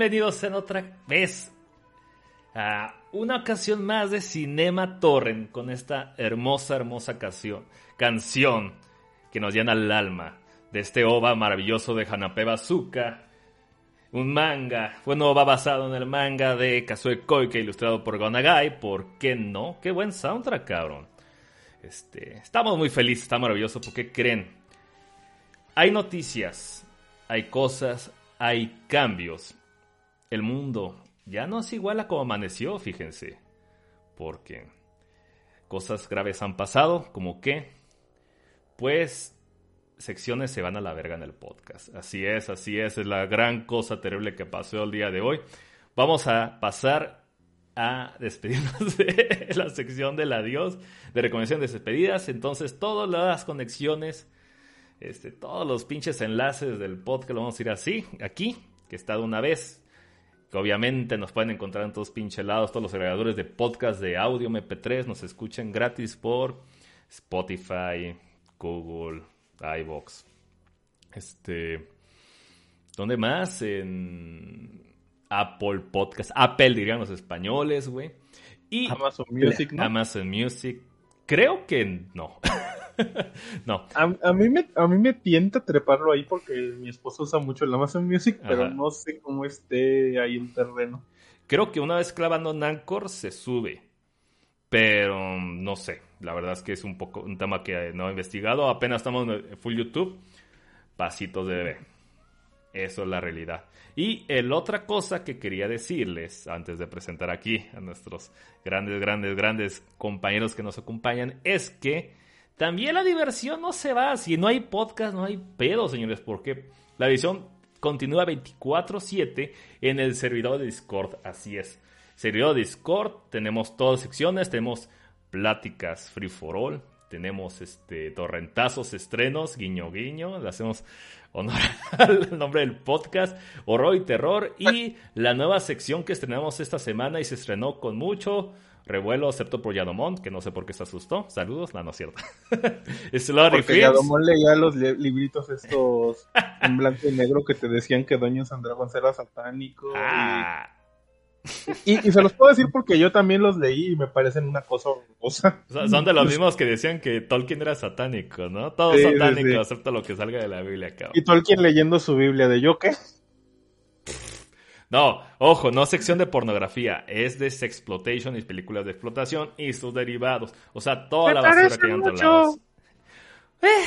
Bienvenidos en otra vez a una ocasión más de Cinema Torrent con esta hermosa, hermosa canción, canción que nos llena el alma de este OVA maravilloso de Hanape Bazooka. Un manga, bueno, va basado en el manga de Kazue Koike ilustrado por Gonagai, ¿por qué no? Qué buen soundtrack, cabrón. Este, estamos muy felices, está maravilloso, porque creen? Hay noticias, hay cosas, hay cambios. El mundo ya no es igual a como amaneció, fíjense. Porque cosas graves han pasado, como que, pues, secciones se van a la verga en el podcast. Así es, así es, es la gran cosa terrible que pasó el día de hoy. Vamos a pasar a despedirnos de la sección del adiós, de recomendaciones de despedidas. Entonces, todas las conexiones este, todos los pinches enlaces del podcast lo vamos a ir así, aquí, que está de una vez. Que obviamente nos pueden encontrar en todos pinches lados, todos los agregadores de podcast de audio MP3 nos escuchen gratis por Spotify, Google, iBox. Este, ¿dónde más? En Apple Podcast, Apple dirían los españoles, güey. Y Amazon Music, ¿no? Amazon Music. Creo que no. no. A, mí me, a mí me tienta treparlo ahí porque mi esposo usa mucho el Amazon Music, pero no sé cómo esté ahí el terreno. Creo que una vez clavando Nancor se sube, pero no sé. La verdad es que es un poco un tema que no he investigado. Apenas estamos en full YouTube. Pasitos de bebé. Eso es la realidad. Y el otra cosa que quería decirles antes de presentar aquí a nuestros grandes, grandes, grandes compañeros que nos acompañan es que también la diversión no se va. Si no hay podcast, no hay pedo, señores, porque la edición continúa 24-7 en el servidor de Discord. Así es. Servidor de Discord, tenemos todas secciones, tenemos pláticas free for all, tenemos este torrentazos, estrenos, guiño guiño, le hacemos honor al nombre del podcast, horror y terror y la nueva sección que estrenamos esta semana y se estrenó con mucho revuelo, excepto por Yadomont, que no sé por qué se asustó. Saludos, no, no es cierto. Porque Yadomont leía los libritos estos en blanco y negro que te decían que Doño Sandragón era satánico. Ah. Y... se los puedo decir porque yo también los leí y me parecen una cosa horrorosa. son de los mismos que decían que Tolkien era satánico, ¿no? Todo satánico, excepto lo que salga de la Biblia, cabrón. Y Tolkien leyendo su Biblia de yo qué. No, ojo, no sección de pornografía, es de sexploitation y películas de explotación y sus derivados. O sea, toda la basura que hay en todos lados. Eh,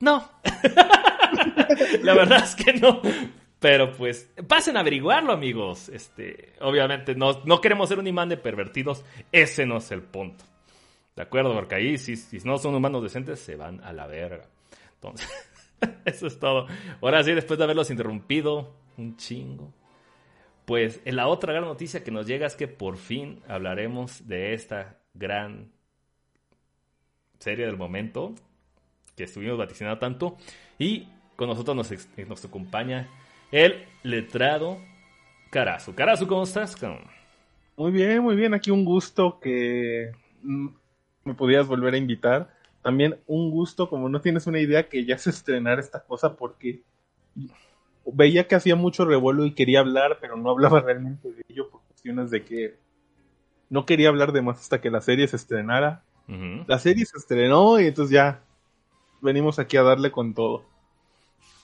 no. la verdad es que no. Pero pues, pasen a averiguarlo, amigos. Este, obviamente, no, no queremos ser un imán de pervertidos. Ese no es el punto. ¿De acuerdo? Porque ahí, si, si no son humanos decentes, se van a la verga. Entonces, eso es todo. Ahora sí, después de haberlos interrumpido un chingo, pues la otra gran noticia que nos llega es que por fin hablaremos de esta gran serie del momento que estuvimos vaticinando tanto. Y con nosotros nos, acompaña el letrado Carazo. Carazo, ¿cómo estás? Muy bien, muy bien. Aquí un gusto que me podías volver a invitar. También un gusto, como no tienes una idea, que ya se estrenar esta cosa porque veía que hacía mucho revuelo y quería hablar, pero no hablaba realmente de ello por cuestiones de que no quería hablar de más hasta que la serie se estrenara. La serie se estrenó y entonces ya venimos aquí a darle con todo.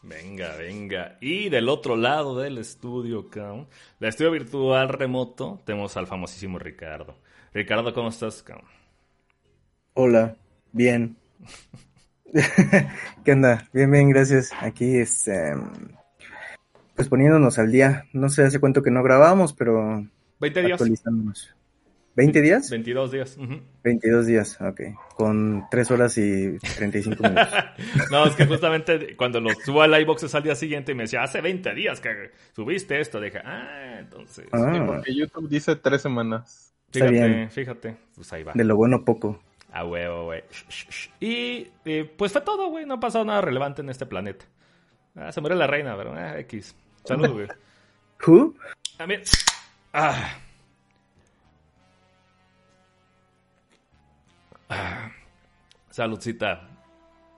Venga, venga. Y del otro lado del estudio, Cam, la estudio virtual remoto, tenemos al famosísimo Ricardo. Ricardo, ¿cómo estás, Cam? Hola, bien. ¿Qué onda? Bien, bien, gracias. Aquí, este, pues poniéndonos al día. No sé hace cuánto que no grabamos, pero 20 días. actualizándonos. ¿20 días? 22 días. 22 días, ok. Con 3 horas y 35 minutos. no, es que justamente cuando lo subo al iBox es al día siguiente y me decía, hace 20 días que subiste esto. Dije, ah, entonces. Ah. porque YouTube dice 3 semanas. Fíjate, fíjate. Pues ahí va. De lo bueno poco. Ah, huevo, güey. Y eh, pues fue todo, güey. No ha pasado nada relevante en este planeta. Ah, se murió la reina, pero ah, X. Salud, güey. ¿Who? A mí... Ah. ah. Saludcita.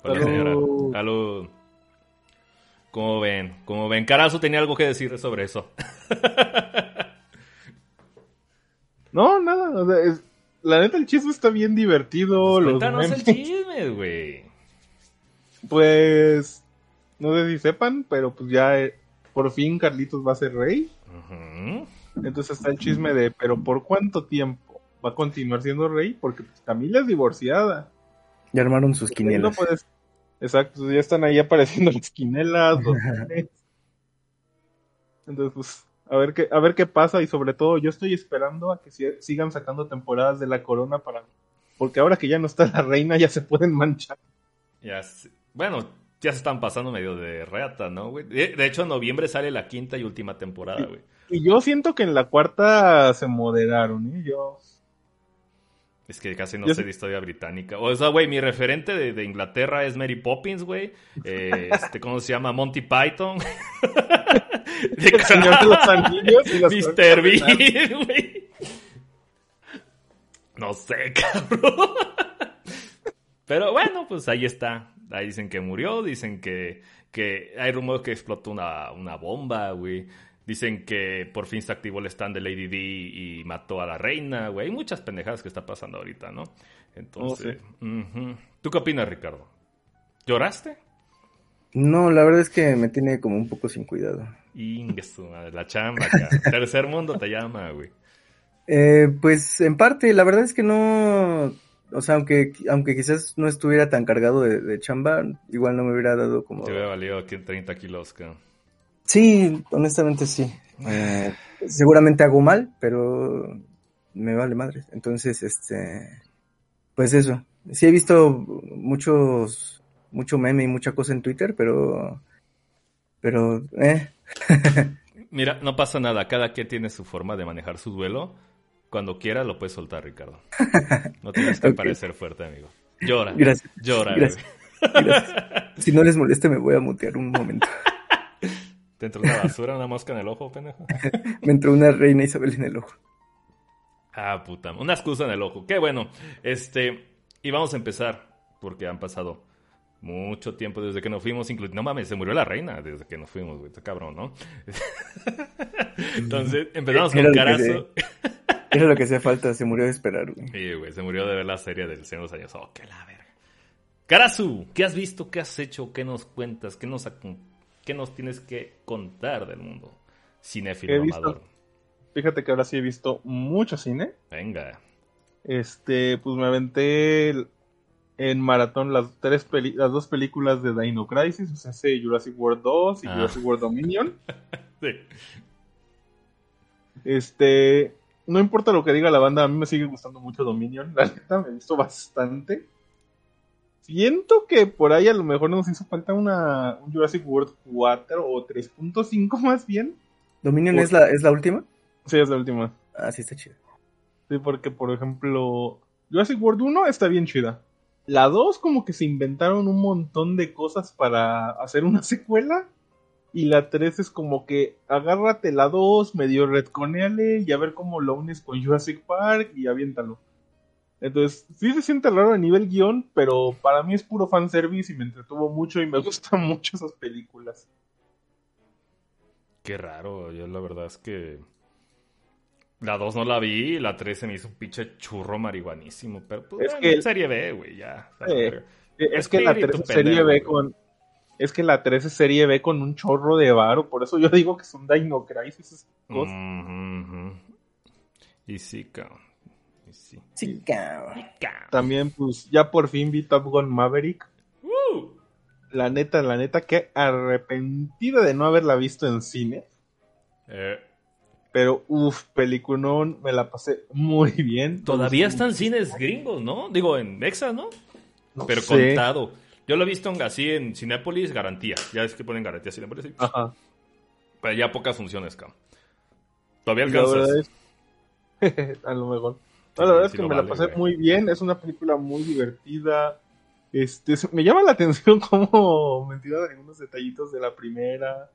Salud. señora. Salud. ¿Cómo ven? ¿Cómo ven? Carazo tenía algo que decir sobre eso. no, nada. O sea, es, la neta, el chisme está bien divertido. Pues cuéntanos el chisme, güey. Pues. No sé si sepan, pero pues ya eh, por fin Carlitos va a ser rey. Entonces está el chisme de, pero ¿por cuánto tiempo va a continuar siendo rey? Porque pues, Camila es divorciada. Ya armaron sus quinelas. exacto, ya están ahí apareciendo las quinelas, Entonces, pues, a ver qué, a ver qué pasa y sobre todo yo estoy esperando a que sigan sacando temporadas de la corona para porque ahora que ya no está la reina ya se pueden manchar. Ya, bueno, ya se están pasando medio de reata, ¿no, güey? De, hecho, en noviembre sale la quinta y última temporada, güey. Y, yo siento que en la cuarta se moderaron, ¿eh? Yo... Es que casi no sé de historia británica. O sea, güey, mi referente de, Inglaterra es Mary Poppins, güey. Eh, este, ¿Cómo se llama? Monty Python. El Señor de los Anillos y Mr. Bean, güey. No sé, cabrón. Pero bueno, pues ahí está. Ahí dicen que murió, dicen que, que hay rumores que explotó una, una bomba, güey. Dicen que por fin se activó el stand de Lady D y mató a la reina, güey. Hay muchas pendejadas que está pasando ahorita, ¿no? Entonces, oh, ¿tú qué opinas, Ricardo? ¿Lloraste? No, la verdad es que me tiene como un poco sin cuidado. Ingesu, la chamba acá. Tercer mundo te llama, güey. Eh, pues en parte, la verdad es que no, o sea, aunque, aunque quizás no estuviera tan cargado de, chamba, igual no me hubiera dado como... Te hubiera valido aquí 30 kilos, cabrón. Sí, honestamente sí. Eh, seguramente hago mal, pero me vale madre. Entonces, este, pues eso. Sí he visto muchos, mucho meme y mucha cosa en Twitter, pero, pero, eh. Mira, no pasa nada. Cada quien tiene su forma de manejar su duelo. Cuando quiera lo puedes soltar, Ricardo. No tienes que parecer fuerte, amigo. Llora. Gracias. Llora. Gracias. Si no les molesta, me voy a mutear un momento. ¿Te entró una basura, una mosca en el ojo, pendejo? me entró una reina Isabel en el ojo. Ah, puta. Una excusa en el ojo. Qué bueno. Este. Y vamos a empezar. Porque han pasado mucho tiempo desde que nos fuimos. No mames, se murió la reina desde que nos fuimos, güey. Está cabrón, ¿no? Entonces, empezamos con Carazo. Era lo que hacía falta, se murió de esperar, güey. Sí, güey, se murió de ver la serie del Señor de los Años. Oh, qué la verga. Karasu, ¿qué has visto? ¿Qué has hecho? ¿Qué nos cuentas? ¿Qué nos, qué nos tienes que contar del mundo cinéfilo amador? Fíjate que ahora sí he visto mucho cine. Venga. Este, pues me aventé en maratón las tres las dos películas de Dino Crisis, o sea, Jurassic World 2 y ah. Jurassic World Dominion. sí. Este, no importa lo que diga la banda, a mí me sigue gustando mucho Dominion. La neta, me gustó bastante. Siento que por ahí a lo mejor nos hizo falta una, un Jurassic World 4 o 3.5 más bien. ¿Dominion es, la, es la última? Sí, es la última. Ah, sí, está chida. Sí, porque por ejemplo, Jurassic World 1 está bien chida. La 2 como que se inventaron un montón de cosas para hacer una secuela y la 3 es como que agárrate la 2, medio retconeale y a ver cómo lo unes con Jurassic Park y aviéntalo. Entonces, sí se siente raro a nivel guion, pero para mí es puro fanservice y me entretuvo mucho y me gustan mucho esas películas. Qué raro, yo la verdad es que la 2 no la vi, la 3 se me hizo un pinche churro marihuanísimo, pero pues, es que serie B, güey, ya. es que la 3 serie B con es que la 3 es serie B con un chorro de varo, por eso yo digo que son Dino Crisis cosas. Y sí, cabrón. sí. cabrón. También, pues, ya por fin vi Top Gun Maverick. Uh. La neta, la neta, que arrepentida de no haberla visto en cine. Eh. Pero, uff, peliculón, me la pasé muy bien. Todavía están cines gringos, ¿no? Digo, en Mexa, ¿no? Pero contado. Yo lo he visto así en Cinépolis, garantía. Ya es que ponen garantía Cinépolis. Ajá. Pero ya pocas funciones, cabrón. Todavía alcanzas. a lo mejor. la verdad es que me la pasé muy bien. Es una película muy divertida. Este, me llama la atención cómo me de algunos detallitos de la primera.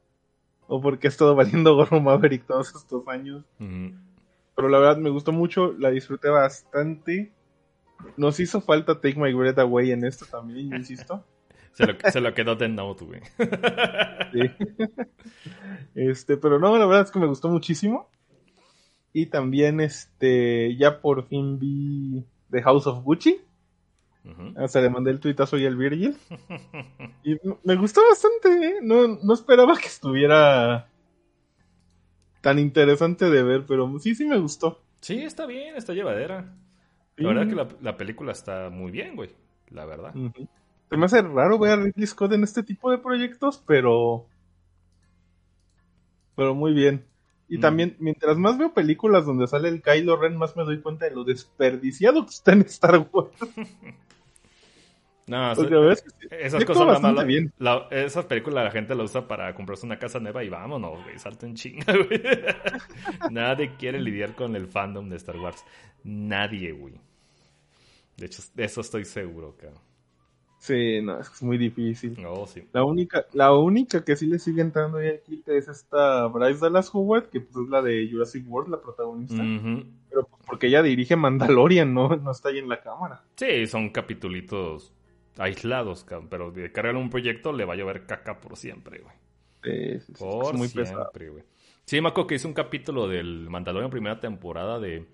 O porque ha estado valiendo gorro Maverick todos estos años. Pero la verdad me gustó mucho. La disfruté bastante. Nos hizo falta Take My Breath Away en esto también, insisto. Se lo, se lo quedó de Note, güey. Sí. Este, pero no, la verdad es que me gustó muchísimo. Y también, este, ya por fin vi The House of Gucci. Ujú. Hasta le mandé el tuitazo y el Virgil. Y me gustó bastante, ¿eh? No, no esperaba que estuviera tan interesante de ver, pero sí, sí me gustó. Sí, está bien, está llevadera. La verdad que la, la película está muy bien, güey. La verdad. Se me hace raro ver a Ridley Scott en este tipo de proyectos, pero. Pero muy bien. Y Mm. también, mientras más veo películas donde sale el Kylo Ren, más me doy cuenta de lo desperdiciado que está en Star Wars. No, esas cosas nada más. bien. la- esas películas la gente la usa para comprarse una casa nueva y vámonos, güey. Salta en chinga, güey. Nadie quiere lidiar con el fandom de Star Wars. Nadie, güey. De hecho, de eso estoy seguro, cabrón. Sí, no, es muy difícil. No, sí. La única, la única que sí le sigue entrando ahí al quite es esta Bryce Dallas Howard, que pues es la de Jurassic World, la protagonista. Pero pues porque ella dirige Mandalorian, no, no está ahí en la cámara. Sí, son capitulitos aislados, cabrón. Pero de cargar un proyecto le va a llover caca por siempre, güey. Sí, sí, sí, Por es muy siempre, pesado. güey. Sí, me acuerdo que hizo un capítulo del Mandalorian primera temporada de...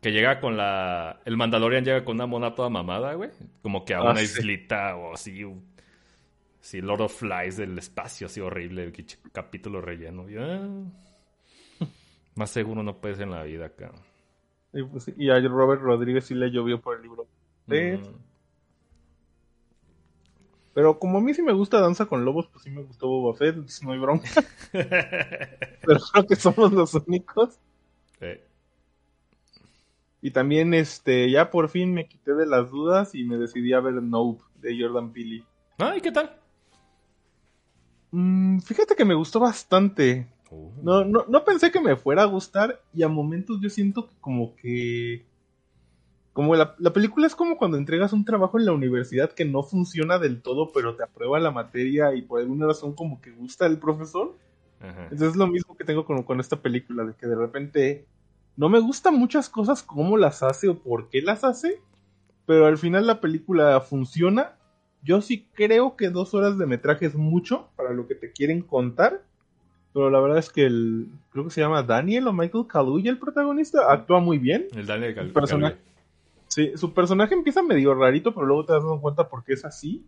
Que llega con la... El Mandalorian llega con una mona toda mamada, güey. Como que a Ah, una islita o así... Sí, Lord of Flies del espacio, así horrible. el capítulo relleno. Ah, Más seguro no puedes en la vida, acá. Y, pues, y a Robert Rodríguez sí le llovió por el libro. Sí. Pero como a mí sí me gusta Danza con Lobos, pues sí me gustó Boba Fett, entonces no hay bronca. Pero creo que somos los únicos. Eh, Y también, este, ya por fin me quité de las dudas y me decidí a ver Nope de Jordan Peele. Ay, ¿qué tal? Mm, fíjate que me gustó bastante. Uh. No, no, no pensé que me fuera a gustar y a momentos yo siento que como que... Como la, la película es como cuando entregas un trabajo en la universidad que no funciona del todo, pero te aprueba la materia y por alguna razón como que gusta el profesor. Ajá. Entonces es lo mismo que tengo con, con esta película, de que de repente no me gustan muchas cosas, cómo las hace o por qué las hace, pero al final la película funciona. Yo sí creo que dos horas de metraje es mucho para lo que te quieren contar, pero la verdad es que el, creo que se llama Daniel o Michael Kaluuya, el protagonista, actúa muy bien. El Daniel El personaje. Sí, su personaje empieza medio rarito, pero luego te das cuenta por qué es así.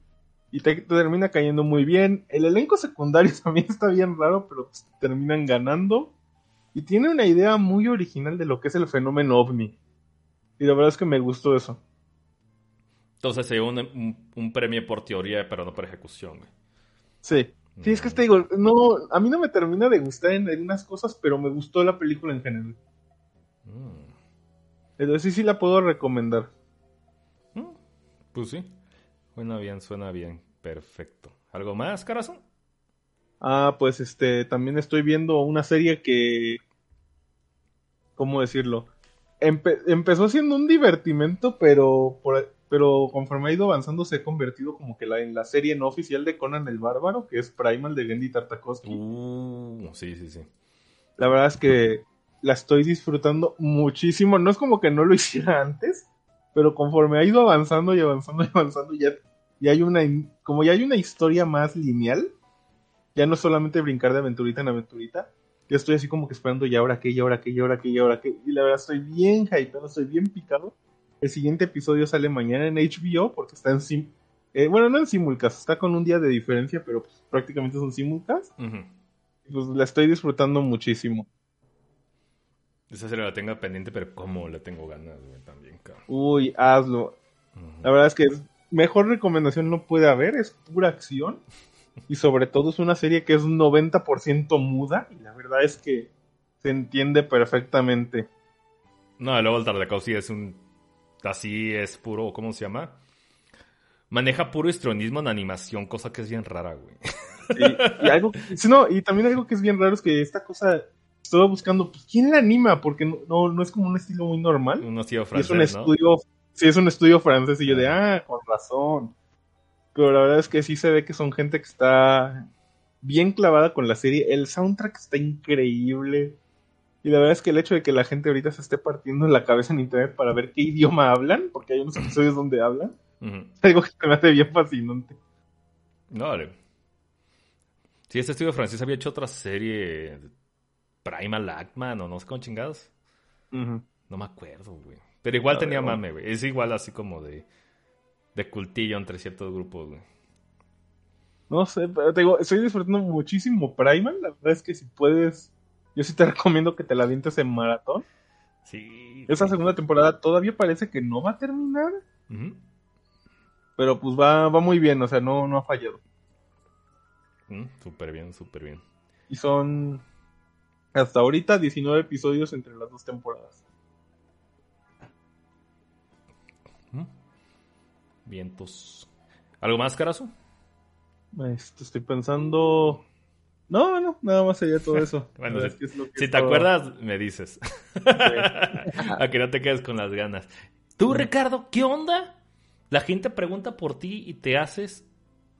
Y te, te termina cayendo muy bien. El elenco secundario también está bien raro, pero pues, terminan ganando. Y tiene una idea muy original de lo que es el fenómeno ovni. Y la verdad es que me gustó eso. Entonces se dio un, un- un premio por teoría, pero no por ejecución, güey. Sí. Sí, es que te digo, no, a mí no me termina de gustar en algunas cosas, pero me gustó la película en general. Mm. Entonces sí, sí la puedo recomendar. Mm, Pues sí. Suena bien, suena bien. Perfecto. ¿Algo más, corazón? Ah, pues este, también estoy viendo una serie que, ¿cómo decirlo? Empe- empezó siendo un divertimento, pero, por- pero conforme ha ido avanzando se ha convertido como que la, en la serie no oficial de Conan el Bárbaro, que es Primal de Gendy Tartakovsky. Uh, sí, sí, sí. La verdad es que la estoy disfrutando muchísimo. No es como que no lo hiciera antes, pero conforme ha ido avanzando y avanzando y avanzando, ya, ya hay una, como ya hay una historia más lineal, ya no solamente brincar de aventurita en aventurita. Yo estoy así como que esperando y ahora qué, y ahora qué, y ahora qué, y ahora qué. Y la verdad estoy bien hypeado, estoy bien picado. El siguiente episodio sale mañana en HBO porque está en sim... eh, bueno, no en simulcast, está con un día de diferencia, pero pues, prácticamente son simulcast. Ujú. Y, Pues la estoy disfrutando muchísimo. Esa serie la tengo pendiente, pero cómo le tengo ganas, güey, también, cabrón. Uy, hazlo. La verdad es que mejor recomendación no puede haber, es pura acción. Y sobre todo es una serie que es 90% muda. Y la verdad es que se entiende perfectamente. No, luego el Tartakovsky es un... Así es puro, ¿cómo se llama? Maneja puro histrionismo en animación, cosa que es bien rara, güey. Y, y algo, sí, no, y también algo que es bien raro es que esta cosa estuve buscando, pues, ¿quién la anima? Porque no, no, no es como un estilo muy normal. Un estilo Y es francés, un ¿no? estudio, sí, es un estudio francés. Y yo de, ah, con razón. Pero la verdad es que sí se ve que son gente que está bien clavada con la serie. El soundtrack está increíble. Y la verdad es que el hecho de que la gente ahorita se esté partiendo la cabeza en internet para ver qué idioma hablan, porque hay unos episodios donde hablan, es algo que se me hace bien fascinante. No, vale. Sí, este estudio francés había hecho otra serie, Primal Ackman o no sé cómo chingados. No me acuerdo, güey. Pero igual A tenía ver, mame, güey. Es igual así como de, de cultillo entre ciertos grupos, güey. No sé, pero te digo, estoy disfrutando muchísimo Primal. La verdad es que si puedes, yo sí te recomiendo que te la avientes en maratón. Sí. Esa segunda temporada todavía parece que no va a terminar, pero pues va, va muy bien, o sea, no, no ha fallado. Mm, Súper bien, súper bien. Y son hasta ahorita 19 episodios entre las dos temporadas. Vientos. ¿Algo más, Carazo? Este, estoy pensando. No, no, nada más sería todo eso. Bueno, si- verdad es que es lo que Si te acuerdas, me dices. A que no te quedes con las ganas. Tú, Ricardo, ¿qué onda? La gente pregunta por ti y te haces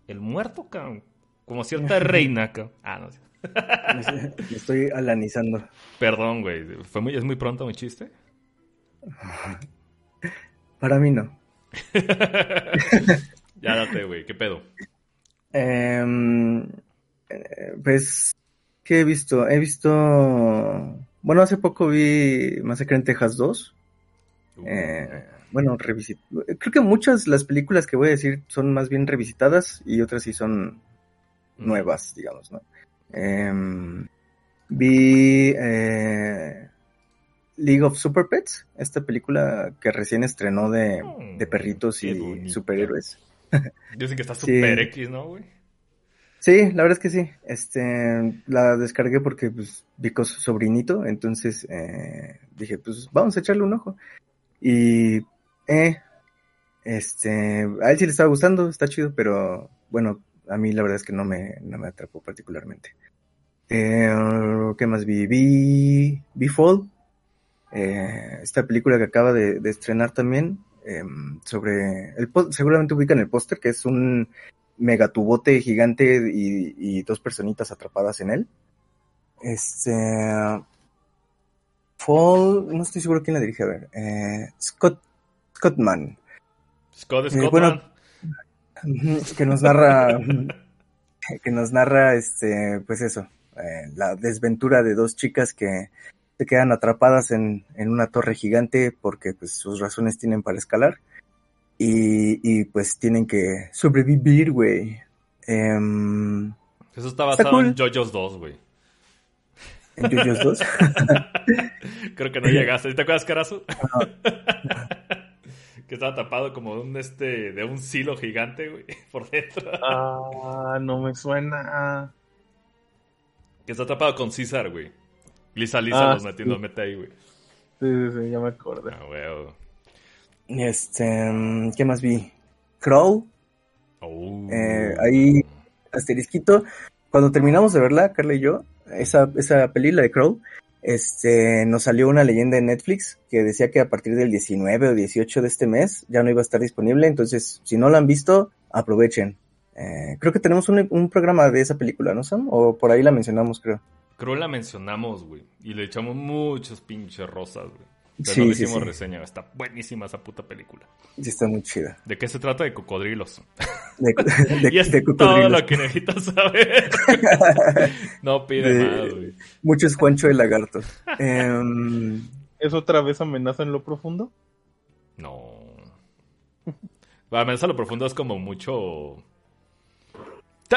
el muerto, cabrón. Como cierta reina, cabrón. Ah, no. Me estoy alanizando. Perdón, güey. Fue muy, es muy pronto mi chiste. Para mí no. Ya date, güey. ¿Qué pedo? Em, eh, pues, ¿qué he visto? He visto... Bueno, hace poco vi Masacre en Texas 2. Uh, Eh, bueno, revisit... Creo que muchas de las películas que voy a decir son más bien revisitadas y otras sí son nuevas, digamos, ¿no? Em, vi eh, League of Super Pets, esta película que recién estrenó de, de perritos Qué y bonita. superhéroes. Dicen que está Sí. super X, ¿no, güey? Sí, la verdad es que sí. Este, la descargué porque pues, vi con su sobrinito, entonces eh, dije, pues vamos a echarle un ojo. Y, eh, este, a él sí le estaba gustando, está chido, pero bueno, a mí la verdad es que no me, no me atrapó particularmente. Eh, ¿Qué más vi? Vi, vi Fall, eh, esta película que acaba de, de estrenar también, em, sobre, el, seguramente ubican el póster, que es un megatubote gigante y, y dos personitas atrapadas en él. Este, Fall, no estoy seguro quién la dirige, a ver, eh, Scott, Scottman. Scott Scottman. bueno, que nos narra que nos narra este pues eso eh, la desventura de dos chicas que se quedan atrapadas en, en una torre gigante porque pues sus razones tienen para escalar y, y pues tienen que sobrevivir güey Em, Eso está basado cool. en JoJo's 2, güey. en JoJo's 2 Creo que no llegaste. ¿Te acuerdas, Carazo? que estaba tapado como de un, este, de un silo gigante, güey, por dentro. Ah, no me suena. Que está tapado con César, güey. Lisa Lisa Ah, los sí. mete ahí, güey. Sí, sí, sí, ya me acordé. Ah, güey. este qué más vi Crawl Oh. Eh, ahí- asterisquito, cuando terminamos de verla, Carla y yo, esa, esa peli, la de Crow, este, nos salió una leyenda en Netflix que decía que a partir del 19 o 18 de este mes ya no iba a estar disponible, entonces si no la han visto, aprovechen. Eh, creo que tenemos un, programa de esa película, ¿no, Sam? O por ahí la mencionamos, creo. Creo la mencionamos, güey. Y le echamos muchos pinches rosas, güey. Pero Sí, no le sí, hicimos sí. reseña. Está buenísima esa puta película. Sí, está muy chida. ¿De qué se trata? De cocodrilos. De, de- y es de todo cocodrilos. lo que necesitas saber. no pide De- más, güey. Mucho es Juancho el lagarto. Em, ¿Es otra vez amenaza en lo profundo? No. Amenaza a lo profundo es como mucho.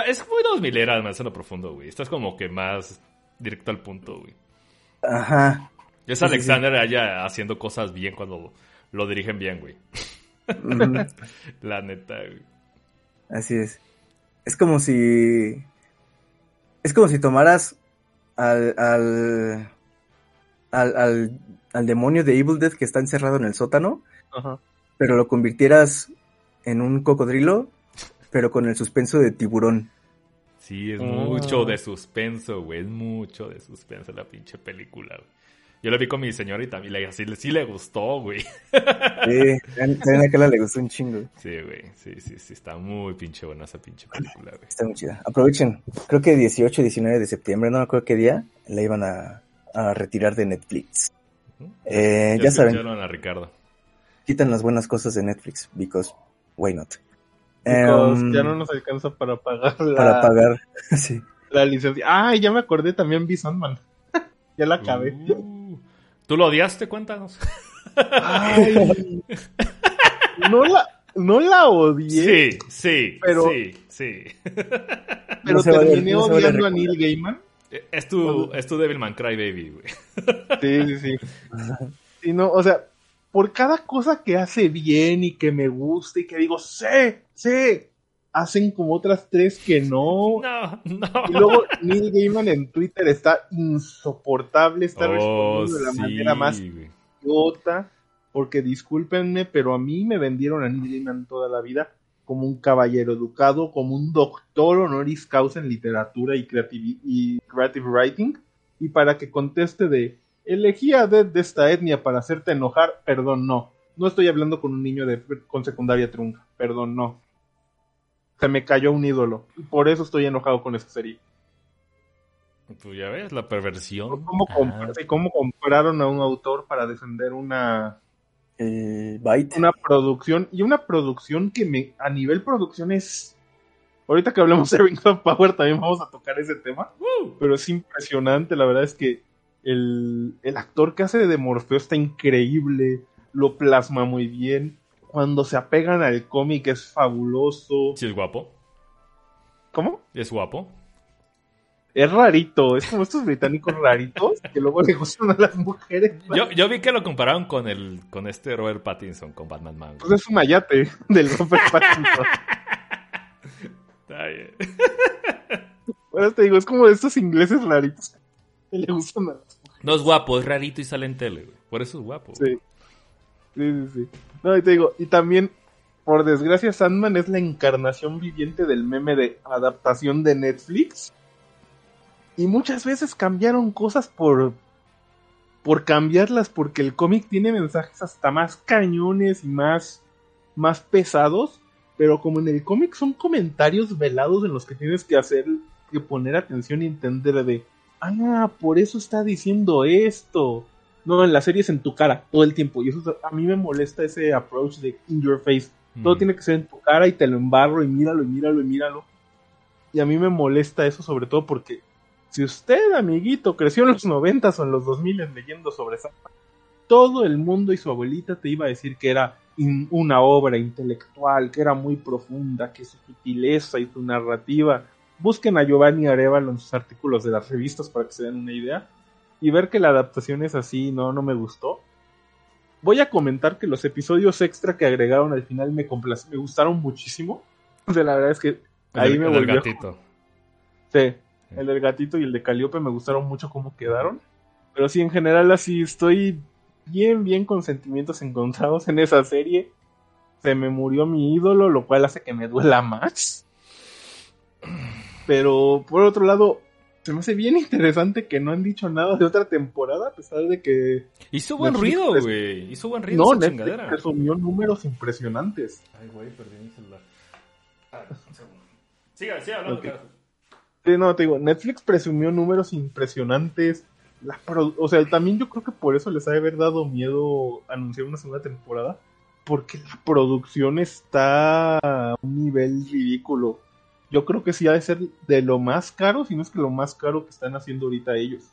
Es muy dos milera Amenaza a lo profundo, güey. Esto es como que más directo al punto, güey. ajá. Es Sí, sí, Alexander allá haciendo cosas bien cuando lo dirigen bien, güey. La neta, güey. Así es. Es como si. Es como si tomaras al. al. al, al, al demonio de Evil Dead que está encerrado en el sótano, Ajá. pero lo convirtieras en un cocodrilo, pero con el suspenso de tiburón. Sí, es Ah. mucho de suspenso, güey. Es mucho de suspenso la pinche película, güey. Yo la vi con mi señora y también le, así, sí le gustó, güey. Sí, también a le gustó un chingo. Sí, güey. Sí, sí, sí. Está muy pinche buena esa pinche película, güey. Está muy chida. Aprovechen. Creo que 18 19 de septiembre, no me acuerdo qué día, la iban a, a retirar de Netflix. Eh, ya saben. a Ricardo. quitan las buenas cosas de Netflix, because why not? Because Em, ya no nos alcanza para pagar la, Para pagar, sí. la licencia. Ay, ya me acordé, también vi Sandman. ya la acabé. Uh, ¿Tú lo odiaste? Cuéntanos. Ay, no la, no la odié, Sí, sí, Pero- sí, sí. pero No terminé no odiando a. Neil Gaiman. Es tu, es tu Devilman Crybaby, güey. Sí, sí, sí. Y no, o sea, por cada cosa que hace bien y que me gusta y que digo, sé, sé, hacen como otras tres que no. No, Y no. luego Neil Gaiman en Twitter está insoportable, está Oh, respondiendo de la sí, manera más idiota, porque discúlpenme, pero a mí me vendieron a Neil Gaiman toda la vida como un caballero educado, como un doctor honoris causa en literatura y, y creative writing, y para que conteste de, elegí a Dead de esta etnia para hacerte enojar, perdón, no. No estoy hablando con un niño de, con secundaria trunca, perdón, no. Se me cayó un ídolo, y por eso estoy enojado con esa serie. Tú ya ves, la perversión. ¿Cómo, cómo compraron a un autor para defender una, Eh, Byte. una producción y una producción que me a nivel producción es ahorita que hablamos de Rings of Power también vamos a tocar ese tema Uh, pero es impresionante la verdad es que el, el actor que hace de Morfeo está increíble lo plasma muy bien cuando se apegan al cómic es fabuloso sí, es guapo. ¿cómo? Es guapo. es rarito es como estos británicos raritos que luego le gustan a las mujeres Yo, yo vi que lo compararon con el con este Robert Pattinson, con Batman Man. pues es un mayate del Robert Pattinson Ay, Ahora te digo, es como de estos ingleses raritos que le gustan a las No es guapo, es rarito y sale en tele, güey. Por eso es guapo. Sí. Sí, sí, sí. No, y te digo, y también, por desgracia, Sandman es la encarnación viviente del meme de adaptación de Netflix. Y muchas veces cambiaron cosas por. por cambiarlas, porque el cómic tiene mensajes hasta más cañones y más. más pesados. Pero como en el cómic son comentarios velados en los que tienes que hacer. que poner atención y entender de. Ah, por eso está diciendo esto. No, en la serie es en tu cara todo el tiempo. Y eso es- a mí me molesta ese approach de in your face. Todo Mm. tiene que ser en tu cara y te lo embarro y míralo y míralo y míralo. Y a mí me molesta eso sobre todo porque si usted, amiguito, creció en los 90 o en los 2000 leyendo sobre Sandman, todo el mundo y su abuelita te iba a decir que era in- una obra intelectual, que era muy profunda, que su sutileza y su narrativa. Busquen a Giovanni Arevalo en sus artículos de las revistas para que se den una idea. Y ver que la adaptación es así, no, no me gustó. Voy a comentar que los episodios extra que agregaron al final me, me gustaron muchísimo. O sea, la verdad es que El ahí me el del volvió. gatito. Sí, el del gatito y el de Caliope me gustaron mucho cómo quedaron. Pero sí, en general, así estoy bien, bien con sentimientos encontrados en esa serie. Se me murió mi ídolo, lo cual hace que me duela más. Pero por otro lado, se me hace bien interesante que no han dicho nada de otra temporada, a pesar de que Hizo buen Netflix ruido, pres- güey. Hizo buen ruido no, esa Netflix chingadera. presumió números impresionantes. Ay, güey, perdí mi celular. Ah, un segundo. Siga, siga hablando, Ok. carajo. Sí, no, te digo, Netflix presumió números impresionantes. La o sea, también yo creo que por eso les ha de haber dado miedo anunciar una segunda temporada. Porque la producción está a un nivel ridículo. Yo creo que sí ha de ser de lo más caro, si no es que lo más caro que están haciendo ahorita ellos.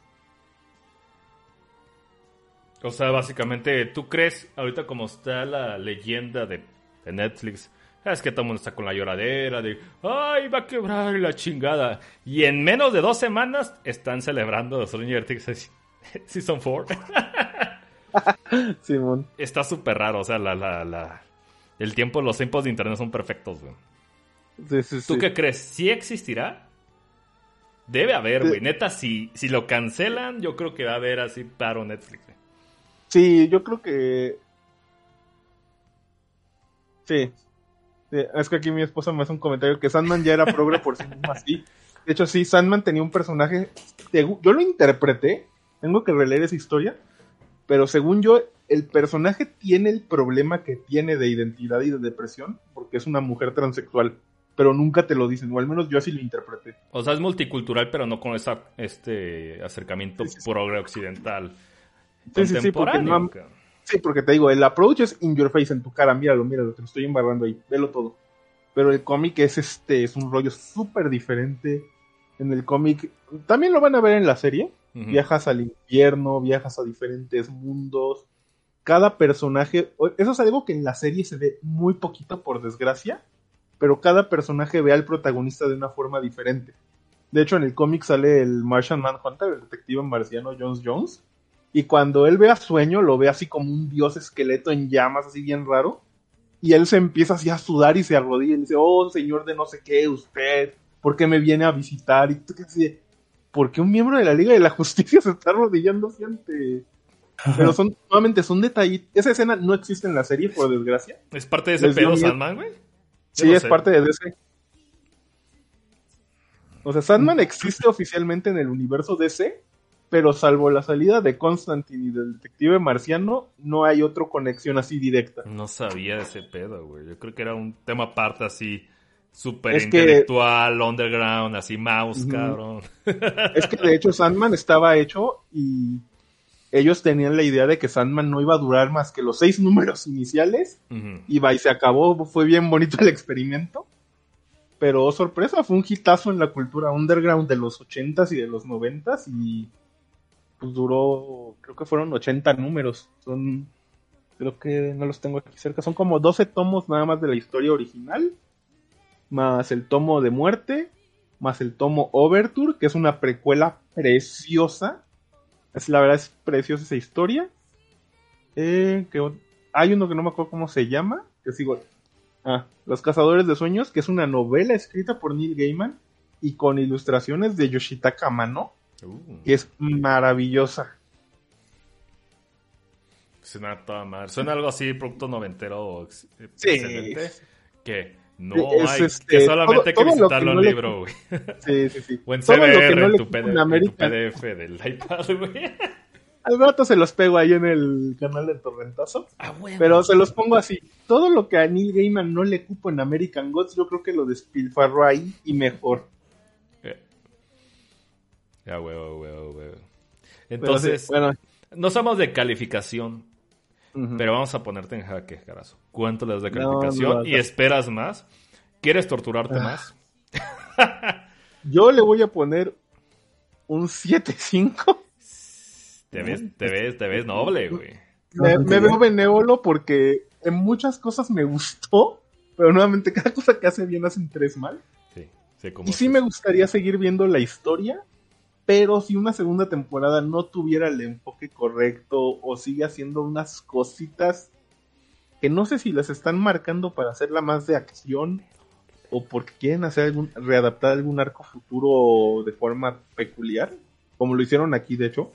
O sea, básicamente, ¿tú crees ahorita como está la leyenda de, de Netflix? Es que todo el mundo está con la lloradera de, ay, va a quebrar la chingada. Y en menos de dos semanas están celebrando Stranger Things Season 4. Simón. está súper raro, o sea, la, la, la... El tiempo, los tiempos de internet son perfectos, güey. Sí, sí, ¿Tú sí. qué crees? ¿Sí existirá? Debe haber, Sí. güey. Neta, si, si lo cancelan, yo creo que va a haber así paro Netflix. güey. Sí, yo creo que. Sí. Sí, Es que aquí mi esposa me hace un comentario que Sandman ya era progre por sí mismo así. De hecho, sí, Sandman tenía un personaje. Yo lo interpreté. Tengo que releer esa historia. Pero según yo, el personaje tiene el problema que tiene de identidad y de depresión. Porque es una mujer transexual. Pero nunca te lo dicen. O al menos yo así lo interpreté. O sea, es multicultural, pero no con esa, este acercamiento Sí, sí, progre occidental. Sí, sí, sí, porque no-. Sí, porque te digo, el approach es in your face, en tu cara. Míralo, míralo, te lo estoy embarrando ahí. Velo todo. pero el cómic es este, es un rollo súper diferente. En el cómic, también lo van a ver en la serie. Ujú. Viajas al infierno, viajas a diferentes mundos. Cada personaje, eso es algo que en la serie se ve muy poquito por desgracia, pero cada personaje ve al protagonista de una forma diferente. De hecho, en el cómic sale el Martian Manhunter, el detective marciano Jones Jones, y cuando él ve a Sueño, lo ve así como un dios esqueleto en llamas, así bien raro, y él se empieza así a sudar y se arrodilla y dice, oh, señor de no sé qué, usted, ¿por qué me viene a visitar? Y tú que así ¿por qué un miembro de la Liga de la Justicia se está arrodillando así ante...? Pero son, nuevamente, son detallitos. Esa escena no existe en la serie, por desgracia. ¿Es parte de ese Les pedo. Sandman, güey? Sí, no es sé. parte de DC. O sea, Sandman existe oficialmente en el universo DC, pero salvo la salida de Constantine y del detective marciano, no hay otra conexión así directa. No sabía de ese pedo, güey. Yo creo que era un tema aparte así, súper que- intelectual, underground, así mouse, cabrón. Es que de hecho Sandman estaba hecho y ellos tenían la idea de que Sandman no iba a durar más que los seis números iniciales Ujú. y va y se acabó, fue bien bonito el experimento. Pero oh, sorpresa, fue un hitazo en la cultura underground de los 80s y de los 90s y pues duró, creo que fueron 80 números. Son, creo que no los tengo aquí cerca, son como 12 tomos nada más de la historia original, más el tomo de muerte, más el tomo Overture, que es una precuela preciosa. Es, la verdad es preciosa esa historia. Eh, que hay uno que no me acuerdo cómo se llama, que sigo. Ah, Los Cazadores de Sueños, que es una novela escrita por Neil Gaiman y con ilustraciones de Yoshitaka Amano, Uh, que es maravillosa. suena toda madre. Suena algo así, producto noventero Sí. excelente. Que no Es, hay, este, que solamente todo- hay que todo lo visitarlo que en no libro, güey. Sí, sí, sí. O en Todo que CBR, no en, tu cupo PD en tu PDF del iPad, güey. Al rato se los pego ahí en el canal de Torrentazo. Ah, bueno. Pero se los pongo así. Todo lo que a Neil Gaiman no le cupo en American Gods, yo creo que lo despilfarró ahí y mejor. Eh. Ya, huevo, huevo, huevo. Entonces, sí, bueno. no somos de calificación, pero vamos a ponerte en jaque, carazo. ¿Cuánto le das de No, calificación? no, ¿Y esperas más? ¿Quieres torturarte Ah. más? Yo le voy a poner un 7-5. Te ves, te ves, te ves noble, güey. Me, veo benévolo porque en muchas cosas me gustó, pero nuevamente cada cosa que hace bien hacen tres mal. Sí, sé cómo Y sí es. me gustaría seguir viendo la historia, pero si una segunda temporada no tuviera el enfoque correcto o sigue haciendo unas cositas que no sé si las están marcando para hacerla más de acción o porque quieren hacer algún, readaptar algún arco futuro de forma peculiar, como lo hicieron aquí de hecho.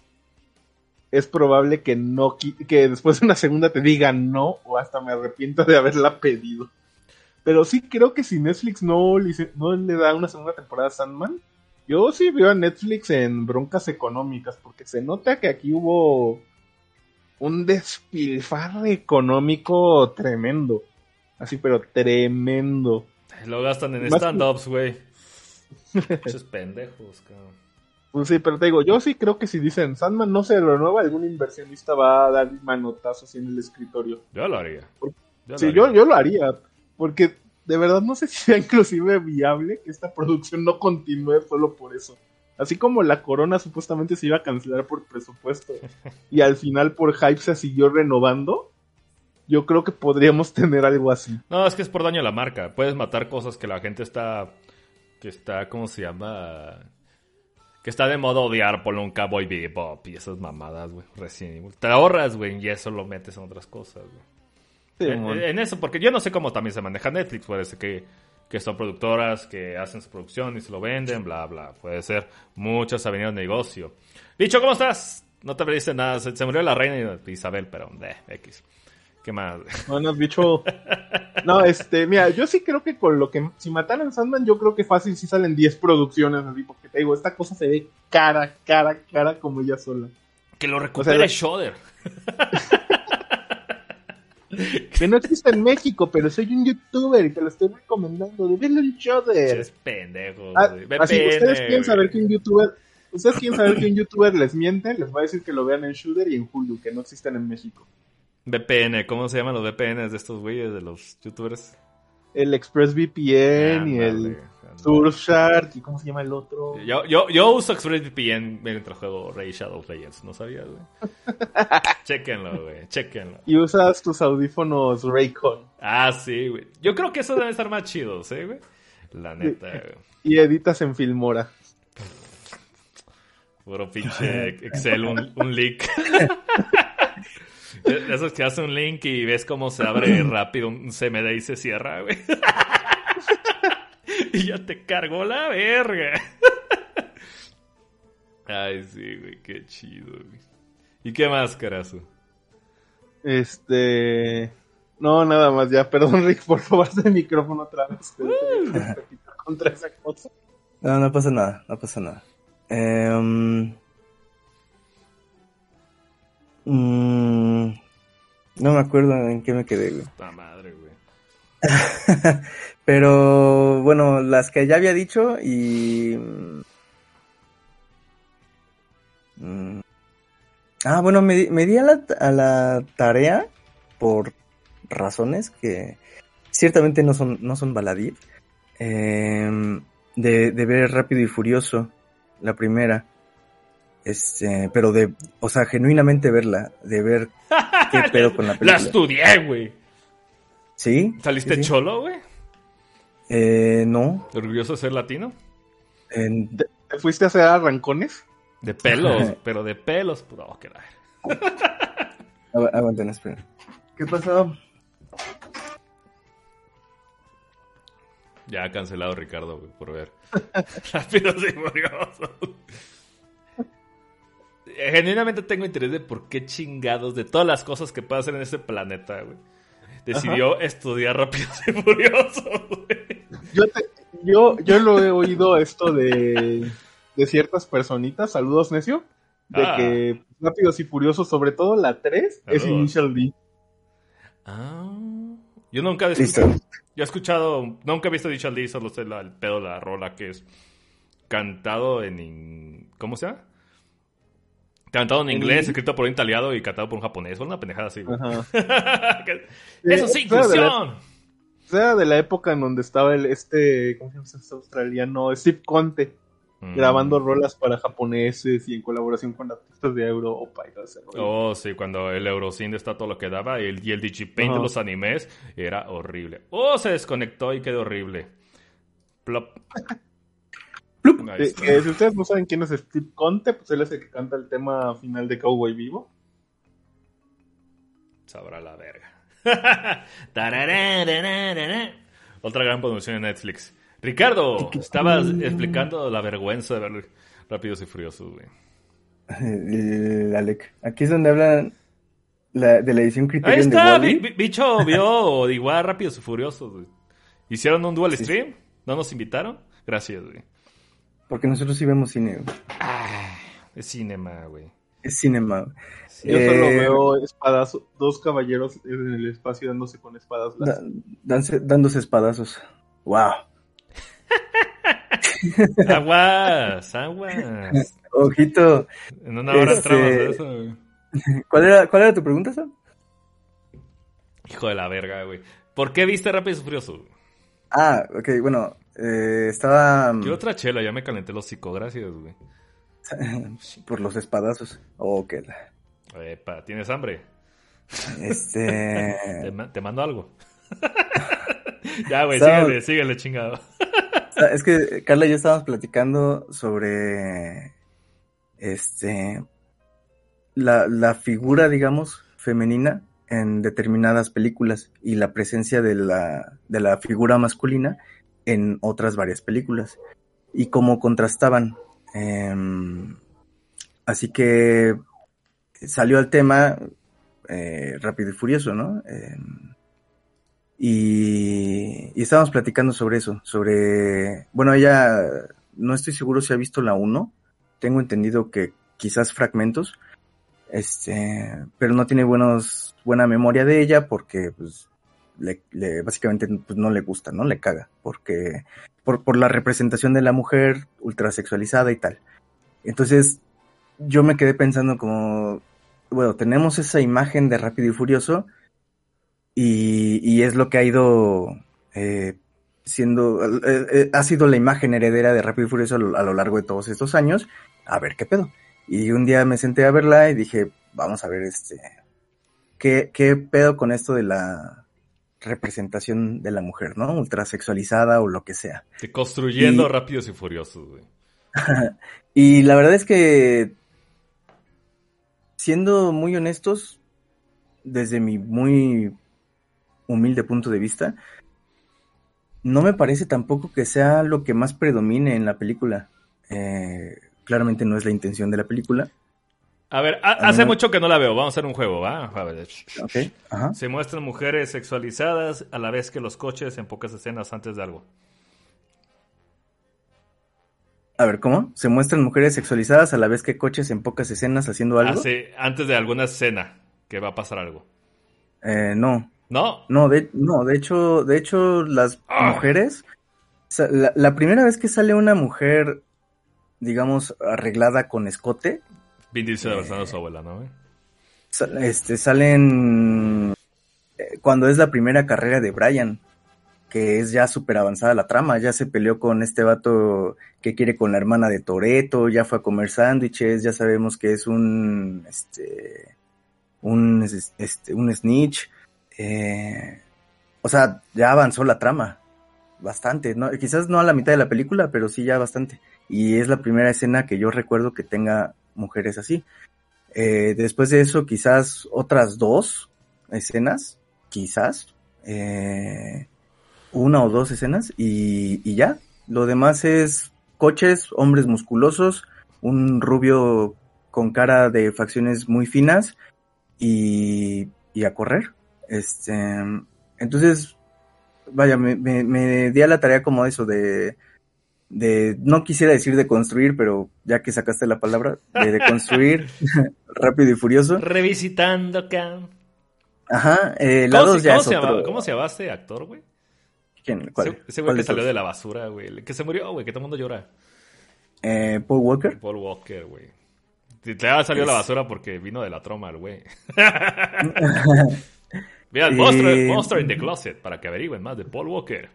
Es probable que no que después de una segunda te digan no o hasta me arrepiento de haberla pedido. Pero sí creo que si Netflix no no le da una segunda temporada a Sandman, yo sí veo a Netflix en broncas económicas, porque se nota que aquí hubo un despilfarre económico tremendo. Así, pero tremendo. Lo gastan en stand-ups, güey. Muchos pendejos, cabrón. Pues sí, pero te digo, yo sí creo que si dicen Sandman no se renueva, algún inversionista va a dar manotazos en el escritorio. Yo lo haría. Yo lo Sí, haría. yo, yo lo haría, porque de verdad no sé si sea inclusive viable que esta producción no continúe solo por eso. Así como la corona supuestamente se iba a cancelar por presupuesto y al final por hype se siguió renovando, yo creo que podríamos tener algo así. No, es que es por daño a la marca. Puedes matar cosas que la gente está. que está, ¿cómo se llama? Que está de modo odiar, ponle un cowboy bebop y esas mamadas, güey. Evil. Te ahorras, güey, y eso lo metes en otras cosas, güey. Sí, en, eso, porque yo no sé cómo también se maneja Netflix. Puede ser que, que son productoras que hacen su producción y se lo venden, bla, bla. Puede ser muchas avenidas de negocio. Dicho, ¿cómo estás? No te pediste nada. Se, se murió la reina Isabel, pero, eh, X. ¿Qué más? No, no has dicho. No, este, mira, yo sí creo que con lo que. Si mataran Sandman, yo creo que fácil si salen 10 producciones así, porque te digo, esta cosa se ve cara, cara, cara como ella sola. Que lo recupere la- Shudder. Que no existe en México, pero soy un youtuber y te lo estoy recomendando. De verlo en Shudder. Es pendejo, Ah, así, VPN, ustedes quieren saber que un youtuber. Ustedes quieren saber que un youtuber les miente, les va a decir que lo vean en Shudder y en Hulu, que no existen en México. VPN, ¿cómo se llaman los VPNs de estos güeyes, de los youtubers? El ExpressVPN y el. Surfshark y cómo se llama el otro. Yo, yo, yo uso ExpressVPN mientras juego Rey Shadow Legends, ¿no sabías, güey? Chéquenlo, güey, chéquenlo. Y usas tus audífonos Raycon Ah, sí, güey. Yo creo que esos deben estar más chidos, ¿eh, güey? La neta, güey. y editas en Filmora. Puro pinche Excel, un, un leak. De Esos que hace un link y ves cómo se abre rápido un CMD y se cierra, güey. Y ya te cargó la verga. Ay, sí, güey, qué chido, güey. ¿Y qué más, carazo? Este. No, nada más ya. Perdón, Rick, por robarse el micrófono otra vez. Contra esa cosa. No, no pasa nada, no pasa nada. Em, mm, no me acuerdo en qué me quedé, güey. Madre, güey. Pero bueno, las que ya había dicho y... mm, Ah, bueno, me, di- me di a la, a la tarea por razones que ciertamente no son, no son baladí. em, de, de ver Rápido y Furioso, la primera. Este, pero de, o sea, genuinamente verla, de ver qué pedo con la La película. estudié, güey. ¿Sí? ¿Saliste sí, sí. cholo, güey? Eh, no. ¿Orgulloso de ser latino? En- ¿Te fuiste a hacer arrancones? De pelos, pero de pelos. Puta, oh, que la Aguanten, esperen. ¿Qué pasó? Ya ha cancelado Ricardo, güey, por ver. Rápidos y furiosos. Genuinamente tengo interés de por qué chingados, de todas las cosas que puede hacer en este planeta, güey. Decidió estudiar Rápidos y Furiosos, güey. Yo, te- yo, yo lo he oído esto de, de ciertas personitas. Saludos, necio. De Ah. que Rápidos y Furiosos, sobre todo la 3, es. Initial D. Ah. Yo nunca he escuchado, yo he escuchado, nunca he visto Dicha Lee, solo sé la- el pedo de la rola que es cantado en, ¿cómo se llama? Cantado en inglés, in- escrito por un italiano y cantado por un japonés. Fue una pendejada así, güey. Eso sí, inclusión. Era de la época en donde estaba el este, ¿cómo se llama este australiano? Steve Conte, Mm. grabando rolas para japoneses y en colaboración con artistas de Europa y todo ese rollo. Oh, sí, cuando el Eurocine está todo lo que daba y el, y el Digipaint de los animes era horrible. Oh, se desconectó y quedó horrible. Plop. Ahí Eh, que si ustedes no saben quién es Steve Conte, pues él es el que canta el tema final de Cowboy Vivo. Sabrá la verga. Otra gran producción en Netflix. Ricardo, estabas explicando la vergüenza de ver Rápidos y Furiosos, güey. Alec. Aquí es donde hablan la- de la edición Ahí Criterion de está, Bi- bicho vio igual Rápidos y Furiosos, güey. ¿Hicieron un dual Sí. stream? ¿No nos invitaron? Gracias, güey. Porque nosotros sí vemos cine. güey. Es cinema, güey. Es cinema. güey. Yo solo Eh, veo espadas, dos caballeros en el espacio dándose con espadas. Da- danse- dándose espadazos. ¡Wow! Aguas, aguas. Ojito. En una hora Este- entramos a eso, güey. ¿Cuál era, cuál era tu pregunta, Sam? Hijo de la verga, güey. ¿Por qué viste Rápidos y Furiosos? Ah, ok, bueno. Eh, estaba mm, Quiero otra chela, ya me calenté los hocico, gracias, güey. por los espadazos. Ok. Epa, ¿tienes hambre? Te, Este. ma- te mando algo. ya, güey, síguele, síguele, chingado. Es que Carla y yo estábamos platicando sobre este la, la figura, digamos, femenina en determinadas películas y la presencia de la, de la figura masculina en otras varias películas y cómo contrastaban. Em, así que salió el tema eh, Rápido y Furioso, ¿no? Em, y, y estábamos platicando sobre eso, sobre, bueno, ella, no estoy seguro si ha visto la 1, tengo entendido que quizás fragmentos, este, pero no tiene buenos, buena memoria de ella porque, pues, le, le- básicamente, pues, no le gusta, ¿no? Le caga, porque, por, por la representación de la mujer ultrasexualizada y tal. Entonces, yo me quedé pensando como, bueno, tenemos esa imagen de Rápido y Furioso, y, y es lo que ha ido eh, siendo, eh, eh, ha sido la imagen heredera de Rápido y Furioso a lo, a lo largo de todos estos años, a ver qué pedo. Y un día me senté a verla y dije, vamos a ver este, qué, qué pedo con esto de la representación de la mujer, ¿no? Ultrasexualizada o lo que sea. Construyendo Y- rápidos y furiosos, güey. y la verdad es que, siendo muy honestos, desde mi muy humilde punto de vista, no me parece tampoco que sea lo que más predomine en la película. Eh, claramente no es la intención de la película. A ver, A hace mucho que no la veo. Vamos a hacer un juego, ¿va? A ver. Ok, ajá. Se muestran mujeres sexualizadas a la vez que los coches en pocas escenas antes de algo. A ver, ¿cómo? Se muestran mujeres sexualizadas a la vez que coches en pocas escenas haciendo algo. Hace- antes de alguna escena que va a pasar algo. Eh, no, ¿No? no, de, no, de hecho, de hecho, las Ah. mujeres, la primera vez que sale una mujer, digamos, arreglada con escote, Vin Diesel abrazando a su abuela, ¿no? este, salen eh, cuando es la primera carrera de Brian, que es ya súper avanzada la trama, ya se peleó con este vato que quiere con la hermana de Toreto, ya fue a comer sándwiches, ya sabemos que es un, este, un, es- este, un snitch, eh, o sea, ya avanzó la trama, bastante, ¿no? Quizás no a la mitad de la película, pero sí ya bastante, y es la primera escena que yo recuerdo que tenga mujeres así. Eh, después de eso, quizás otras dos escenas, quizás, eh, una o dos escenas y, y ya. Lo demás es coches, hombres musculosos, un rubio con cara de facciones muy finas y, y a correr. Este, entonces, vaya, me, me, me di a la tarea como eso de, de, no quisiera decir de construir, pero ya que sacaste la palabra, de, de construir rápido y furioso. Revisitando acá. Ajá, eh, la ¿Cómo, dos se, ya cómo es se llama, otro- ¿Cómo se llama este actor, güey? ¿Quién? ¿Cuál? Ese, ese güey ¿Cuál que salió todos? de la basura, güey. Que se murió, güey, que todo el mundo llora. Eh, Paul Walker. Paul Walker, güey. Ya salió de la Es- basura porque vino de la troma el güey. Mira, el Eh, Monster, Monster in the Closet para que averigüen más de Paul Walker.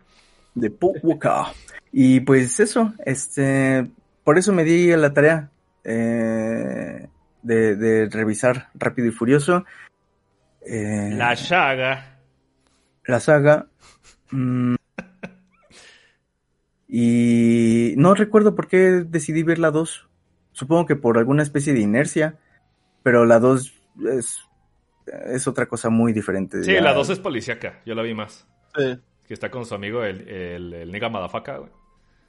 De Paul Walker. Y pues eso, este, por eso me di a la tarea eh, de, de revisar Rápido y Furioso. eh, La Chaga. la saga. mm, y no recuerdo por qué decidí ver la 2. Supongo que por alguna especie de inercia. Pero la 2 es, es otra cosa muy diferente. Sí, Ya- la 2 es policíaca. Yo la vi más. Sí. Que está con su amigo el, el, el nigga Madafaka, güey.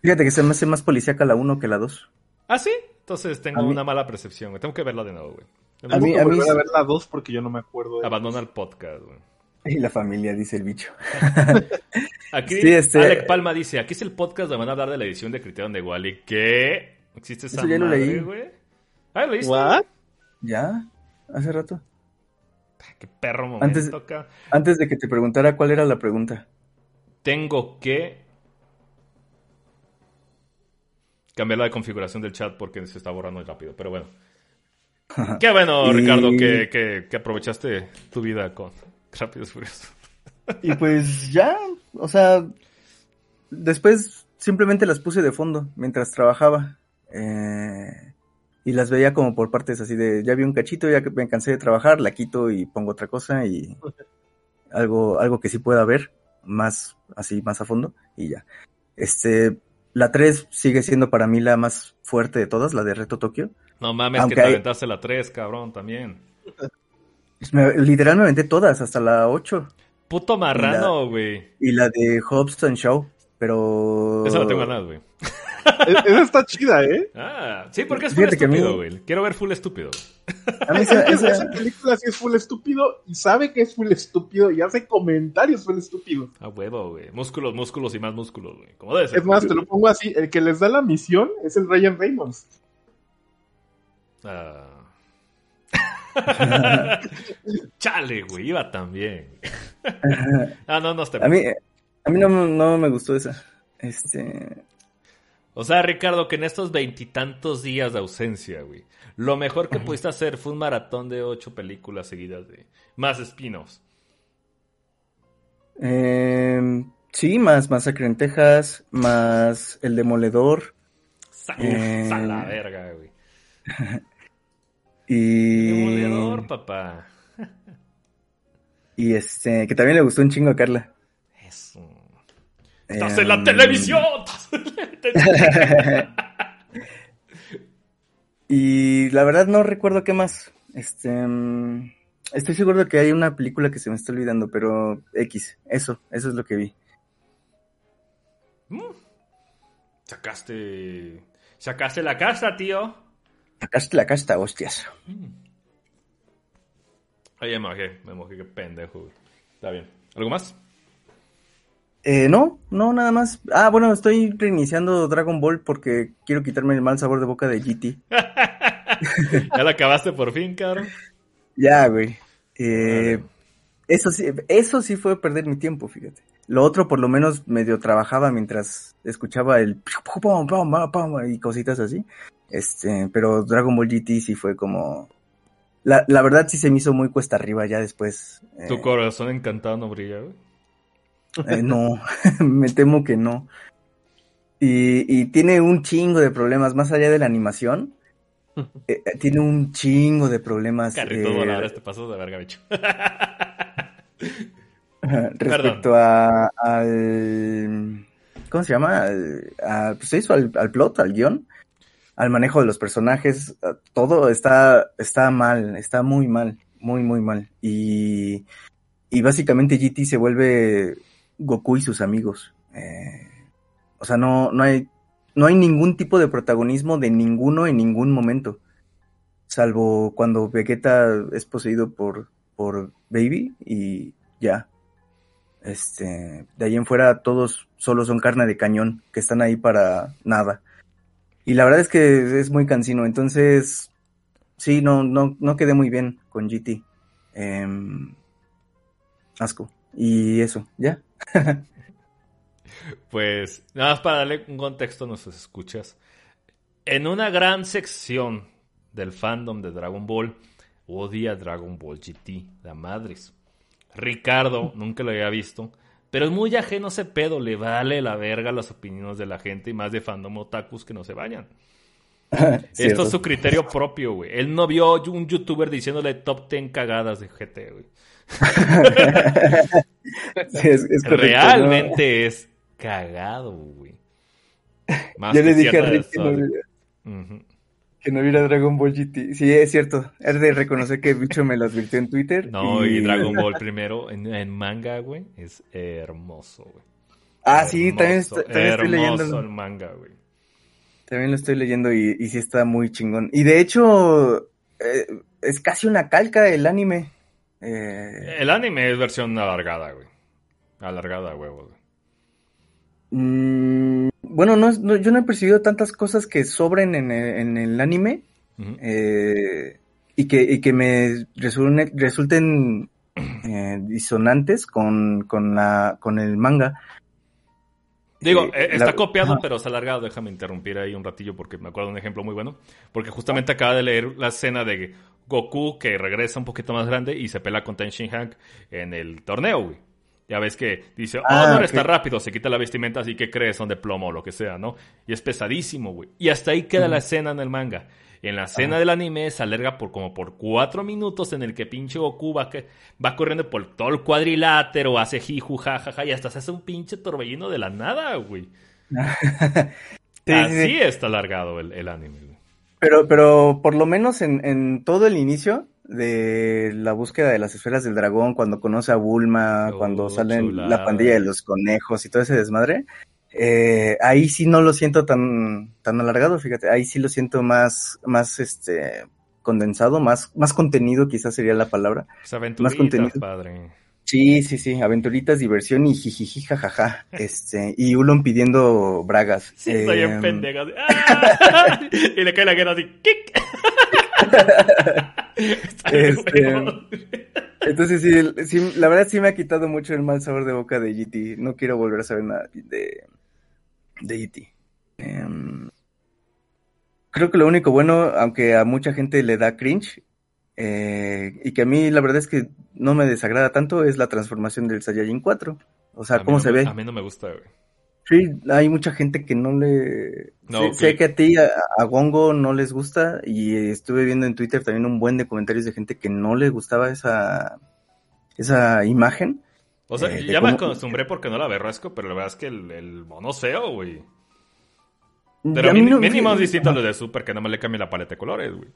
Fíjate que se me hace más policíaca la 1 que la 2. ¿Ah, sí? Entonces tengo A mí- una mala percepción, güey. Tengo que verla de nuevo, güey. A mí- a mí a ver la 2 porque yo no me acuerdo de Abandona el podcast, güey. Y la familia, dice el bicho. Aquí Sí, este- Alec Palma dice, aquí es el podcast donde van a hablar de la edición de Criterion de Wally. ¿Qué? ¿Existe esa Eso ya lo madre, leí. güey? Ah, ¿lo leíste? ¿What? ¿Ya? Hace rato. Qué perro momento Antes- acá. Antes de que te preguntara cuál era la pregunta. Tengo que cambiar la configuración del chat porque se está borrando muy rápido, pero bueno. Qué bueno, Y- Ricardo, que, que- que aprovechaste tu vida con Rápidos Furiosos. Y pues ya, o sea, después simplemente las puse de fondo mientras trabajaba. eh, y las veía como por partes así de, ya vi un cachito, ya que me cansé de trabajar, la quito y pongo otra cosa y algo, algo que sí pueda ver, más así, más a fondo, y ya. Este, la 3 sigue siendo para mí la más fuerte de todas, la de Reto Tokio. No mames, Aunque que te hay- aventaste la 3, cabrón, también. Me- literal me aventé todas, hasta la 8. Puto marrano, güey. Y la de Hobbs and Shaw, pero... Esa la tengo ganas, güey. Esa está chida, ¿eh? Ah, sí, porque es full Fíjate estúpido, güey. Quiero ver full estúpido. A mí esa- Esa, esa- película sí es full estúpido y sabe que es full estúpido y hace comentarios full estúpidos. A huevo, güey. Músculos, músculos y más músculos, güey. Como debe ser. Es más, te lo pongo así, el que les da la misión es el Ryan Reynolds. Ah. Chale, güey, iba también. ah, no, no está A mí, a mí no, no me gustó esa. Este, O sea, Ricardo, que en estos veintitantos días de ausencia, güey, lo mejor que pudiste hacer fue un maratón de ocho películas seguidas de más spin-offs. eh, Sí, más Masacre en Texas, más El Demoledor. Sa- Eh. La verga, güey. Y. Demoledor, papá. Y este, que también le gustó un chingo a Carla. Estás en la televisión. estás en la televisión. Y la verdad no recuerdo qué más. Este, mm, estoy seguro de que hay una película que se me está olvidando, pero X, eso, eso es lo que vi. Mm. Sacaste. Sacaste la casa, tío. Sacaste la casta, hostias. Ay, me mojé, me mojé, qué pendejo. Está bien. ¿Algo más? Eh, no, no, nada más. Ah, bueno, estoy reiniciando Dragon Ball porque quiero quitarme el mal sabor de boca de GT. ¿Ya la acabaste por fin, cabrón? Ya, güey. Eh, eso sí, eso sí fue perder mi tiempo, fíjate. Lo otro por lo menos medio trabajaba mientras escuchaba el pum, pum, pum, pum, y cositas así. Este, pero Dragon Ball GT sí fue como la, la verdad sí se me hizo muy cuesta arriba ya después. eh, Tu corazón encantado no brilla, güey. Eh, no, me temo que no. Y, y tiene un chingo de problemas, más allá de la animación. eh, tiene un chingo de problemas. Carrito eh, volador, te pasas de verga, bicho. Respecto a, al. ¿Cómo se llama? Al, a- pues eso, al, al plot, al guion, al manejo de los personajes, todo está, está mal, está muy mal, muy, muy mal. Y, y básicamente GT se vuelve Goku y sus amigos. Eh, o sea, no, no hay, no hay ningún tipo de protagonismo de ninguno en ningún momento. Salvo cuando Vegeta es poseído por, por Baby y ya. Este, de ahí en fuera todos solo son carne de cañón, que están ahí para nada. Y la verdad es que es muy cansino, entonces sí, no, no, no quedé muy bien con GT. Em, asco. Y eso, ya. Pues nada más para darle un contexto a nuestros escuchas. En una gran sección del fandom de Dragon Ball, odia Dragon Ball GT, la madres. Ricardo nunca lo había visto, pero es muy ajeno ese pedo, le vale la verga las opiniones de la gente y más de fandom otakus que no se vayan. Esto es su criterio propio, güey. Él no vio un youtuber diciéndole top 10 cagadas de GT, güey. Sí, es- es correcto, Realmente es cagado, güey. Más Yo que le dije a Rick que no, que viera Dragon Ball GT. Sí, es cierto. Es de reconocer que Bicho me lo advirtió en Twitter. No, y Dragon Ball primero en, en manga, güey, es hermoso, güey. Ah, sí, también, también estoy leyendo. el manga, güey. También lo estoy leyendo y, y sí está muy chingón. Y de hecho, eh, es casi una calca del anime. Eh, El anime es versión alargada, güey. Alargada, huevo, güey. mm, bueno, no, yo no he percibido tantas cosas que sobren en el, en el anime eh, y, que, y que me resulten eh, disonantes con, con, la, con el manga. Digo, Eh, está la- copiado, ajá. pero es alargado. Déjame interrumpir ahí un ratillo porque me acuerdo de un ejemplo muy bueno. Porque justamente acaba de leer la escena de Goku que regresa un poquito más grande y se pela con Ten Shin Hank en el torneo, güey. Ya ves que dice, oh, Ah, no ok. está rápido, se quita la vestimenta, así que crees, son de plomo o lo que sea, ¿no? Y es pesadísimo, güey. Y hasta ahí queda la escena en el manga. En la escena del anime se alarga por como por cuatro minutos en el que pinche Goku va, que, va corriendo por todo el cuadrilátero, hace jiju, jajaja, y hasta se hace un pinche torbellino de la nada, güey. Sí, sí, Así sí. está alargado el, el anime. güey. Pero, pero por lo menos en, en todo el inicio de la búsqueda de las esferas del dragón, cuando conoce a Bulma, Oh, cuando salen chulada. la pandilla de los conejos y todo ese desmadre, eh, ahí sí no lo siento tan, tan alargado, fíjate, ahí sí lo siento más, más este condensado, más, más contenido quizás sería la palabra. Pues aventuritas, contenido. padre. Sí, sí, sí, aventuritas, diversión y jijiji, jajaja, este, y Ulon pidiendo bragas. Sí, estoy en Em, pendeja. así, ¡ah! y le cae la guerra así. ¡kick! Este. Entonces sí, sí, la verdad sí me ha quitado mucho el mal sabor de boca de GT. No quiero volver a saber nada de, de GT. Em, creo que lo único bueno, aunque a mucha gente le da cringe, eh, y que a mí la verdad es que no me desagrada tanto, es la transformación del Saiyajin 4. O sea, A cómo no se me- ve. A mí no me gusta, güey. Sí, hay mucha gente que no le... No, sé, que a ti, a, a Gongo, no les gusta y estuve viendo en Twitter también un buen de comentarios de gente que no le gustaba esa, esa imagen. O sea, Eh, ya me cómo- acostumbré porque no la aberrasco, pero la verdad es que el, el mono es feo, güey. Pero mí no- mínimo es distinto a lo de Super, que nada más le cambia la paleta de colores, güey.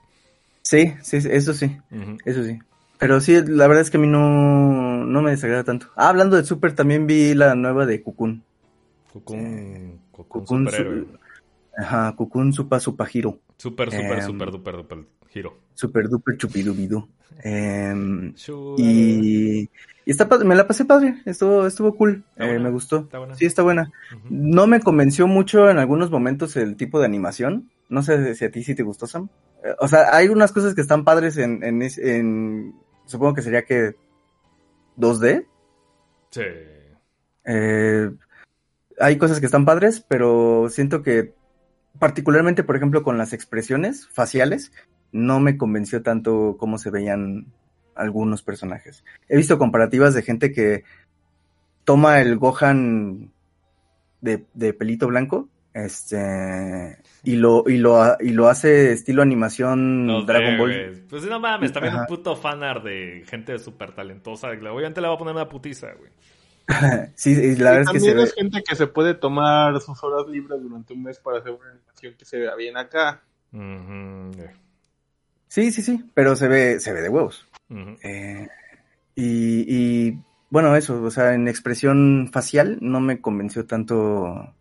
Sí, sí, eso sí, eso sí. Pero sí, la verdad es que a mí no, no me desagrada tanto. Ah, hablando de Super, también vi la nueva de. Cocoon, Cocoon Cocoon superhéroe. su- Ajá, Cocoon Supa Supa Hiro. Super, super, Em, super, duper, duper giro. Super duper chupidubidu. Em, Sure. y, y está me la pasé padre, estuvo, estuvo cool, eh, me gustó. está buena. Sí, está buena. No me convenció mucho en algunos momentos el tipo de animación. No sé si a ti sí te gustó, Sam. Eh, O sea, hay unas cosas que están padres en, en, en- supongo que sería que 2D. Sí. Eh, hay cosas que están padres, pero siento que particularmente, por ejemplo, con las expresiones faciales, no me convenció tanto cómo se veían algunos personajes. He visto comparativas de gente que toma el Gohan de, de pelito blanco, este, y lo, y lo, y lo hace estilo animación No Dragon sé, Ball. güey. Pues no mames, también un puto fanart de gente súper talentosa. Obviamente le va a poner una putiza, güey. sí, y la Y verdad es que se también ve. es gente que se puede tomar sus horas libres durante un mes para hacer una animación que se vea bien acá. Sí, sí, sí, pero se ve, se ve de huevos. Eh, y, y, bueno, eso, o sea, en expresión facial no me convenció tanto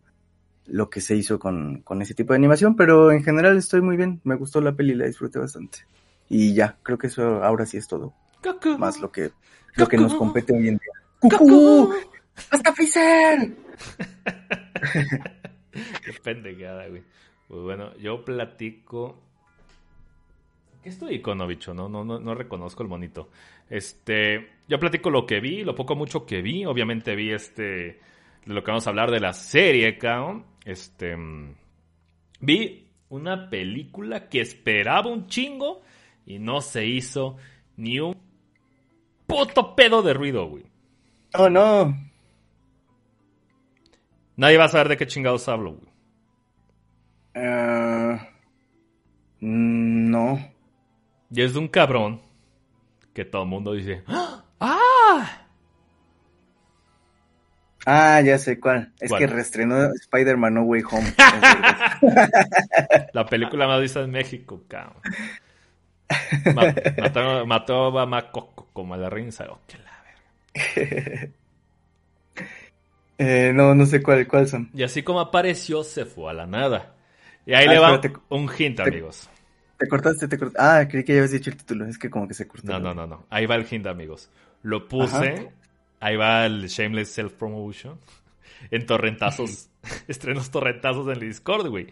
lo que se hizo con, con ese tipo de animación, pero en general estoy muy bien, me gustó la peli, la disfruté bastante. Y ya, creo que eso ahora sí es todo, Cucú. más lo que, lo que nos compete hoy en día. ¡Cucú! ¡Hasta Freezer! Qué pendejada, güey. Pues bueno, yo platico. ¿Qué estoy icono, bicho? No, no, no, no reconozco el monito. Este. Yo platico lo que vi, lo poco mucho que vi. Obviamente vi este. De lo que vamos a hablar de la serie, cabrón. Este. mm, Vi una película que esperaba un chingo y no se hizo ni un puto pedo de ruido, güey. Oh, no. Nadie va a saber de qué chingados hablo, güey. Ah, mm, no. Y es de un cabrón que todo el mundo dice, ¡Ah! Ah, ya sé cuál. Es ¿Cuál? que reestrenó Spider-Man No Way Home. La película más vista en México, cabrón. Ma- Mató, mató a Bamacoco como a la reina. Oh, que la verga. Eh, no, no sé cuál, cuál son. Y así como apareció, se fue a la nada. Y ahí Ah, le va espérate. un hint, Te- amigos. Te cortaste, te cortaste. Ah, creí que ya habías dicho el título. Es que como que se cortó. No, no, no, no. Ahí va el hint, amigos. Lo puse. Ajá. Ahí va el Shameless Self Promotion. En torrentazos. estrenos torrentazos en el Discord, güey.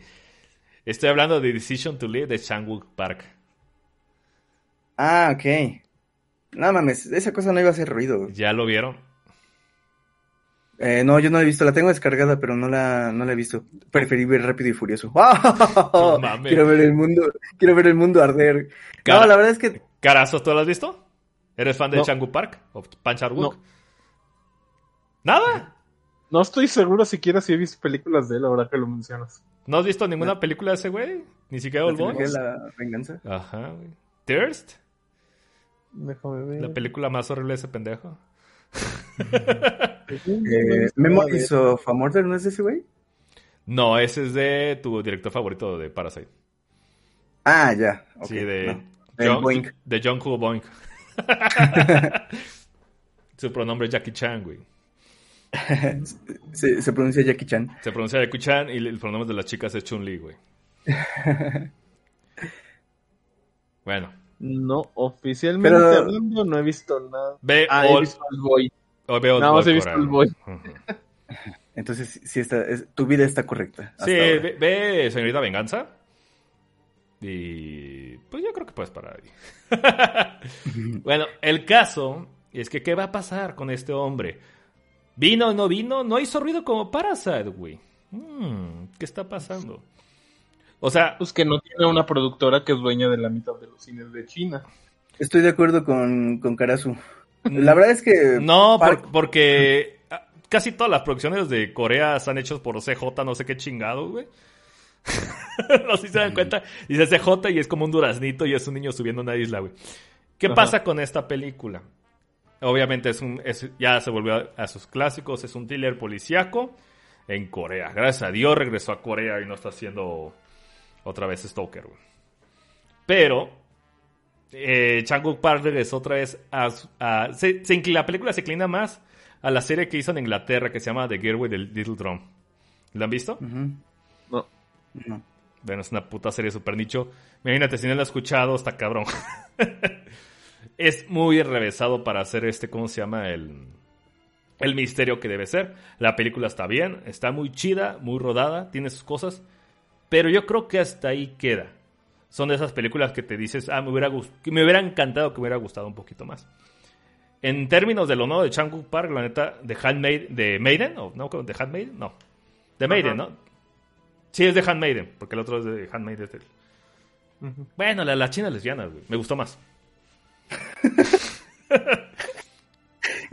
Estoy hablando de Decision to Live de Changwook Park. Ah, ok. No mames, esa cosa no iba a hacer ruido. ¿Ya lo vieron? Eh, no, yo no la he visto. La tengo descargada, pero no la, no la he visto. Preferí ver Rápido y Furioso. No mames. quiero ver el mundo, quiero ver el mundo arder. No, la verdad es que Carazo, ¿tú lo has visto? ¿Eres fan de No. Park? ¿O Pancharwook? No. ¿Nada? No estoy seguro siquiera si he visto películas de él ahora que lo mencionas. ¿No has visto ninguna película de ese güey? ¿Ni siquiera Old de la venganza. Ajá, güey. ¿Thirst? Déjame ver. La película más horrible de ese pendejo. Eh, Memories of a Murder, ¿no es de ese güey? No, ese es de tu director favorito de Parasite. Ah, ya. sí, de, no. John, de John Cool Boing. Su pronombre es Jackie Chan, güey. se, se pronuncia Jackie Chan. Se pronuncia Jackie Chan y el pronombre de las chicas es Chun-Li, güey. Bueno, No, oficialmente Pero- hablando, no he visto nada. ve Ah, he visto al boy. o ve Old Nada más Boy he visto. Old Boy. Entonces, sí está, es- tu vida está correcta. Sí, ve, ve Señorita Venganza. Y pues yo creo que puedes parar ahí. bueno, el caso es que ¿qué va a pasar con este hombre? ¿Vino o no vino? No hizo ruido como Parasite, güey. Mm, ¿Qué está pasando? O sea, Pues que no tiene una productora que es dueña de la mitad de los cines de China. Estoy de acuerdo con, con Karasu. La verdad es que no, por- porque ah, casi todas las producciones de Corea están hechas por CJ, no sé qué chingado, güey. no sé si se dan cuenta. Dice CJ y es como un duraznito y es un niño subiendo una isla, güey. ¿Qué Ajá. pasa con esta película? Obviamente es un, es- ya se volvió a, a sus clásicos, es un thriller policíaco en Corea. Gracias a Dios regresó a Corea y no está haciendo otra vez Stoker, güey. Pero eh, Chang-wook Park regresó otra vez a... su- a- se, se inclina- la película se inclina más a la serie que hizo en Inglaterra que se llama The Girl with the Little Drum. ¿La han visto? No. No. Bueno, es una puta serie super nicho. Imagínate, si no la has escuchado, está cabrón. es muy enrevesado para hacer este, ¿cómo se llama? El, el misterio que debe ser. La película está bien, está muy chida, muy rodada, tiene sus cosas. Pero yo creo que hasta ahí queda. Son de esas películas que te dices, ah, me hubiera, me hubiera encantado que me hubiera gustado un poquito más. En términos de lo nuevo de Chang Park, la neta, de Handmaid, de Maiden, o no, de Handmaiden, no. De Maiden, Ajá. ¿no? Sí, es de Handmaiden, porque el otro es de Handmaiden. es Ujú. Bueno, la, la china lesbiana, güey, me gustó más.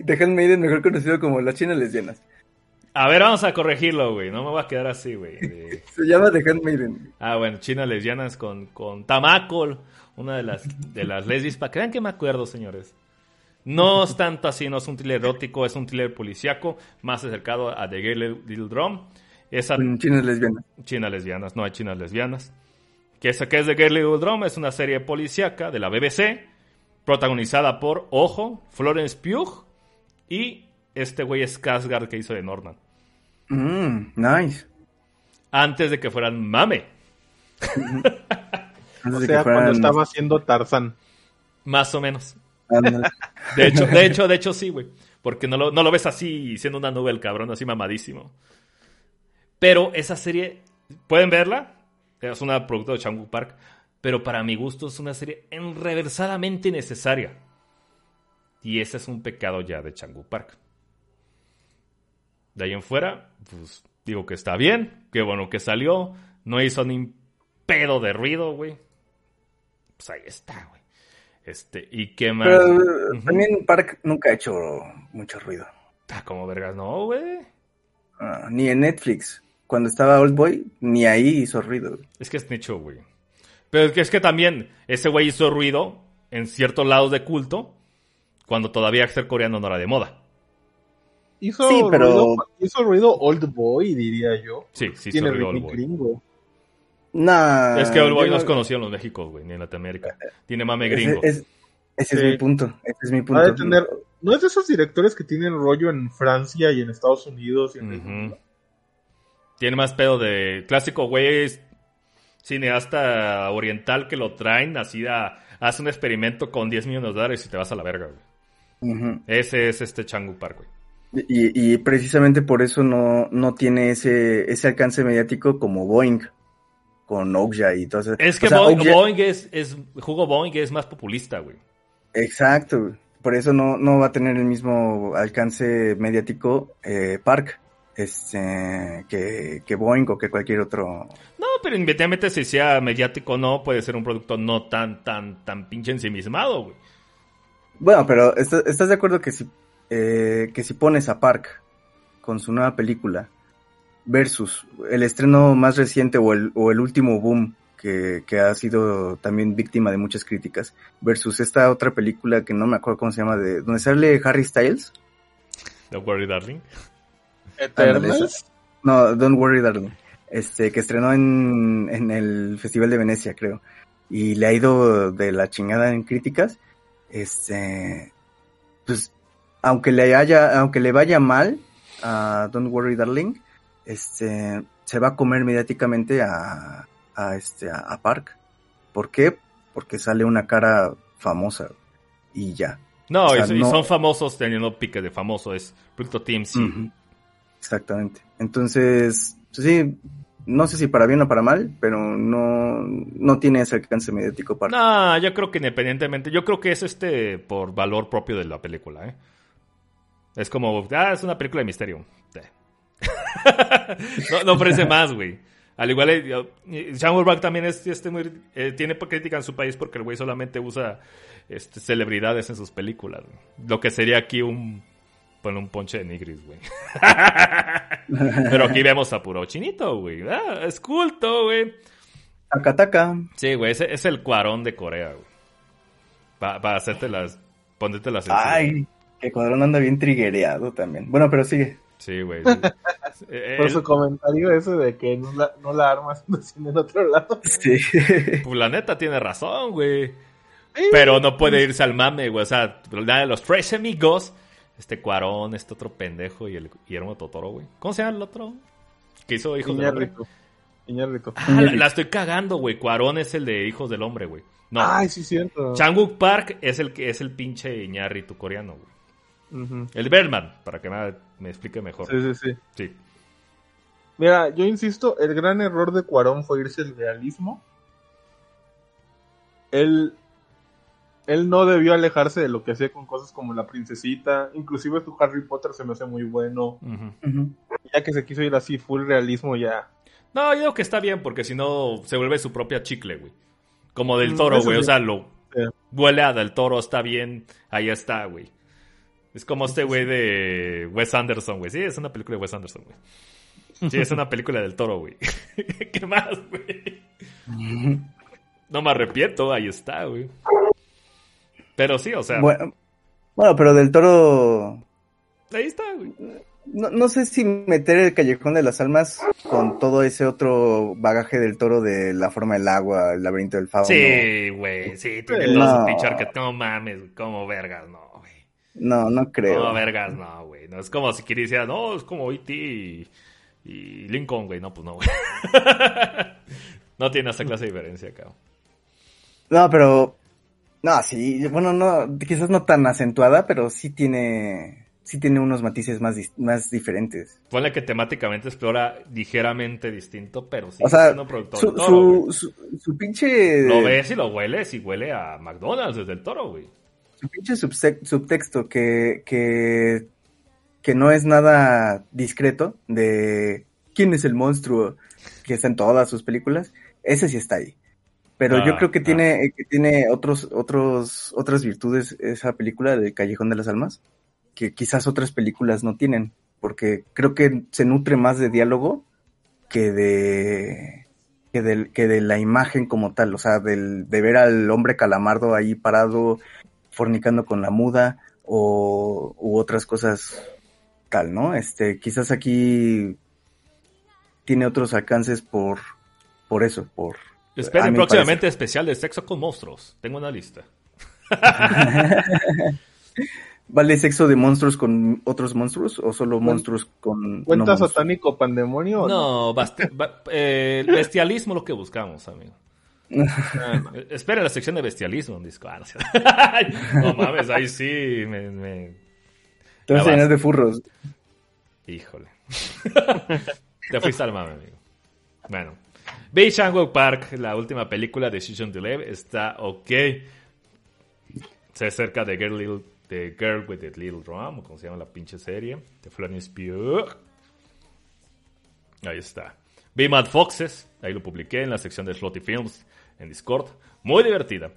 The Handmaiden, mejor conocido como las chinas lesbianas. A ver, vamos a corregirlo, güey, no me voy a quedar así, güey. de- Se llama The Handmaiden. Ah, bueno, China lesbianas con, con Tamacol, una de las, de las lesbis. Para que vean que me acuerdo, señores. No es tanto así, no es un thriller erótico, es un thriller policiaco, más acercado a The Girl Little Drum. Esa chinas lesbianas. chinas lesbianas, no hay chinas lesbianas. Que esa que es The Girl Little Drum es una serie policíaca de la BBC, protagonizada por, ojo, Florence Pugh y este güey Skarsgård que hizo de Norman. Mm, nice. Antes de que fueran mame. O sea, cuando estaba haciendo Tarzán. Más o menos. De hecho, de hecho, de hecho sí, güey. Porque no lo, no lo ves así siendo una nube el cabrón, así mamadísimo. Pero esa serie, pueden verla. Es una producto de Changu Park. Pero para mi gusto es una serie enreversadamente necesaria. Y ese es un pecado ya de Changu Park. De ahí en fuera, pues digo que está bien. Qué bueno que salió. No hizo ni un pedo de ruido, güey. Pues ahí está, güey. Este, ¿y qué más? Pero Ujú. también Park nunca ha hecho mucho ruido. Ah, como vergas, no, güey. Ah, ni en Netflix. Cuando estaba Old Boy, ni ahí hizo ruido. Es que es nicho, güey. Pero es que, es que también ese güey hizo ruido en ciertos lados de culto cuando todavía ser coreano no era de moda. Hizo, Sí, pero- ruido, hizo ruido Old Boy, diría yo. Sí, sí hizo Tiene ruido ritmo Old Boy. gringo. Nah, es que Old Boy no es no- conocido en los México, güey, ni en Latinoamérica. Tiene mame gringo. es- ese Sí. es mi punto. Ese es mi Ha de punto. tener- no es de esos directores que tienen rollo en Francia y en Estados Unidos. y en- Ujú. Tiene más pedo de clásico, güey, es cineasta oriental que lo traen así a... Hace un experimento con 10 millones de dólares y te vas a la verga, güey. Ese es este Changu Park, güey. Y, y precisamente por eso no, no tiene ese, ese alcance mediático como Boeing con Okja y todo eso. Es que O sea, Boeing, Okja- Boeing es, es... Jugo Boeing es más populista, güey. Exacto, por eso no, no va a tener el mismo alcance mediático eh, Park este, que, que Boeing o que cualquier otro. No, pero inmediatamente si sea mediático o no, puede ser un producto no tan, tan, tan pinche ensimismado, güey. Bueno, pero ¿estás, estás de acuerdo que si, eh, que si pones a Park con su nueva película versus el estreno más reciente o el, o el último boom que, que ha sido también víctima de muchas críticas versus esta otra película que no me acuerdo cómo se llama, de donde sale Harry Styles? Don't worry, darling. Eternals. No, Don't Worry Darling. Este, que estrenó en, en el Festival de Venecia, creo. Y le ha ido de la chingada en críticas. Este, pues, aunque le haya, aunque le vaya mal a Don't Worry Darling, este, se va a comer mediáticamente a, a este, a, a Park. ¿Por qué? Porque sale una cara famosa. Y ya. No, O sea, y, no- son famosos teniendo pique de famoso, es producto TMC. Ujú. Exactamente. Entonces, pues sí, no sé si para bien o para mal, pero no, no tiene ese alcance mediático para. No, yo creo que independientemente, yo creo que es este por valor propio de la película, ¿eh? Es como, ah, es una película de misterio. No, no ofrece más, güey. Al igual, yo- eh, Sean Urbank también es, este muy, eh, tiene crítica en su país porque el güey solamente usa este, celebridades en sus películas. Lo que sería aquí un ponle un ponche de nigris, güey. Pero aquí vemos a puro chinito, güey. Ah, es culto, güey. Akataka. Sí, güey, ese es el cuarón de Corea, güey. Para hacerte las. Ponerte las Ay, que cuadrón anda bien triguereado también. Bueno, pero sigue. Sí, güey. Eh, Por su comentario ese de que no la, no la armas sino en otro lado. Sí. Pues la neta tiene razón, güey. Pero no puede irse al mame, güey. O sea, los tres amigos, este Cuarón, este otro pendejo y el Guillermo Totoro, güey. ¿Cómo se llama el otro? ¿Qué hizo Hijos del Hombre? Iñárritu. Ah, la, la, estoy cagando, güey. Cuarón es el de Hijos del Hombre, güey. No. Ay, sí, cierto. Changwook Park es el que es el pinche Iñárritu coreano, güey. El Berman, para que me, me, explique mejor. Sí, sí, sí. Sí. Mira, yo insisto, el gran error de Cuarón fue irse al realismo. Él él no debió alejarse de lo que hacía con cosas como la princesita, inclusive su Harry Potter se me hace muy bueno. Ya que se quiso ir así full realismo ya. No, yo digo que está bien porque si no se vuelve su propia chicle, güey. Como del mm, toro, güey, o sea, lo huele a del toro, está bien, ahí está, güey. Es como este güey de Wes Anderson, güey. Sí, es una película de Wes Anderson, güey. Sí, es una película del toro, güey. ¿Qué más, güey? No me arrepiento, ahí está, güey. Pero sí, o sea. Bueno, pero del toro. Ahí está, güey. No, no, sé si meter el Callejón de las Almas con todo ese otro bagaje del toro de la forma del agua, el laberinto del fauno. Sí, güey, sí, tiene no. pinchar que no mames, como vergas, no, güey. No, no creo. No, vergas, no, güey. No es como si quisiera, no, es como E.T. Y, y Lincoln, güey. No, pues no, güey. no tiene esa clase de diferencia, cabrón. No, pero no, sí, bueno, no, quizás no tan acentuada, pero sí tiene, sí tiene unos matices más, más diferentes. Ponle que temáticamente explora ligeramente distinto, pero sí o sea, productor su, toro, su, su, pinche... Lo ves y lo hueles y huele a McDonald's desde el toro, güey. Su pinche subtexto que, que, que no es nada discreto de quién es el monstruo que está en todas sus películas, ese sí está ahí. Pero yo ah, creo que ah. tiene, que tiene otros, otros, otras virtudes esa película de Callejón de las Almas, que quizás otras películas no tienen, porque creo que se nutre más de diálogo que de, que de, que de la imagen como tal, o sea, del, de ver al hombre calamardo ahí parado, fornicando con la muda, o, u otras cosas tal, ¿no? Este, quizás aquí tiene otros alcances por, por eso, por Esperen próximamente especial de sexo con monstruos. Tengo una lista. ¿Vale sexo de monstruos con otros monstruos o solo monstruos con... ¿Cuenta satánico pandemonio? No, eh, bestialismo lo que buscamos, amigo. Eh, espera la sección de bestialismo, disco. Ah, no, mames, ahí sí me... me... Te de furros. Híjole. Te fuiste al mame, amigo. Bueno. Changwon Park, la última película de Decision to Live, está ok. Se acerca de Girl, de Girl with the Little Drum, como se llama la pinche serie, de Florence Pugh. Ahí está. Vi Mad Foxes, ahí lo publiqué en la sección de Slotty Films en Discord. Muy divertida.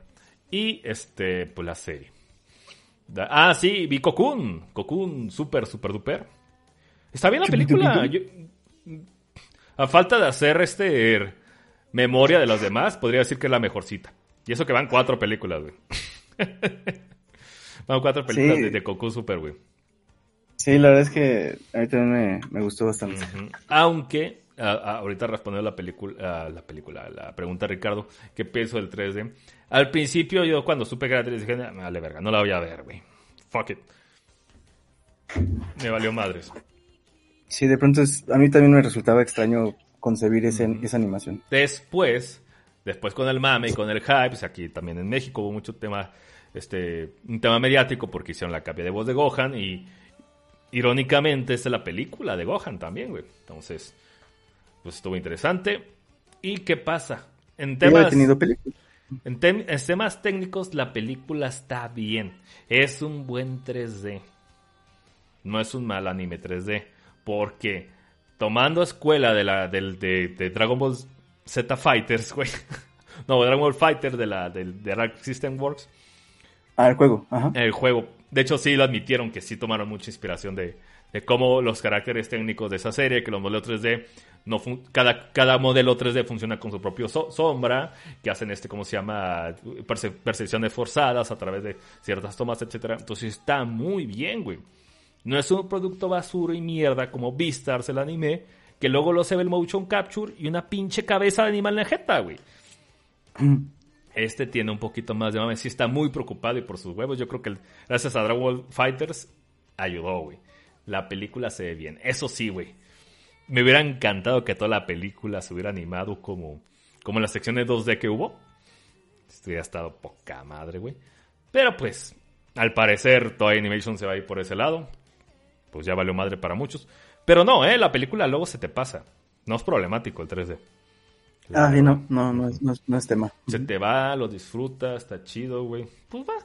Y este, pues la serie. Ah, sí, vi Cocoon. Cocoon, super, super duper. Está bien la película. A falta de hacer este memoria de los demás, podría decir que es la mejorcita. Y eso que van cuatro películas, güey. van cuatro películas de, de Super, güey. Sí, la verdad es que a mí también me, gustó bastante. Aunque, ahorita respondiendo la película, la película, la pregunta Ricardo, ¿qué pienso del 3D? Al principio yo cuando supe que era 3D dije, vale verga, no la voy a ver, güey. Fuck it. Me valió madres. Sí, de pronto a mí también me resultaba extraño concebir ese, esa animación. Después, después con el mame y con el hype, pues aquí también en México hubo mucho tema, este, un tema mediático porque hicieron la copia de voz de Gohan y irónicamente es la película de Gohan también, güey. Entonces, pues estuvo interesante. ¿Y qué pasa? En temas, en, en temas técnicos, la película está bien. Es un buen 3D. No es un mal anime 3D. Porque tomando escuela de la del, de, Dragon Ball Z Fighters, güey. no, Dragon Ball Fighter de la del de Arc System Works. Ah, el juego, ajá. El juego. De hecho, sí lo admitieron que sí tomaron mucha inspiración de, de cómo los caracteres técnicos de esa serie, que los modelos 3D, no cada, cada modelo 3D funciona con su propio sombra, que hacen este, ¿cómo se llama? Perce percepciones forzadas a través de ciertas tomas, etcétera. Entonces está muy bien, güey. No es un producto basura y mierda como Beastars, el anime, que luego lo se ve el motion capture y una pinche cabeza de animal en güey. Este tiene un poquito más de mame. Sí está muy preocupado y por sus huevos. Yo creo que gracias a Dragon Ball Fighters ayudó, güey. La película se ve bien. Eso sí, güey. Me hubiera encantado que toda la película se hubiera animado como, como en las secciones 2D que hubo. Esto hubiera estado poca madre, güey. Pero pues, al parecer, toda Animation se va a ir por ese lado. Pues ya valió madre para muchos. Pero no, ¿eh? La película luego se te pasa. No es problemático el 3D. ah, sí, no, no, no es, no, es, tema. Se te va, lo disfrutas, está chido, güey. Pues va.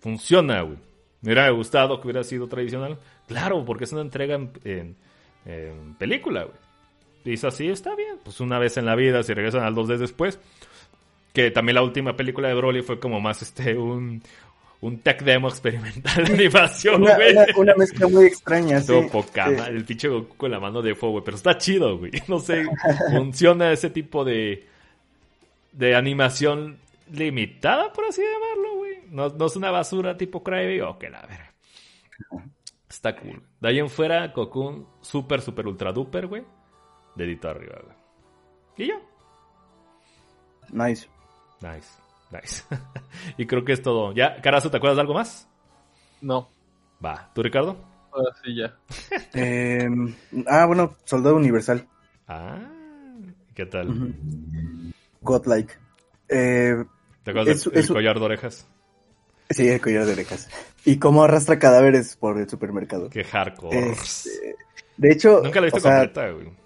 Funciona, güey. Me hubiera gustado que hubiera sido tradicional. Claro, porque es una entrega en, película, güey. Es así, está bien. Pues una vez en la vida, si regresan al 2D después. Que también la última película de Broly fue como más este un, un tech demo experimental de animación, una, güey. Una, mezcla muy extraña, sí. poca El pinche Goku con la mano de fuego, güey. Pero está chido, güey. No sé, funciona ese tipo de, de animación limitada, por así llamarlo, güey. No, no es una basura tipo Crybaby. o que la ver. Está cool. De ahí en fuera, Cocoon, super, super, ultra duper, güey. Dedito arriba, güey. Y ya. Nice. Nice. Nice. y creo que es todo. ¿Ya, Carazo, te acuerdas de algo más? No. Va. ¿Tú, Ricardo? Ahora sí, ya. Em, ah, bueno, Soldado Universal. Ah, ¿qué tal? Godlike. Eh, ¿Te acuerdas del collar de orejas? Sí, el collar de orejas. Y cómo arrastra cadáveres por el supermercado. Qué hardcore. Este, de hecho. Nunca la he visto completa, güey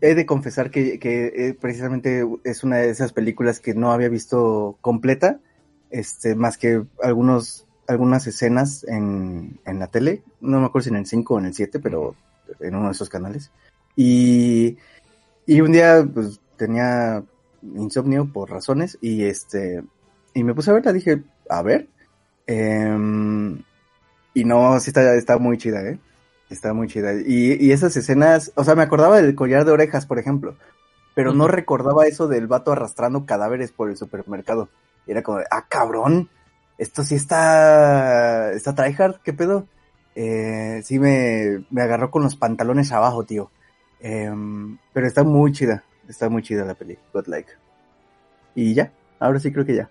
he de confesar que, eh, precisamente es una de esas películas que no había visto completa, este, más que algunos, algunas escenas en, en la tele, no me acuerdo si en el 5 o en el 7, pero en uno de esos canales. Y, y un día, pues, tenía insomnio por razones y este, y me puse a verla, dije, a ver, em, y no, sí está, está muy chida, ¿eh? Está muy chida. Y, esas escenas, o sea, me acordaba del collar de orejas, por ejemplo, pero no recordaba eso del vato arrastrando cadáveres por el supermercado. Y era como, de, ah, cabrón, esto sí está, está tryhard, ¿qué pedo? Eh, sí me, me agarró con los pantalones abajo, tío. Em, pero está muy chida, está muy chida la peli, Godlike. Y ya, ahora sí creo que ya.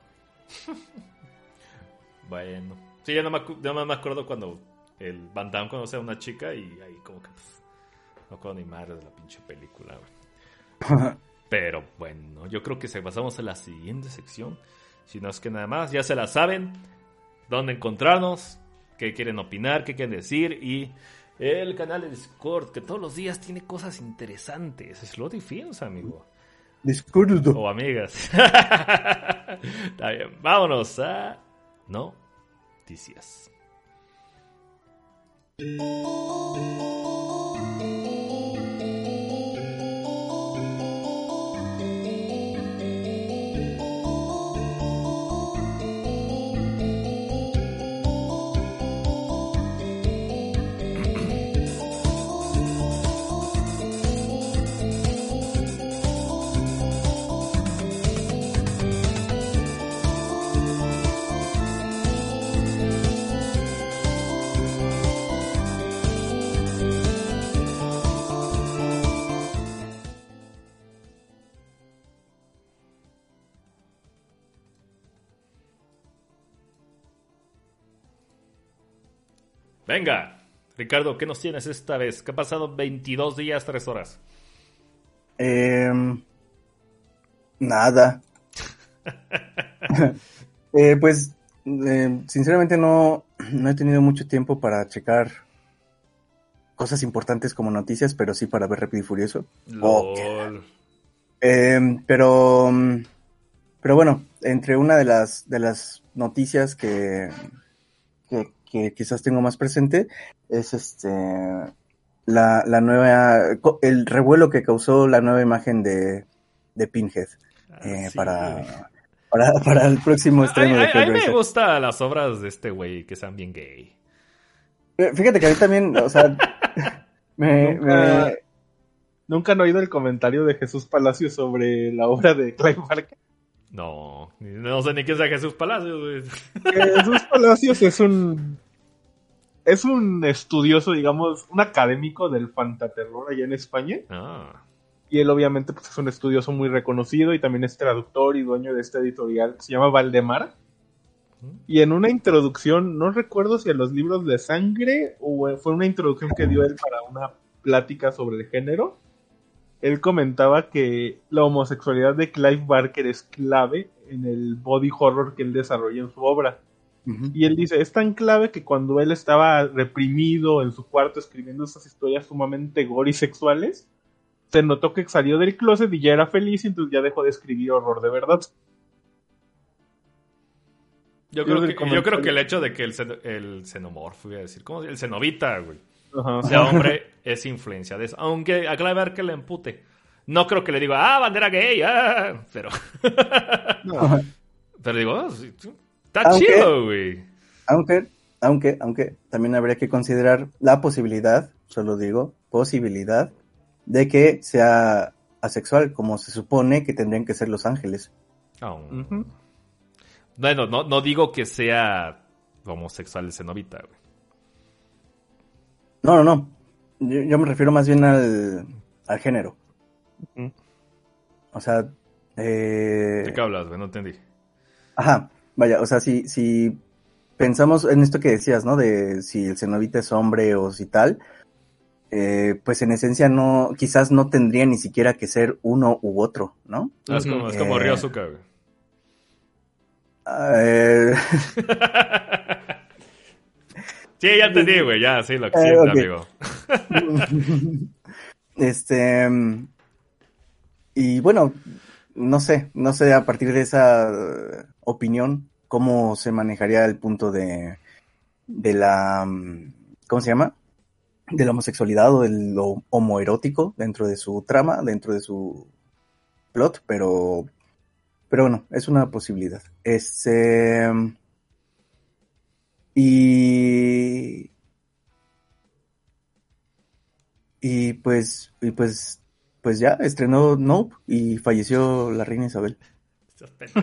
bueno. Sí, ya no me, no me acuerdo cuando el Van Damme conoce a una chica y ahí como que pues, no puedo ni madre de la pinche película, Pero bueno, yo creo que se pasamos a la siguiente sección. Si no es que nada más, ya se la saben. Dónde encontrarnos, qué quieren opinar, qué quieren decir. Y el canal de Discord, que todos los días tiene cosas interesantes. Es lo difícil, amigo. Discord. O amigas. Está bien, vámonos a noticias. Thank you. Venga, Ricardo, ¿qué nos tienes esta vez? ¿Qué ha pasado 22 días, 3 horas? Em, nada. Eh, pues, em, sinceramente no, no he tenido mucho tiempo para checar cosas importantes como noticias, pero sí para ver Rápido y Furioso. Em, pero, pero bueno, entre una de las, de las noticias que, que quizás tengo más presente es este la, la nueva el revuelo que causó la nueva imagen de, de Pinhead ah, eh, para, para, para el próximo A, estreno de a- a mí me gustan las obras de este güey que sean bien gay. Eh, Fíjate que a mí también, o sea, me, Nunca- me- ¿Nunca han oído el comentario de Jesús Palacio sobre la obra de Clive Barker? No, no sé ni quién sea Jesús Palacios, güey. Jesús Palacios es un es un estudioso, digamos, un académico del fantaterror allá en España. Ah, Y él obviamente pues, es un estudioso muy reconocido y también es traductor y dueño de esta editorial que se llama Valdemar. Y en una introducción, no recuerdo si a los libros de sangre o fue una introducción que dio él para una plática sobre el género, él comentaba que la homosexualidad de Clive Barker es clave en el body horror que él desarrolla en su obra. Y él dice, es tan clave que cuando él estaba reprimido en su cuarto escribiendo esas historias sumamente gore y sexuales, se notó que salió del closet y ya era feliz y entonces ya dejó de escribir horror de verdad. yo creo, que, yo comentario- creo que el hecho de que el, el xenomorfo, voy a decir, ¿cómo? El xenovita, güey, Ajá. sea hombre, es influencia de eso. Aunque a Clive Barker le empute. No creo que le diga, ah, bandera gay, ah, pero... No. Pero digo, ah, sí, sí, está Aunque- chido, güey. Aunque, aunque, aunque también habría que considerar la posibilidad, solo digo, posibilidad, de que sea asexual, como se supone que tendrían que ser los ángeles. Ujú. Bueno, no, no digo que sea homosexual el xenovita, güey. No, no, no. Yo, yo me refiero más bien al, al género. O sea, eh, ¿De qué hablas, güey? No entendí. Ajá, vaya, o sea, si, si pensamos en esto que decías, ¿no? De si el cenobita es hombre o si tal, eh, pues en esencia no, quizás no tendría ni siquiera que ser uno u otro, ¿no? Ah, es como, es como Eh. Ryosuka, güey. Eh, Sí, ya entendí, güey. Ya, sí, lo que Eh, siente, ok. amigo. este, y bueno, no sé, no sé a partir de esa eh, opinión cómo se manejaría el punto de, de la, mm, ¿cómo se llama? De la homosexualidad o de lo homoerótico dentro de su trama, dentro de su plot, pero, pero bueno, es una posibilidad. Este, y, y pues, y pues, pues ya estrenó Nope y falleció la reina Isabel.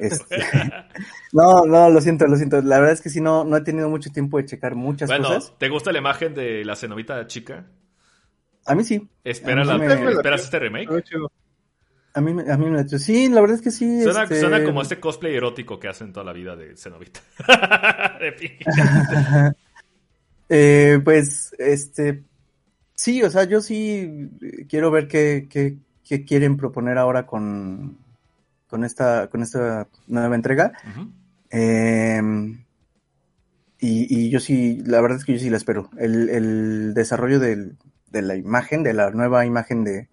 Este, no, no, lo siento, lo siento. La verdad es que sí, no, no he tenido mucho tiempo de checar muchas Bueno, cosas. ¿te gusta la imagen de la cenovita chica? A mí sí. ¿Espera A mí la- sí me- ¿Esperas este remake? A mí, me- a mí me Sí, la verdad es que sí. Suena, este, suena como este cosplay erótico que hacen toda la vida de cenovita. De. Eh, pues, este, sí, o sea, yo sí quiero ver qué, qué, qué quieren proponer ahora con, con esta, con esta nueva entrega. Eh, y, y yo sí, la verdad es que yo sí la espero. El, el desarrollo del- de la imagen, de la nueva imagen de,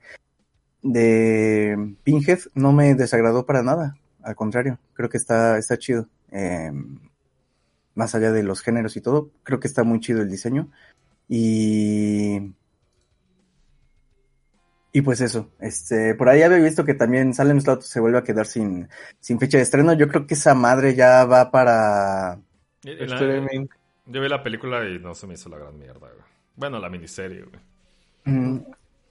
de Pinhead, no me desagradó para nada. Al contrario, creo que está, está chido. Eh, más allá de los géneros y todo, creo que está muy chido el diseño. Y. Y pues eso, este, por ahí había visto que también Salem Slot se vuelve a quedar sin, sin fecha de estreno. Yo creo que esa madre ya va para. La- Streaming. yo vi la película y no se me hizo la gran mierda, güey. Bueno, la miniserie, güey. Mm,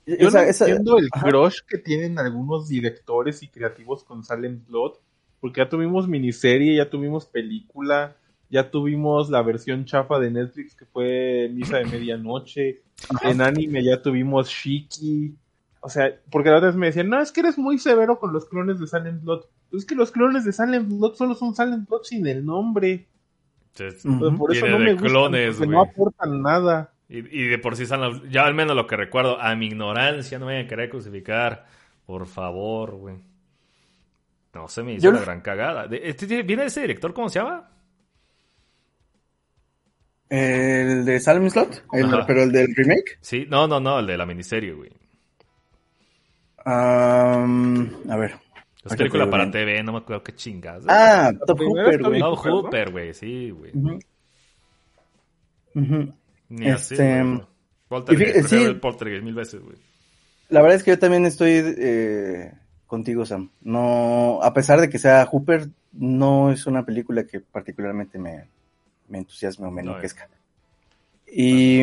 Yo esa- no esa- entiendo el Ajá. crush que tienen algunos directores y creativos con Silent Blood, porque ya tuvimos miniserie, ya tuvimos película, ya tuvimos la versión chafa de Netflix que fue Misa de Medianoche, en anime ya tuvimos Shiki, o sea, porque la otra vez me decían, no, es que eres muy severo con los clones de Silent Blood. Es que los clones de Silent Blood solo son Silent Blood sin el nombre. Entonces, por eso no me gustan, clones, porque güey. no aportan nada. Y, y de por sí están los- ya al menos lo que recuerdo, a mi ignorancia, no me vayan a querer crucificar, por favor, güey. No se me hizo Yo la no- gran cagada. De- este ¿Viene ese director? ¿Cómo se llama? El de Salem Slot, el- pero el del remake. Sí, no, no, no, el de la miniserie, güey. Am, a ver. Es Ahorita película para TV, no me acuerdo qué chingas. Ah, Top Hooper, güey. Bob Hooper, ¿no? Hooper, güey, sí, güey. Ni así, Este, güey. Poltergeist, y fí- prefiero sí. el Poltergeist mil veces, güey. La verdad es que yo también estoy eh, contigo, Sam. No, a pesar de que sea Hooper, no es una película que particularmente me, me entusiasme o me No, enloquezca. Y,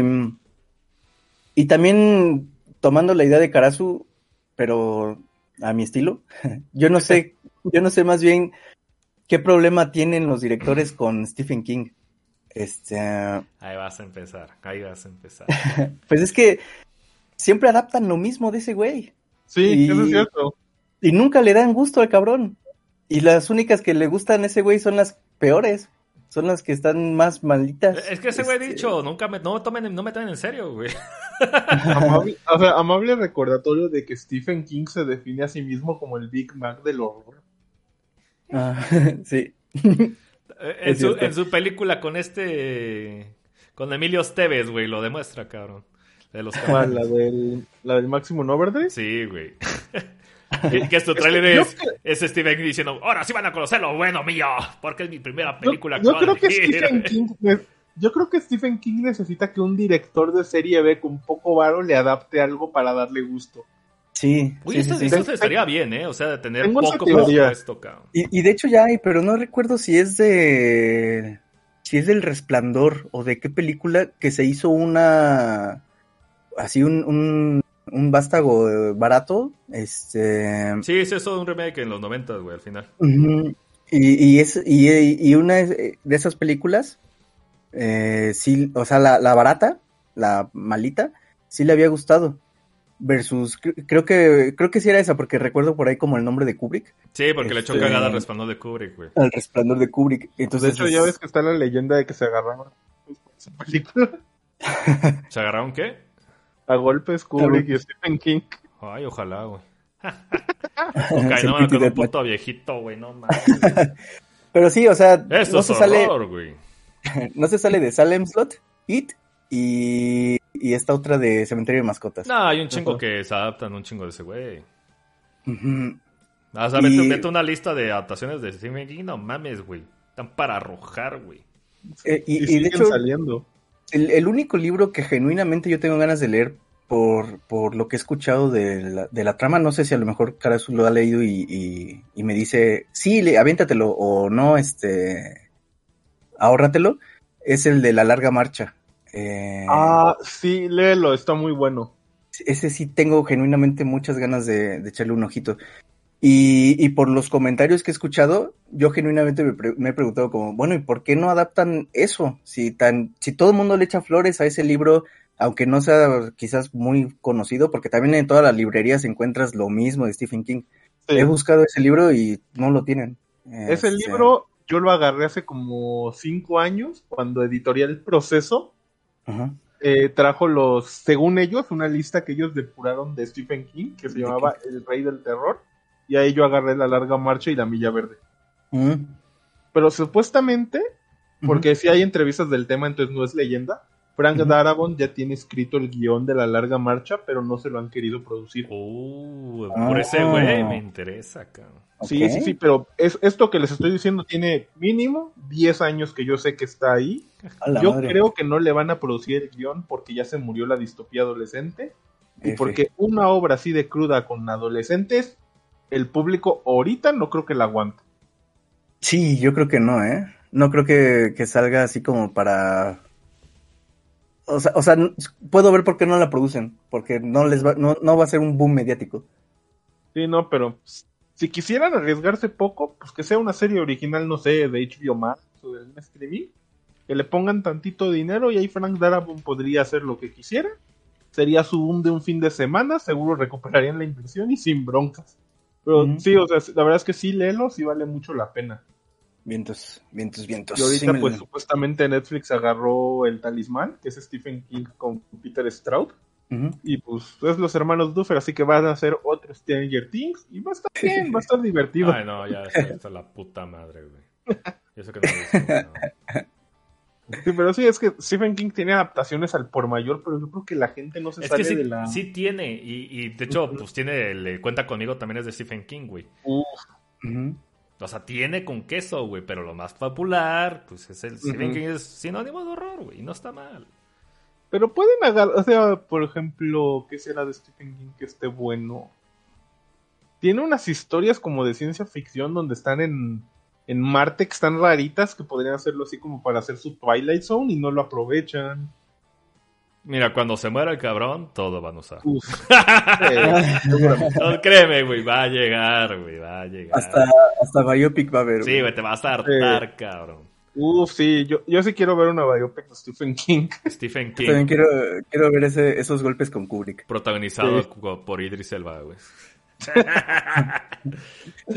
y también tomando la idea de Karasu, pero a mi estilo, yo no sé, yo no sé más bien qué problema tienen los directores con Stephen King. Este, Ahí vas a empezar, ahí vas a empezar. pues es que siempre adaptan lo mismo de ese güey. Sí, Y- eso es cierto. Y nunca le dan gusto al cabrón. Y las únicas que le gustan a ese güey son las peores. Son las que están más malditas. Es que ese güey ha Este, dicho, nunca me, no, me tomen, no me tomen en serio, güey. Amable, o sea, amable recordatorio de que Stephen King se define a sí mismo como el Big Mac del horror. ah, sí. Eh, En su, en su película con este. Con Emilio Esteves, güey, lo demuestra, cabrón. De los. ¿La del, la del Maximum Overdrive? Sí, güey. que, que su trailer es, es Steven King diciendo, ahora sí van a conocer lo bueno mío, porque es mi primera Yo, película yo a creo que dirigir". Stephen King yo creo que Stephen King necesita que un director de serie B con poco varo le adapte algo para darle gusto. Sí. Uy, sí, eso, sí, eso sí. estaría bien, ¿eh? O sea, de tener Tengo poco presupuesto, cabrón. Y, y de hecho ya hay, pero no recuerdo si es de. Si es del Resplandor o de qué película que se hizo una. Así un. un un vástago eh, barato, este, Sí, es eso un remake en los 90, güey, al final. Y, y, es, y, y una de esas películas, eh, sí, o sea, la, la barata, la malita, sí le había gustado. Versus, cre- creo que, creo que sí era esa, porque recuerdo por ahí como el nombre de Kubrick, Sí, porque le echó Este- cagada al resplandor de Kubrick, güey. El resplandor de Kubrick. Entonces, de hecho, ya ves que está la leyenda de que se agarraron esa película. ¿Se agarraron qué? A golpes Kubrick y Stephen King. Ay, ojalá, güey. Ok, no, con un puto viejito, güey, no mames. Pero sí, o sea, Esto no es se sale, güey. no se sale de Salem Slot, It y, y esta otra de Cementerio de Mascotas. No, hay un chingo que se adaptan un chingo de ese güey. Ujú. O sea, Y- vete, una lista de adaptaciones de Stephen King, no mames, güey. Están para arrojar, güey. Eh, y, Y, y de siguen hecho, saliendo. El, el único libro que genuinamente yo tengo ganas de leer por, por lo que he escuchado de la, de la trama, no sé si a lo mejor Karasu lo ha leído y, y- y me dice, sí, le, aviéntatelo o no, este, ahórratelo, es el de la larga marcha. Eh, Ah, sí, léelo, está muy bueno. ese sí tengo genuinamente muchas ganas de, de echarle un ojito. Y, y por los comentarios que he escuchado, yo genuinamente me, pre- me he preguntado como, bueno, ¿y por qué no adaptan eso? Si tan, si todo el mundo le echa flores a ese libro, aunque no sea quizás muy conocido, porque también en todas las librerías encuentras lo mismo de Stephen King. Sí. He buscado ese libro y no lo tienen. Ese Este, libro yo lo agarré hace como cinco años, cuando Editorial Proceso ajá. eh, trajo los, según ellos, una lista que ellos depuraron de Stephen King, que se llamaba El Rey del Terror, y ahí yo agarré La Larga Marcha y La Milla Verde. Mm, Pero supuestamente, porque si hay entrevistas del tema, entonces no es leyenda, Frank. Darabont ya tiene escrito el guion de La Larga Marcha, pero no se lo han querido producir. Uh, Ah. por ese güey me interesa, cabrón. Sí, sí, sí, pero es, esto que les estoy diciendo tiene mínimo 10 años que yo sé que está ahí. Yo madre. creo que no le van a producir el guion porque ya se murió la distopía adolescente. Y porque una obra así de cruda con adolescentes, el público ahorita no creo que la aguante. Sí, yo creo que no, ¿eh? No creo que, que salga así como para... O sea, o sea, n- puedo ver por qué no la producen, porque no les va, no, no va a ser un boom mediático. Sí, no, pero si quisieran arriesgarse poco, pues que sea una serie original, no sé, de HBO Max o del streaming, que le pongan tantito dinero y ahí Frank Darabont podría hacer lo que quisiera. Sería su boom de un fin de semana, seguro recuperarían la inversión y sin broncas. Pero sí, o sea, la verdad es que sí, léelo, sí vale mucho la pena. Vientos, vientos, vientos. Y ahorita, Sí me- pues supuestamente Netflix agarró el talismán, que es Stephen King con Peter Stroud. Ujú. Y pues es los hermanos Duffer, así que van a hacer otro Stranger Things. Y va a estar bien, va a estar divertido. Ay, no, ya está, está la puta madre, güey. Y eso que no visto, no. Sí, pero sí, es que Stephen King tiene adaptaciones al por mayor, pero yo creo que la gente no se Es sale que sí, de la. sí tiene, y, y de hecho, pues tiene, el Cuenta Conmigo también es de Stephen King, güey. Uf, Ujú. O sea, tiene con queso, güey, pero lo más popular, pues es el Stephen. King es sinónimo de horror, güey, y no está mal. pero pueden agarrar, o sea, por ejemplo, ¿qué será de Stephen King que esté bueno? tiene unas historias como de ciencia ficción donde están en, en Marte que están raritas que podrían hacerlo así como para hacer su Twilight Zone y no lo aprovechan. Mira, cuando se muera el cabrón, todo van a usar. Uf. No, créeme, güey, va a llegar, güey, va a llegar. Hasta, hasta Biopic va a haber. Sí, güey, te vas a hartar, cabrón. Uf, sí, yo, yo sí quiero ver una biopic de Stephen King. Stephen King, también quiero, quiero ver ese, esos golpes con Kubrick. protagonizado Sí. por Idris Elba, güey.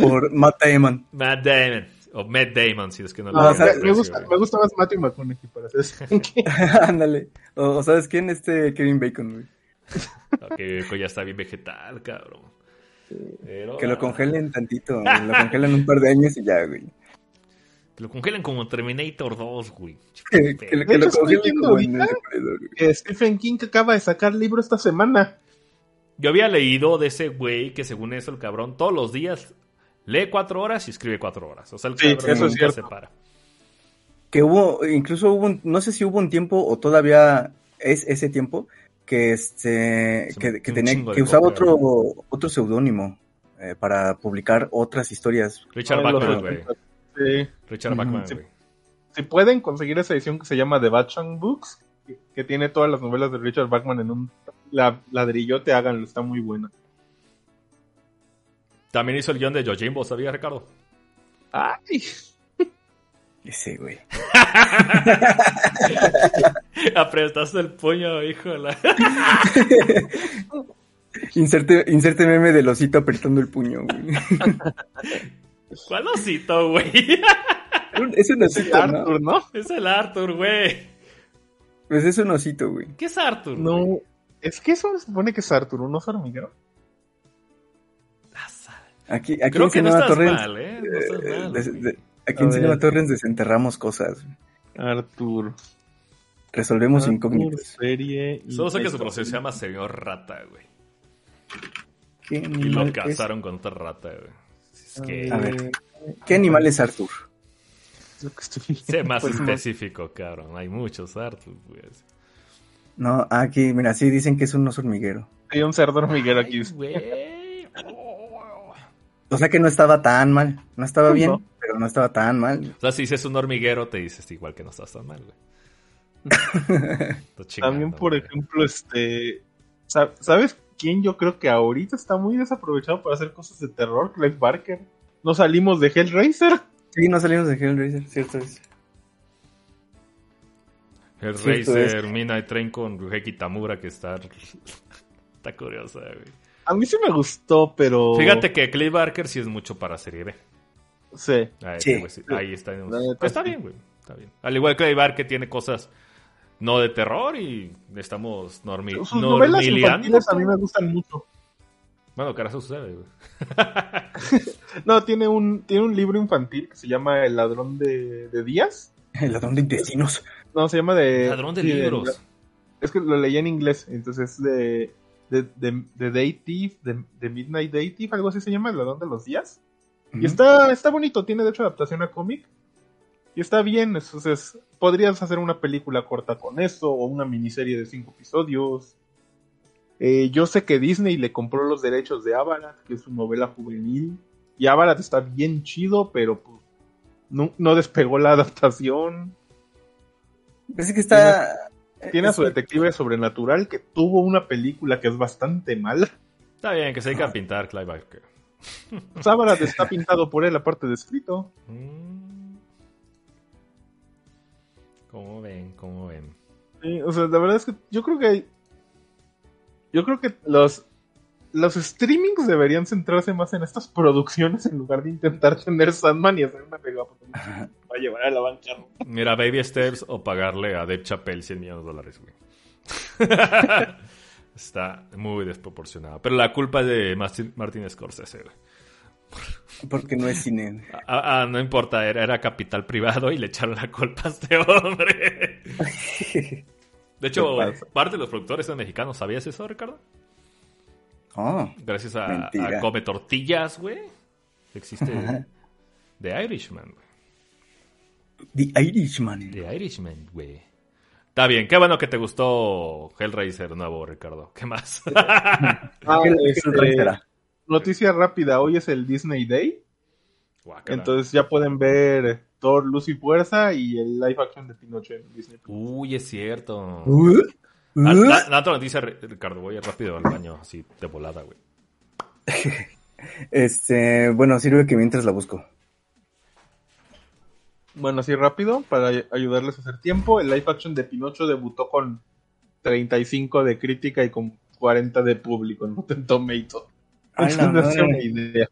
Por Matt Damon. Matt Damon. O Matt Damon, si es que no No, lo o sea, me, güey. gusta, me gusta más Matthew McConaughey para hacer Stephen King. Ándale. O, o ¿sabes quién? Este Kevin Bacon, güey. Ok, viejo, ya está bien vegetal, cabrón. Pero, Que lo congelen tantito. Lo congelan un par de años y ya, güey. Que lo congelen como Terminator 2, güey. Que, que, lo viendo como en el güey. Stephen King acaba de sacar libro esta semana. Yo había leído de ese güey que según eso el cabrón todos los días lee cuatro horas y escribe cuatro horas. O sea, el Sí, cabrón eso es nunca se para. Que hubo, incluso hubo, un- no sé si hubo un tiempo o todavía es ese tiempo que este, Se que, que tenía, que usaba copia, otro, otro seudónimo eh, para publicar otras historias. Richard Ah, Bachman, güey. 80. Sí. Richard Bachman. Si pueden conseguir esa edición que se llama The Batman Books, que, que tiene todas las novelas de Richard Bachman en un la- ladrillote, háganlo, está muy buena. También hizo el guion de Yojimbo, ¿sabía, Ricardo? Ay, Ese, güey. Apretaste el puño, hijo de la... Inserte, inserte meme del osito apretando el puño, güey. ¿Cuál osito, güey? Es un es osito, ¿no? Arthur, ¿no? es el Arthur, güey. Pues es un osito, güey. ¿Qué es Arthur? güey? No, es que eso se supone que es Arthur, un oso hormiguero. Ah. Aquí, aquí Creo en que no Cinema estás mal, ¿eh? No estás eh, mal. des- güey. de- aquí A en Cinema ver. Torrents desenterramos cosas. Arthur. Resolvemos Arthur, incógnitas. serie. Solo sé que su proceso se llama Señor Rata, güey. ¿Qué Y lo animal, es, casaron con otra rata, güey. Es que... A ver. ¿Qué animal es Arthur? Lo que estoy viendo, Sé más pues, no. específico, cabrón. Hay muchos Arthur, güey. No, aquí, mira, sí dicen que es un oso hormiguero. Hay un cerdo hormiguero aquí. Ay, güey. O sea que no estaba tan mal. No estaba bien, No. pero no estaba tan mal. O sea, si dices un hormiguero, te dices igual que no estás tan mal, güey. También, por güey. ejemplo, este. sa- ¿Sabes quién yo creo que ahorita está muy desaprovechado para hacer cosas de terror? Clive Barker. No salimos de Hellraiser. Sí, no salimos de Hellraiser, cierto es. El Cierto Racer, Midnight Train con Ryuhei Tamura, que está... está curiosa, güey. A mí sí me gustó, pero. Fíjate que Clive Barker sí es mucho para serie B. Sí. Ahí, Sí. güey, sí, ahí está. Pues está bien, güey. Está bien. Al igual que Clive Barker tiene cosas no de terror y estamos normi Sus novelas normiliando. infantiles a mí me gustan mucho. Bueno, ¿qué eso sucede, güey? No, tiene un, tiene un libro infantil que se llama El ladrón de, de días. El ladrón de intestinos. No, se llama de. Ladrón de sí, libros. es que lo leí en inglés, entonces es de. De, de, de Day Thief, de, de Midnight Day Thief, algo así se llama, El ladrón de los días. Y está, está bonito, tiene de hecho adaptación a cómic. Y está bien, entonces podrías hacer una película corta con eso, o una miniserie de cinco episodios. Eh, yo sé que Disney le compró los derechos de Avalanche, que es su novela juvenil. Y Avalanche está bien chido, pero pues, no, no despegó la adaptación. Pues es que está. Tiene a su que- detective sobrenatural, que tuvo una película que es bastante mala. Está bien, que se dedica a pintar Clive Barker. Avalanche está pintado por él, aparte de escrito. Mm. ¿Cómo ven? ¿Cómo ven? Sí, o sea, la verdad es que yo creo que hay. Yo creo que los. Los streamings deberían centrarse más en estas producciones en lugar de intentar tener Sandman y hacer una mega va a llevar a la bancarrota. Mira, Baby Steps o pagarle a Dave Chappelle 100 millones de dólares, güey. Está muy desproporcionado. Pero la culpa es de Martin, Scorsese, güey. Porque no es cine. Ah, ah, no importa, era, era capital privado y le echaron la culpa a este hombre. De hecho, parte de los productores son mexicanos. ¿Sabías eso, Ricardo? Oh, Gracias a, a Come Tortillas, güey. Existe Ajá. The Irishman, güey. The Irishman. The Irishman, güey. Está bien, qué bueno que te gustó Hellraiser nuevo, Ricardo. ¿Qué más? Ah, ¿Qué- qué este, noticia rápida, hoy es el Disney Day. Guácala. Entonces ya pueden ver Thor, Luz y Fuerza y el live action de Pinocho en Disney. Uy, es cierto. Uh, La, la otra noticia, Ricardo, voy rápido al baño, así de volada, güey. Este, bueno, sirve que mientras la busco. Bueno, así rápido, para ay- ayudarles a hacer tiempo, el live action de Pinocho debutó con 35 de crítica y con 40 de público en Rotten la Entonces, una idea.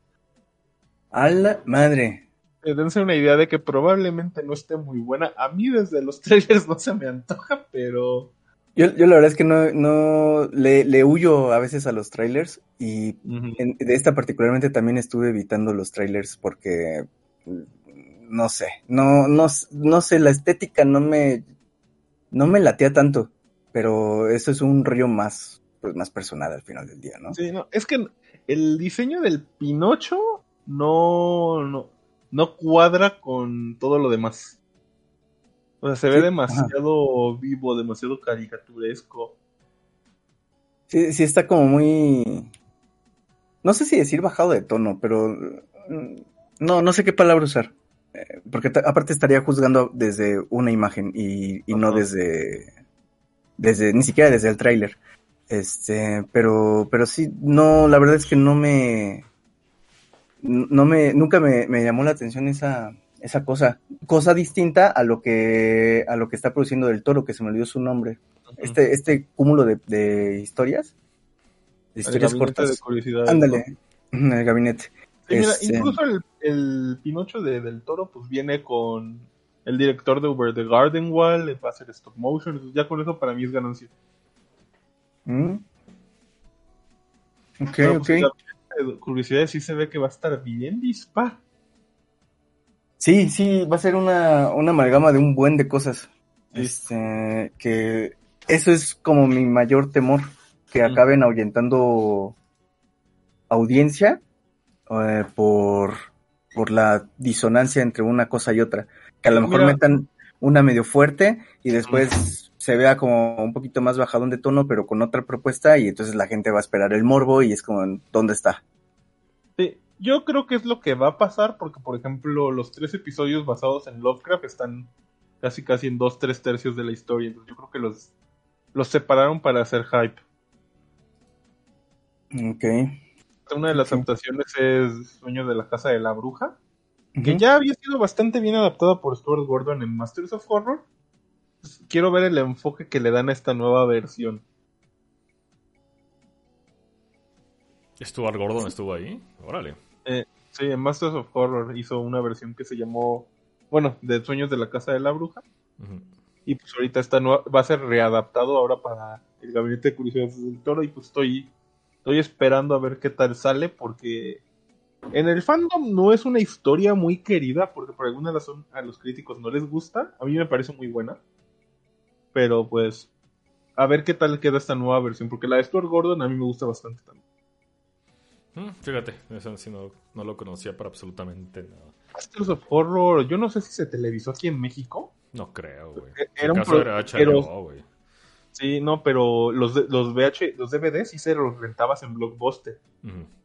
A la madre. Eh, Dense una idea de que probablemente no esté muy buena. A mí desde los trailers no se me antoja, pero... Yo, yo la verdad es que no, no le, le huyo a veces a los trailers y en- de esta particularmente también estuve evitando los trailers porque mm, no sé, no, no, no sé, la estética no me, no me latea tanto, pero eso es un rollo más, pues más personal al final del día, ¿no? Sí, no, es que el diseño del Pinocho no, no, no cuadra con todo lo demás. O sea, se ve Sí, demasiado vivo, demasiado caricaturesco. Sí, sí está como muy, no sé si decir bajado de tono, pero mm, no, no sé qué palabra usar. Eh, Porque aparte estaría juzgando desde una imagen y, y no desde, desde, ni siquiera desde el tráiler. Este, pero, pero sí, no, la verdad es que no me, no me, nunca me, me llamó la atención esa, esa cosa, cosa distinta a lo que, a lo que está produciendo del toro, que se me olvidó su nombre. Este, este cúmulo de, de historias, de historias cortas. de Ándale, en el gabinete. Sí, mira, Este- incluso el, el Pinocho de, del Toro, pues viene con el director de Over the Garden Wall, va a ser stop motion, entonces ya con eso para mí es ganancia. ¿Mm? Ok, Pero, ok. pues, de curiosidades sí se ve que va a estar bien dispar. Sí, sí, va a ser una, una amalgama de un buen de cosas. Este, que eso es como mi mayor temor, que acaben ahuyentando audiencia eh, por, por la disonancia entre una cosa y otra. Que a lo mejor Mira. metan una medio fuerte y después se vea como un poquito más bajadón de tono, pero con otra propuesta y entonces la gente va a esperar el morbo y es como, ¿dónde está? Yo creo que es lo que va a pasar porque, por ejemplo, los tres episodios basados en Lovecraft están casi casi en dos, tres tercios de la historia. Entonces yo creo que los, los separaron para hacer hype. Ok. Una de las Sí. adaptaciones es Sueño de la Casa de la Bruja, que ya había sido bastante bien adaptada por Stuart Gordon en Masters of Horror. Pues, quiero ver el enfoque que le dan a esta nueva versión. Stuart Gordon estuvo ahí. Órale. Sí, en Masters of Horror hizo una versión que se llamó, bueno, de Sueños de la Casa de la Bruja. Y pues ahorita está nueva- va a ser readaptado ahora para el Gabinete de Curiosidades del Toro. Y pues estoy, estoy esperando a ver qué tal sale. Porque en el fandom no es una historia muy querida. Porque por alguna razón a los críticos no les gusta. A mí me parece muy buena. Pero pues a ver qué tal queda esta nueva versión. Porque la de Stuart Gordon a mí me gusta bastante también. Mm, Fíjate, eso sí no, no lo conocía para absolutamente nada. Masters of Horror, yo no sé si se televisó aquí en México. No creo, güey. Era un pro- era HBO, güey. Sí, no, pero los, los, VH, los DVDs sí se los rentabas en Blockbuster.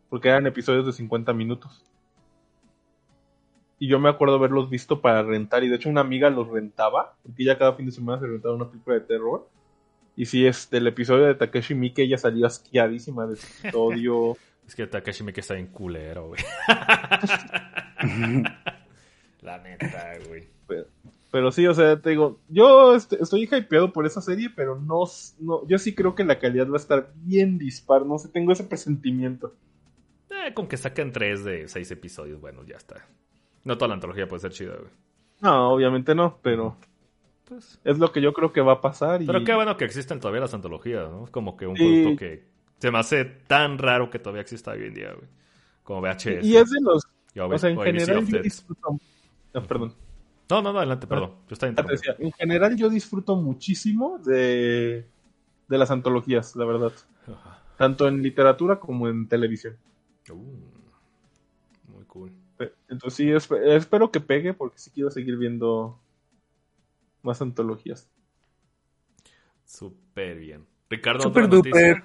Porque eran episodios de 50 minutos. Y yo me acuerdo haberlos visto para rentar, y de hecho una amiga los rentaba, porque ya cada fin de semana se rentaba una película de terror. Y sí, este, el episodio de Takeshi Miike ella salió asqueadísima de su episodio. Es que Takashi Miike está en culero, güey. La neta, güey. pero, pero sí, o sea, te digo, yo este, estoy hypeado por esa serie, pero no, no, yo sí creo que la calidad va a estar bien dispar, no sé, tengo ese presentimiento. Eh, con que saquen tres de seis episodios, bueno, ya está. No toda la antología puede ser chida, güey. No, obviamente no, pero Pues, es lo que yo creo que va a pasar. Y... Pero qué bueno que existen todavía las antologías, ¿no? Como que un Sí. producto que se me hace tan raro que todavía exista hoy en día, güey. Como VHS. Y es de los y O sea, en general yo disfruto. No, perdón. No, no, no, adelante, perdón. Yo estaba interrumpiendo. decía, en general yo disfruto muchísimo de, de las antologías, la verdad. Ajá. Tanto en literatura como en televisión. Uh, muy cool. Eh, Entonces sí, esp- espero que pegue porque sí quiero seguir viendo más antologías. Súper bien. Ricardo, Super ¿otra noticia?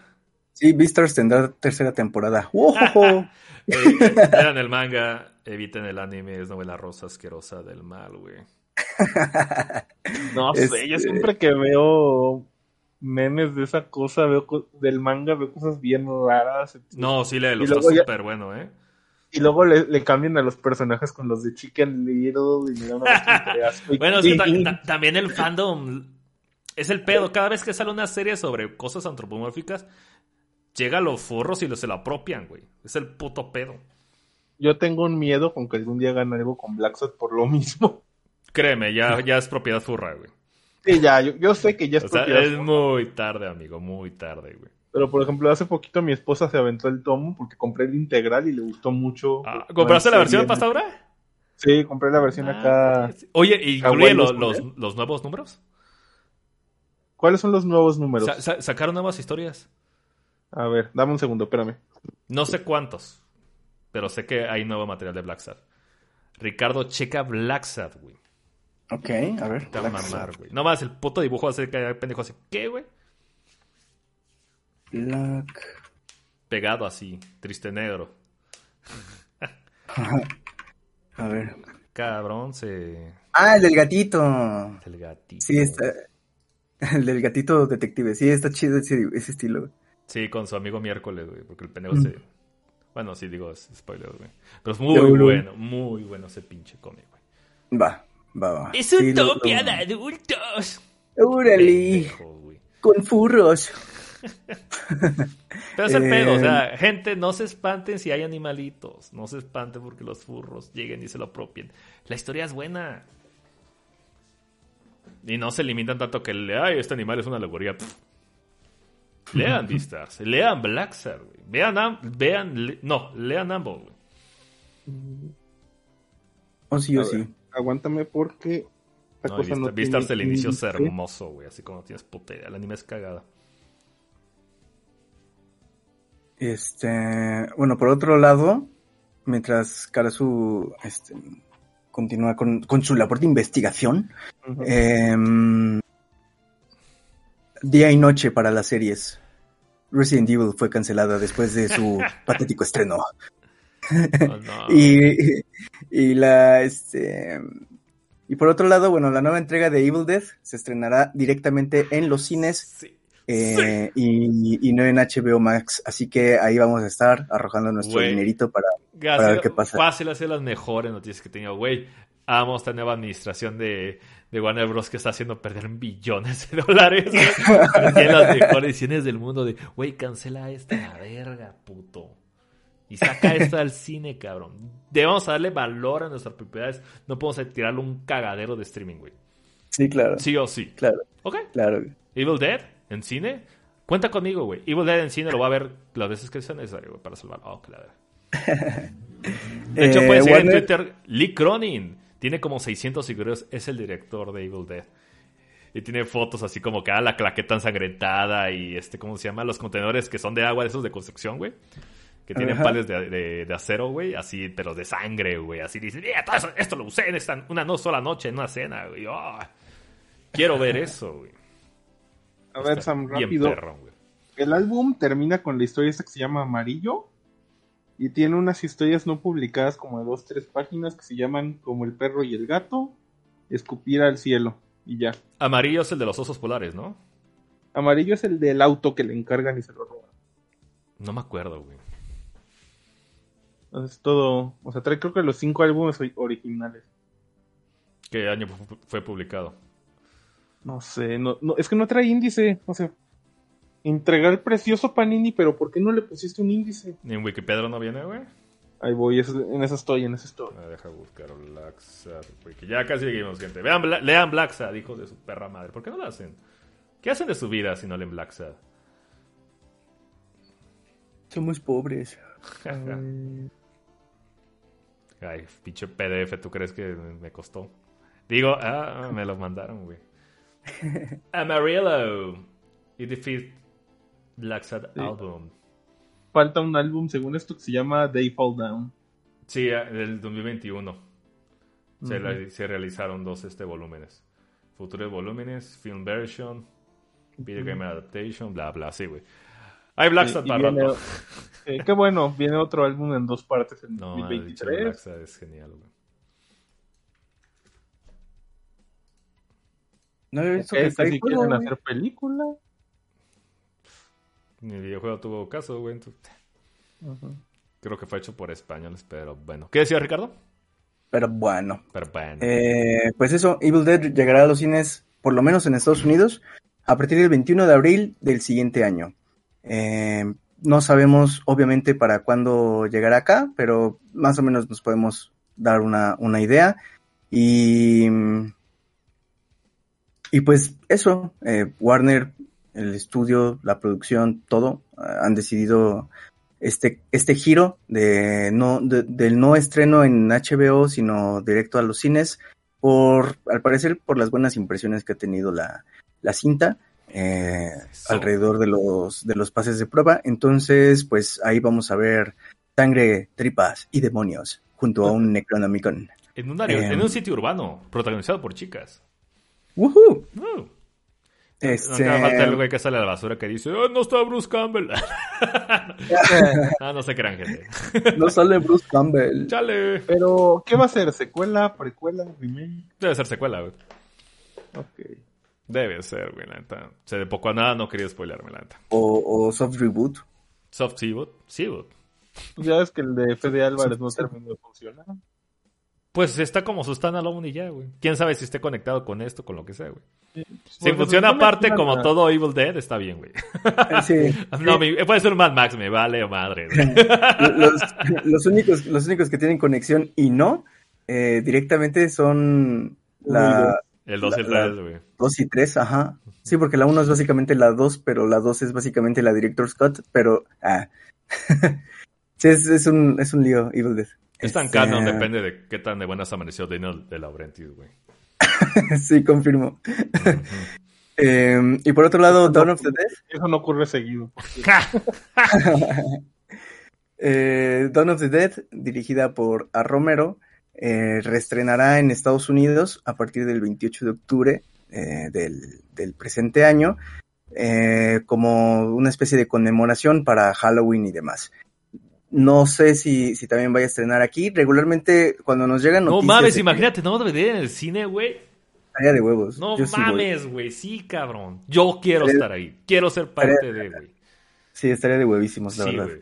Sí, Beastars tendrá tercera temporada. ¡Wow! Eh, lean el manga, eviten el anime, es novela rosa asquerosa del mal, güey. No sé, Este- yo siempre que veo memes de esa cosa, veo co- del manga, veo cosas bien raras. No, sí, léelo, Y está luego ya- súper bueno, ¿eh? Y luego le, le cambian a los personajes con los de Chicken Little y me una Bueno, es que y- ta- y- ta- también el fandom es el pedo. Cada vez que sale una serie sobre cosas antropomórficas, llega a los forros y se lo apropian, güey. Es el puto pedo. Yo tengo un miedo con que algún día hagan algo con Black Sat por lo mismo. Créeme, ya, ya es propiedad furra, güey. Sí, ya, yo, yo sé que ya es O sea, propiedad, es muy tarde, amigo, muy tarde, güey. Pero por ejemplo, hace poquito mi esposa se aventó el tomo porque compré el integral y le gustó mucho. Ah, ¿Compraste la versión serie. pastadora? Sí, compré la versión acá. Oye, ¿y ¿incluye los, los los, los nuevos números? ¿Cuáles son los nuevos números? Sa- sa- sacaron nuevas historias. A ver, dame un segundo, espérame. No sé cuántos, pero sé que hay nuevo material de Black Sad. Ricardo, checa Black Sad, güey. Ok, a ver. Te va a mamar, güey. No más, el puto dibujo hace que el pendejo hace, ¿qué, güey? Black. Pegado así, triste negro. A ver. Cabrón, se... Ah, el del gatito. El gatito. Sí, está. El del gatito detective. Sí, está chido ese, ese estilo. Sí, con su amigo miércoles, güey, porque el Mm. pendejo se... Bueno, sí, digo, es spoiler, güey. Pero es muy Pero, güey. bueno, muy bueno ese pinche cómic, güey. Va, va, va. Es Sí, lo- utopia lo- de adultos. ¡Órale! Con furros. Pero es el pedo, o Eh, sea, gente, no se espanten si hay animalitos. No se espanten porque los furros lleguen y se lo apropien. La historia es buena. Y no se limitan tanto que, le- ay, este animal es una alegoría. Pff. Lean Beastars, lean Blackstar, güey. Vean, Am- vean, le- no, lean ambos, güey. Oh, sí, oh, ver, sí. Aguántame porque esta No, cosa Beastars, no Beastars tiene el inicio es hermoso, güey. Así como no tienes puta idea. El anime es cagada. Este, bueno, por otro lado, mientras Karasu este, continúa con, con su labor de investigación, em, día y noche para las series. Resident Evil fue cancelada después de su patético estreno. Oh, no. Y, y la este y por otro lado, bueno, la nueva entrega de Evil Dead se estrenará directamente en los cines Sí. eh, y, y no en HBO Max, así que ahí vamos a estar arrojando nuestro dinerito para Para ver qué pasa. Fácil hacer las mejores noticias que tenía, güey. Amo esta nueva administración de, de Warner Bros. que está haciendo perder billones de dólares. Tiene las mejores decisiones del mundo de, güey, cancela esta la verga, puto. Y saca esta al cine, cabrón. Debemos darle valor a nuestras propiedades. No podemos tirarle un cagadero de streaming, güey. Sí, claro. Sí o sí. Claro, Ok. claro. Evil Dead en cine. Cuenta conmigo, güey. Evil Dead en cine lo va a ver las veces que sea necesario, güey, para salvar. Oh, claro. De hecho, Eh, pueden seguir en Twitter. Lee Cronin tiene como 600 seguidores. Es el director de Evil Dead. Y tiene fotos así como que a la claqueta ensangrentada y este, ¿cómo se llama? Los contenedores que son de agua, esos de construcción, güey. Que tienen pales de, de- de acero, güey. Así, pero de sangre, güey. Así dice, mira, todo eso- esto lo usé en esta, una no sola noche en una cena, güey. Oh, quiero ver eso, güey. A ver, Está Sam, bien rápido. güey. El álbum termina con la historia esta que se llama Amarillo. Y tiene unas historias no publicadas como de dos, tres páginas que se llaman Como el perro y el gato, Escupir al cielo. Y ya. Amarillo es el de los osos polares, ¿no? Amarillo es el del auto que le encargan y se lo roban. No me acuerdo, güey. Entonces todo, o sea, trae creo que los cinco álbumes ori- originales. ¿Qué año fu- fue publicado? No sé, no, no, es que no trae índice. O sea, entregar el precioso Panini, pero ¿por qué no le pusiste un índice? ¿En Wikipedia no viene, güey? Ahí voy, es- en eso estoy, en eso estoy. Ah, deja buscar Black Sad, güey, que ya casi seguimos, gente. Vean, Bla- lean Black Sad, hijos de su perra madre. ¿Por qué no lo hacen? ¿Qué hacen de su vida si no leen Black Sad? Somos pobres. Ay, pinche PDF, ¿tú crees que me costó? Digo, ah, me lo mandaron, güey. Amarillo. Y Defeat Black Sad Sí. Album. Falta un álbum, según esto, que se llama They Fall Down. Sí, ah, del 2021. Se, Ujú. la- se realizaron dos este, volúmenes. Futuros volúmenes, film version, video game adaptation, bla, bla, sí, güey. Hay Black Sad para viene- rato. eh, qué bueno, viene otro álbum en dos partes en No, mames, dicho 2023. Black Sad es genial, güey. No había visto que que está si quieren hacer película. Ni el videojuego tuvo caso, güey. entonces. Creo que fue hecho por españoles, pero bueno. ¿Qué decía Ricardo? Pero bueno. Pero bueno. Eh, pues eso, Evil Dead llegará a los cines, por lo menos en Estados Unidos, a partir del 21 de abril del siguiente año. Eh, no sabemos, obviamente, para cuándo llegará acá, pero más o menos nos podemos dar una, una idea. Y, y pues eso, eh, Warner, el estudio, la producción, todo, han decidido este, este giro de no, de- del no estreno en HBO, sino directo a los cines, por, al parecer, por las buenas impresiones que ha tenido la, la cinta, eh, alrededor de los, de los pases de prueba. Entonces, pues ahí vamos a ver sangre, tripas y demonios, junto a un Necronomicon. En un, área- eh, en un sitio urbano, protagonizado por chicas. ¡Woohoo! Uh. Este, falta el güey que sale a la basura que dice, "Ah, no está Bruce Campbell. ah, no se crean, gente. no sale Bruce Campbell. Chale. Pero, ¿qué va a ser? ¿Secuela, precuela, remake? Debe ser secuela, güey. Ok. Debe ser, güey, la neta. Se de poco a nada no quería spoilearme, la neta. O, o soft reboot. Soft Seaboot. Seaboot. Pues ya ves que el de Fede Álvarez no terminó de funcionar. Pues está como su standalone y ya, güey. Quién sabe si esté conectado con esto, con lo que sea, güey. Si Porque funciona se supone aparte como todo Evil Dead, está bien, güey. Eh, Sí. No, mi- puede ser un Mad Max, me vale o madre. güey. los, los únicos, los únicos que tienen conexión y no eh, directamente son la El 2 y el La- 3, güey. 2 y 3, ajá. Sí, porque la 1 es básicamente la 2, pero la 2 es básicamente la Director's Cut, pero... Ah. sí, es, es, un, es un lío, Evil Dead. Es tan Este, canon, depende de qué tan de buenas amaneció Daniel de Laurentiis, güey. sí, confirmo. Eh, y por otro lado, Dawn of the Dead. Eso no ocurre seguido. Eh, Dawn of the Dead, dirigida por A. Romero, eh, reestrenará en Estados Unidos a partir del 28 de octubre eh, del, del presente año, eh, como una especie de conmemoración para Halloween y demás. No sé si, si también vaya a estrenar aquí. Regularmente, cuando nos llegan No noticias mames, de que imagínate, no DVD en el cine, güey. estaría de huevos. No Yo mames, güey. Sí, cabrón. Yo quiero estar ahí. Quiero ser parte de, güey. Sí, estaría de huevísimos, la Sí, verdad.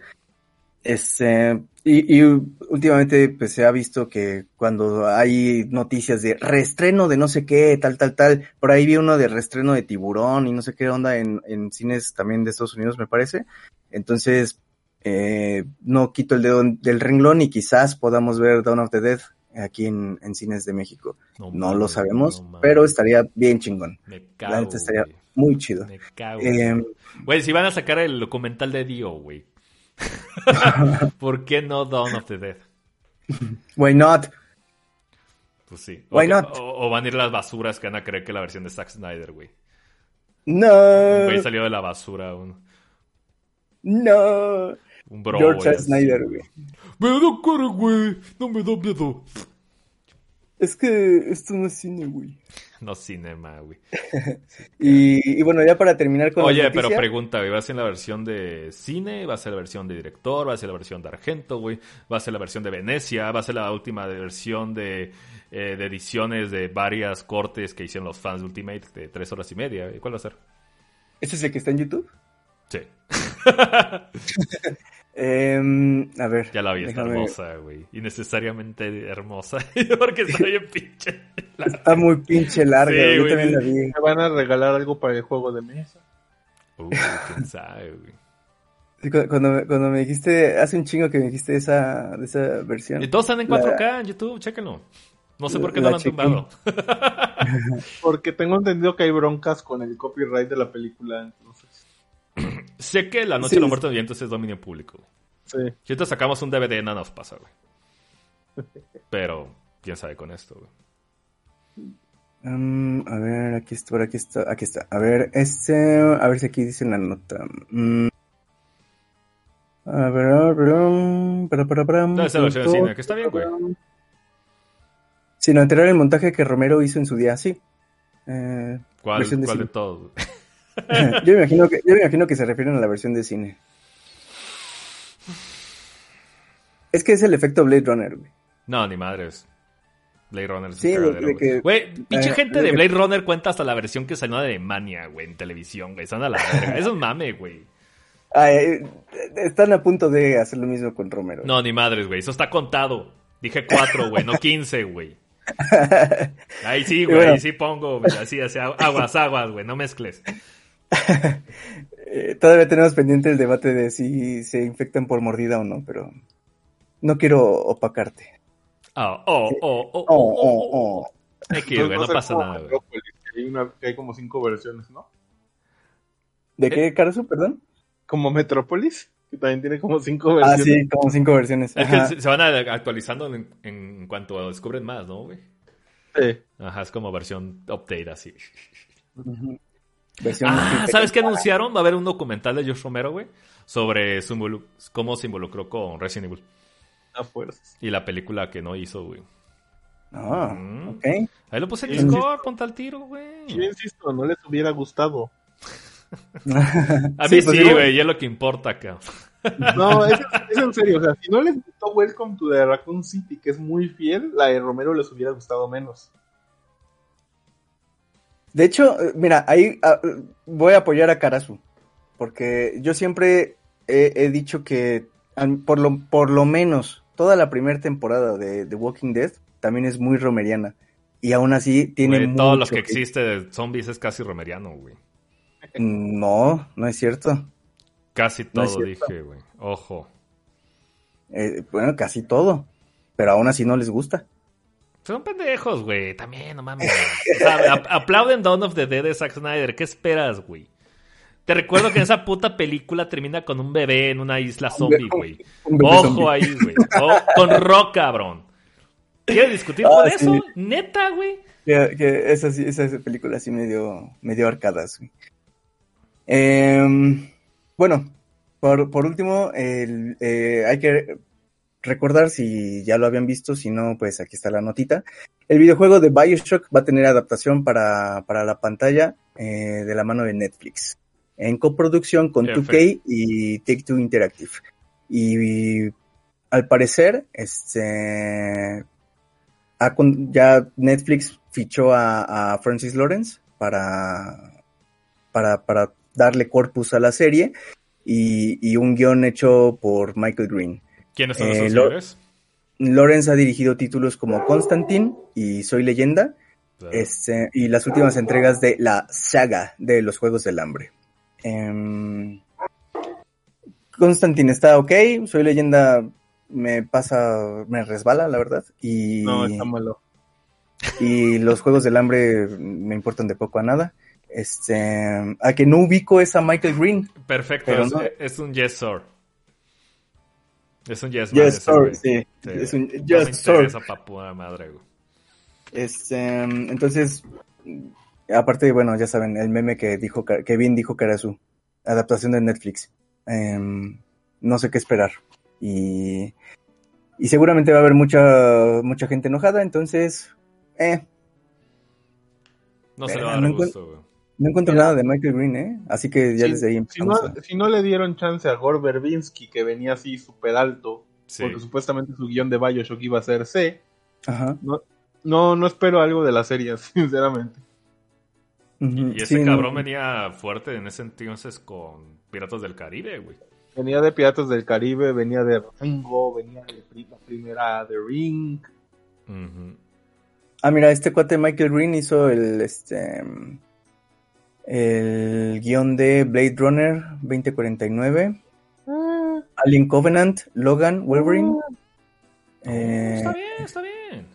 Este, y, y últimamente pues se ha visto que cuando hay noticias de reestreno de no sé qué, tal, tal, tal, por ahí vi uno de reestreno de tiburón y no sé qué onda en, en cines también de Estados Unidos, me parece. Entonces, eh, no quito el dedo del renglón y quizás podamos ver Dawn of the Dead aquí en, en cines de México. No lo sabemos, no pero estaría bien chingón. Me La cago, neta estaría güey. muy chido. Me cago. Eh, Güey, si van a sacar el documental de Dio, güey. ¿Por qué no Dawn of the Dead? why not? Pues sí. Why o, not? O, o van a ir las basuras que van a creer que la versión de Zack Snyder, güey. No, güey salió de la basura, un, no. Un bro, George A. Snyder, güey. Me da cara, güey. No me da miedo. Es que esto no es cine, güey. No cinema, güey. Y, y bueno, ya para terminar con Oye, pero pregunta, güey, ¿va a ser la versión de cine? ¿Va a ser la versión de director? ¿Va a ser la versión de Argento, güey? ¿Va a ser la versión de Venecia? ¿Va a ser la última versión de, eh, de ediciones de varias cortes que hicieron los fans de Ultimate de tres horas y media? güey? ¿Cuál va a ser? ¿Este es el que está en YouTube? Sí, Em, a ver. ya la vi, está hermosa, güey. Innecesariamente hermosa. Porque está bien pinche. Está muy pinche larga, Sí, güey, yo también la vi. Me van a regalar algo para el juego de mesa. Uh, quién sabe, güey. Sí, Cuando, me- cuando me dijiste, hace un chingo que me dijiste esa, esa versión. Y todos están en La- 4K en YouTube, chéquenlo. No sé por qué La no lo han tumbado. Porque tengo entendido que hay broncas con el copyright de la película. sé que La Noche Sí. de los Muertos Vivientes es dominio público. sí. Si ahorita sacamos un DVD, nada nos pasa, güey. Pero, quién sabe con esto, güey. A ver, aquí está, por aquí está, aquí está. A ver, este, a ver si aquí dice la nota. Mm. A ver, a ver, um, para, para, ser la versión de cine, que está bien, güey. Sin alterar el montaje que Romero hizo en su día, sí. Eh, ¿Cuál, de cuál de cine. todos? yo, me imagino que, yo me imagino que se refieren a la versión de cine. Es que es el efecto Blade Runner, güey. No, ni madres. Blade Runner Sí, güey. pinche eh, gente de que- Blade Runner cuenta hasta la versión que salió de Alemania, güey, en televisión, güey. Son a la verga. Eso es mame, güey. Eh, están a punto de hacer lo mismo con Romero. No, ni madres, güey. Eso está contado. Dije cuatro, güey, no quince, güey. Ahí sí, güey, bueno. ahí sí pongo, güey. Así, así, aguas, aguas, güey, no mezcles. Eh, todavía tenemos pendiente el debate de si se infectan por mordida o no, pero no quiero opacarte. Oh, oh, oh, oh, Oh, oh, oh, oh, oh. oh. X, güey, no Entonces, pasa nada, güey. Que hay, una- que hay como cinco versiones, ¿no? ¿De qué, Carazo, perdón? Como Metrópolis, que también tiene como cinco Ah, versiones. sí, como cinco versiones. Es que Ajá. se van actualizando en, en cuanto descubren más, ¿no, güey? Sí. Ajá, es como versión update así. Ujú. Versión Ah. ¿sabes qué anunciaron? Va a haber un documental de Josh Romero, güey, sobre su cómo se involucró con Resident Evil A fuerzas. y la película que no hizo, güey. Ah, Mm. ok. Ahí lo puse en Sí. Discord, ponte al tiro, güey. Yo insisto, no les hubiera gustado. A Sí, mí pues, sí, yo- güey, y es lo que importa, cabrón. No, es, es en serio. O sea, si no les gustó Welcome to the Raccoon City, que es muy fiel, la de Romero les hubiera gustado menos. De hecho, eh, mira, ahí ah, voy a apoyar a Karasu, porque yo siempre he, he dicho que por lo, por lo menos toda la primera temporada de The Walking Dead también es muy romeriana. Y aún así tiene Güey, todo lo mucho que hate. existe de zombies es casi romeriano, güey. No, no es cierto. Casi todo, cierto. dije, güey. Ojo. Eh, bueno, casi todo. Pero aún así no les gusta. Son pendejos, güey. También, no mames. O sea, aplauden Dawn of the Dead de Zack Snyder. ¿Qué esperas, güey? Te recuerdo que esa puta película termina con un bebé en una isla zombie, güey. Ojo zombie. ahí, güey. Con rock, cabrón. ¿Quieres discutir Ah, sí. eso? Neta, güey. Que, que esa, esa película sí me dio, me dio arcadas. güey. Em, bueno, por, por último, el, eh, hay que recordar si ya lo habían visto, si no, pues aquí está la notita. El videojuego de Bioshock va a tener adaptación para, para la pantalla eh, de la mano de Netflix, en coproducción con Perfecto. 2K y Take Two Interactive. Y, al parecer, este ha ya Netflix fichó a, a Francis Lawrence para, para, para darle corpus a la serie y, y un guion hecho por Michael Green. ¿Quiénes son Eh, esos señores? Lawrence ha dirigido títulos como Constantine y Soy Leyenda este, y las últimas entregas de la saga de los Juegos del Hambre. Em, Constantine está ok, Soy Leyenda me pasa, me resbala, la verdad. Y, No, está malo. y los Juegos del Hambre me importan de poco a nada. Este, a que no ubico es a Michael Green. Perfecto, es, no- es un yes sir. Es un yes man. Yes, ese, güey. sir, sí. Sí, Es un no me yes, sir. interesa pa' pura madre, güey. Este, entonces, aparte, bueno, ya saben, el meme que dijo, Ka- que bien dijo Karasu, adaptación de Netflix. Em, no sé qué esperar. Y, y seguramente va a haber mucha, mucha gente enojada, entonces, eh, No se le va a dar no gusto. No encuentro nada de Michael Green, ¿eh? Así que ya Sí, desde ahí Si empezamos. no, a- si no le dieron chance a Gore Verbinski, que venía así súper alto, Sí. porque supuestamente su guion de Bioshock iba a ser C, Ajá. no, no, no espero algo de la serie, sinceramente. Y ese sí, no. cabrón venía fuerte en ese entonces con Piratas del Caribe, güey. Venía de Piratas del Caribe, venía de Rango, venía de la primera de Ring. Ujú. Ah, mira, este cuate Michael Green hizo el este el guion de Blade Runner 2049, Alien Covenant, Logan, Wolverine. Eh, Está bien, está bien.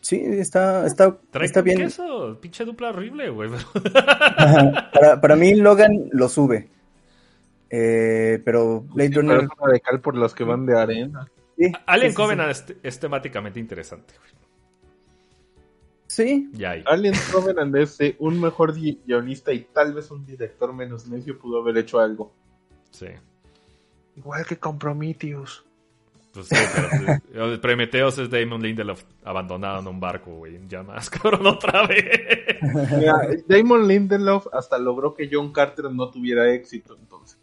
sí, está, está, Trae está bien. queso. Pinche dupla horrible, güey. Para, para mí Logan lo sube. Eh, pero Blade Sí, pero Runner, es una de cal por los que van de arena. sí, Alien sí, Covenant es, es temáticamente interesante, güey. Sí, Ya ahí. Alien Covenant es eh, un mejor gui- guionista y tal vez un director menos necio pudo haber hecho algo. Sí. Igual que con Prometheus. Pues sí, pero Prometheus es Damon Lindelof abandonado en un barco, güey, en llamas, cabrón, otra vez. Mira, Damon Lindelof hasta logró que John Carter no tuviera éxito, entonces.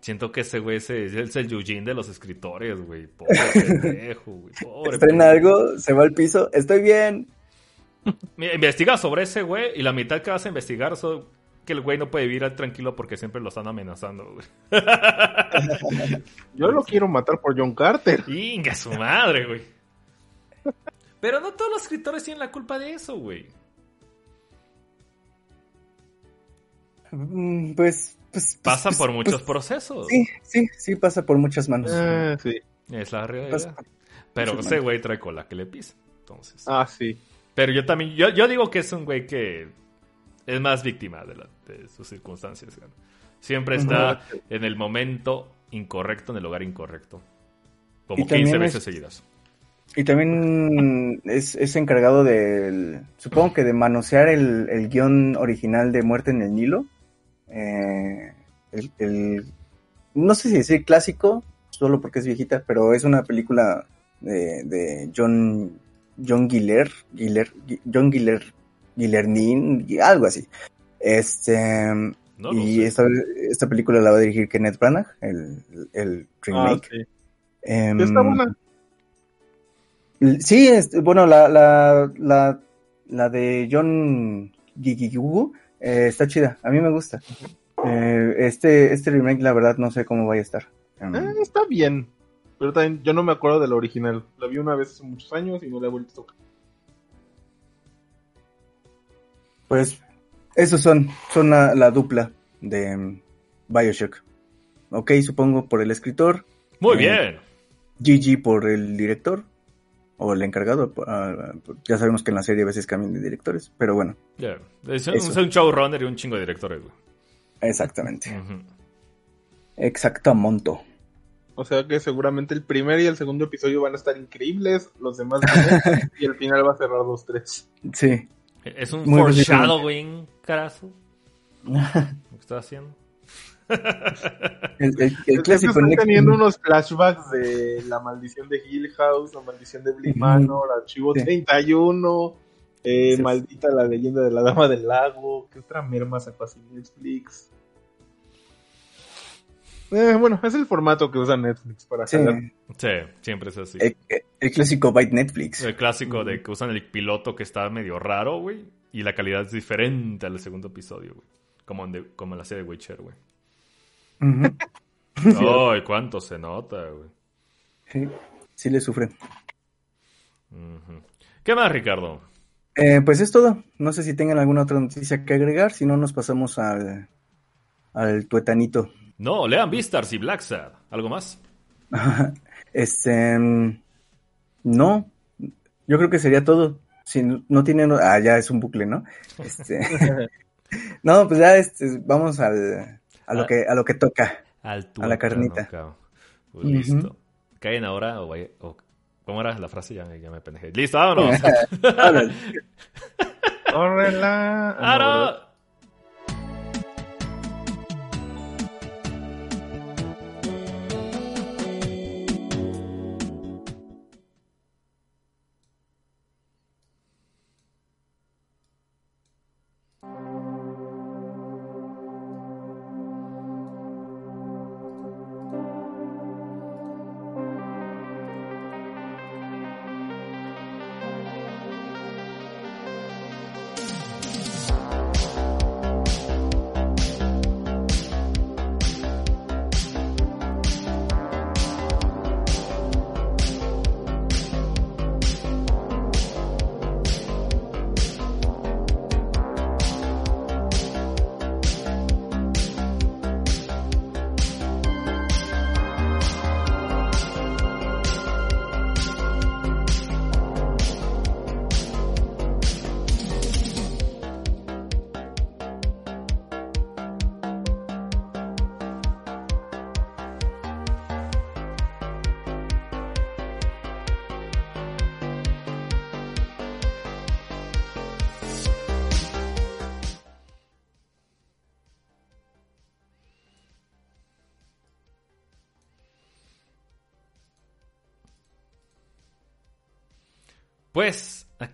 Siento que ese güey es el, es el Eugene de los escritores, güey. Pobre pendejo, güey. Pobre Estrena algo, se va al piso, estoy bien. Mira, Investiga sobre ese güey y la mitad que vas a investigar es que el güey no puede vivir tranquilo porque siempre lo están amenazando, güey. Yo lo quiero matar por John Carter. Inga su madre, güey. Pero no todos los escritores tienen la culpa de eso, güey. Mm, Pues, pues. Pasa pues, por pues, muchos pues, procesos. Sí, sí, sí, pasa por muchas manos. Ah, sí. Es la realidad. Pero ese güey trae cola que le pisa. Entonces. Ah, sí. Pero yo también, yo, yo digo que es un güey que es más víctima de, la- de sus circunstancias. Siempre está en el momento incorrecto, en el lugar incorrecto. Como Y también 15 es- veces seguidas. Y también es, es encargado del, supongo que de manosear el, el guion original de Muerte en el Nilo. Eh, el, el- no sé si decir clásico, solo porque es viejita, pero es una película de, de John, John Guiller, Guiller, John Guiller, Guillermin, algo así. Este, No y esta, esta película la va a dirigir Kenneth Branagh, el, el Ah, remake. sí. Em, Está buena. Sí, es- bueno, la, la, la, la de John Gigigugu eh, está chida, a mí me gusta. Eh, este, este remake, la verdad, no sé cómo vaya a estar. Em, Eh, está bien. Pero también yo no me acuerdo del original. La vi una vez hace muchos años y no la he vuelto a tocar. pues, esos son, son la, la dupla de em, Bioshock. Ok, supongo por el escritor, Muy eh, bien. GG por el director, o el encargado. ah, ya sabemos que en la serie a veces cambian de directores, pero bueno. Es, un- es un showrunner y un chingo de directores, güey. exactamente. Ujú. Exactamonto. O sea que seguramente el primer y el segundo episodio van a estar increíbles. Los demás no. y el final va a cerrar 2-3. Sí. Es un Muy foreshadowing, carazo. Lo que está haciendo. El, el- el clásico están teniendo unos flashbacks de la maldición de Hill House, la maldición de Bly Manor, Archivo Sí. 31, eh, Sí. maldita la leyenda de la Dama del Lago. ¿Qué otra merma sacó así Netflix? Eh, bueno, es el formato que usa Netflix para Sí, jalar. Sí, siempre es así. el, el clásico Byte Netflix. El clásico de que usan el piloto que está medio raro, güey. Y la calidad es diferente al segundo episodio, güey. Como en, de- como en la serie de Witcher, güey. Ujú. Ay, cuánto se nota, güey. Sí, sí le sufre. ¿Qué más, Ricardo? Eh, pues es todo. No sé si tengan alguna otra noticia que agregar. Si no, nos pasamos al, al tuetanito. No, lean Beastars y Black Sad. ¿Algo más? Este. mm, No. Yo creo que sería todo. Si no no tienen. Ah, ya es un bucle, ¿no? Este. no, pues ya este, vamos al, a, lo Ah. que, a lo que toca. Al A la carnita. Pues listo. ¿Caen ahora o, ¿Cómo era la frase? Ya, me- ya me pendejé. ¡Listo, vámonos! Ah, ¿verdad? ¡Ahora!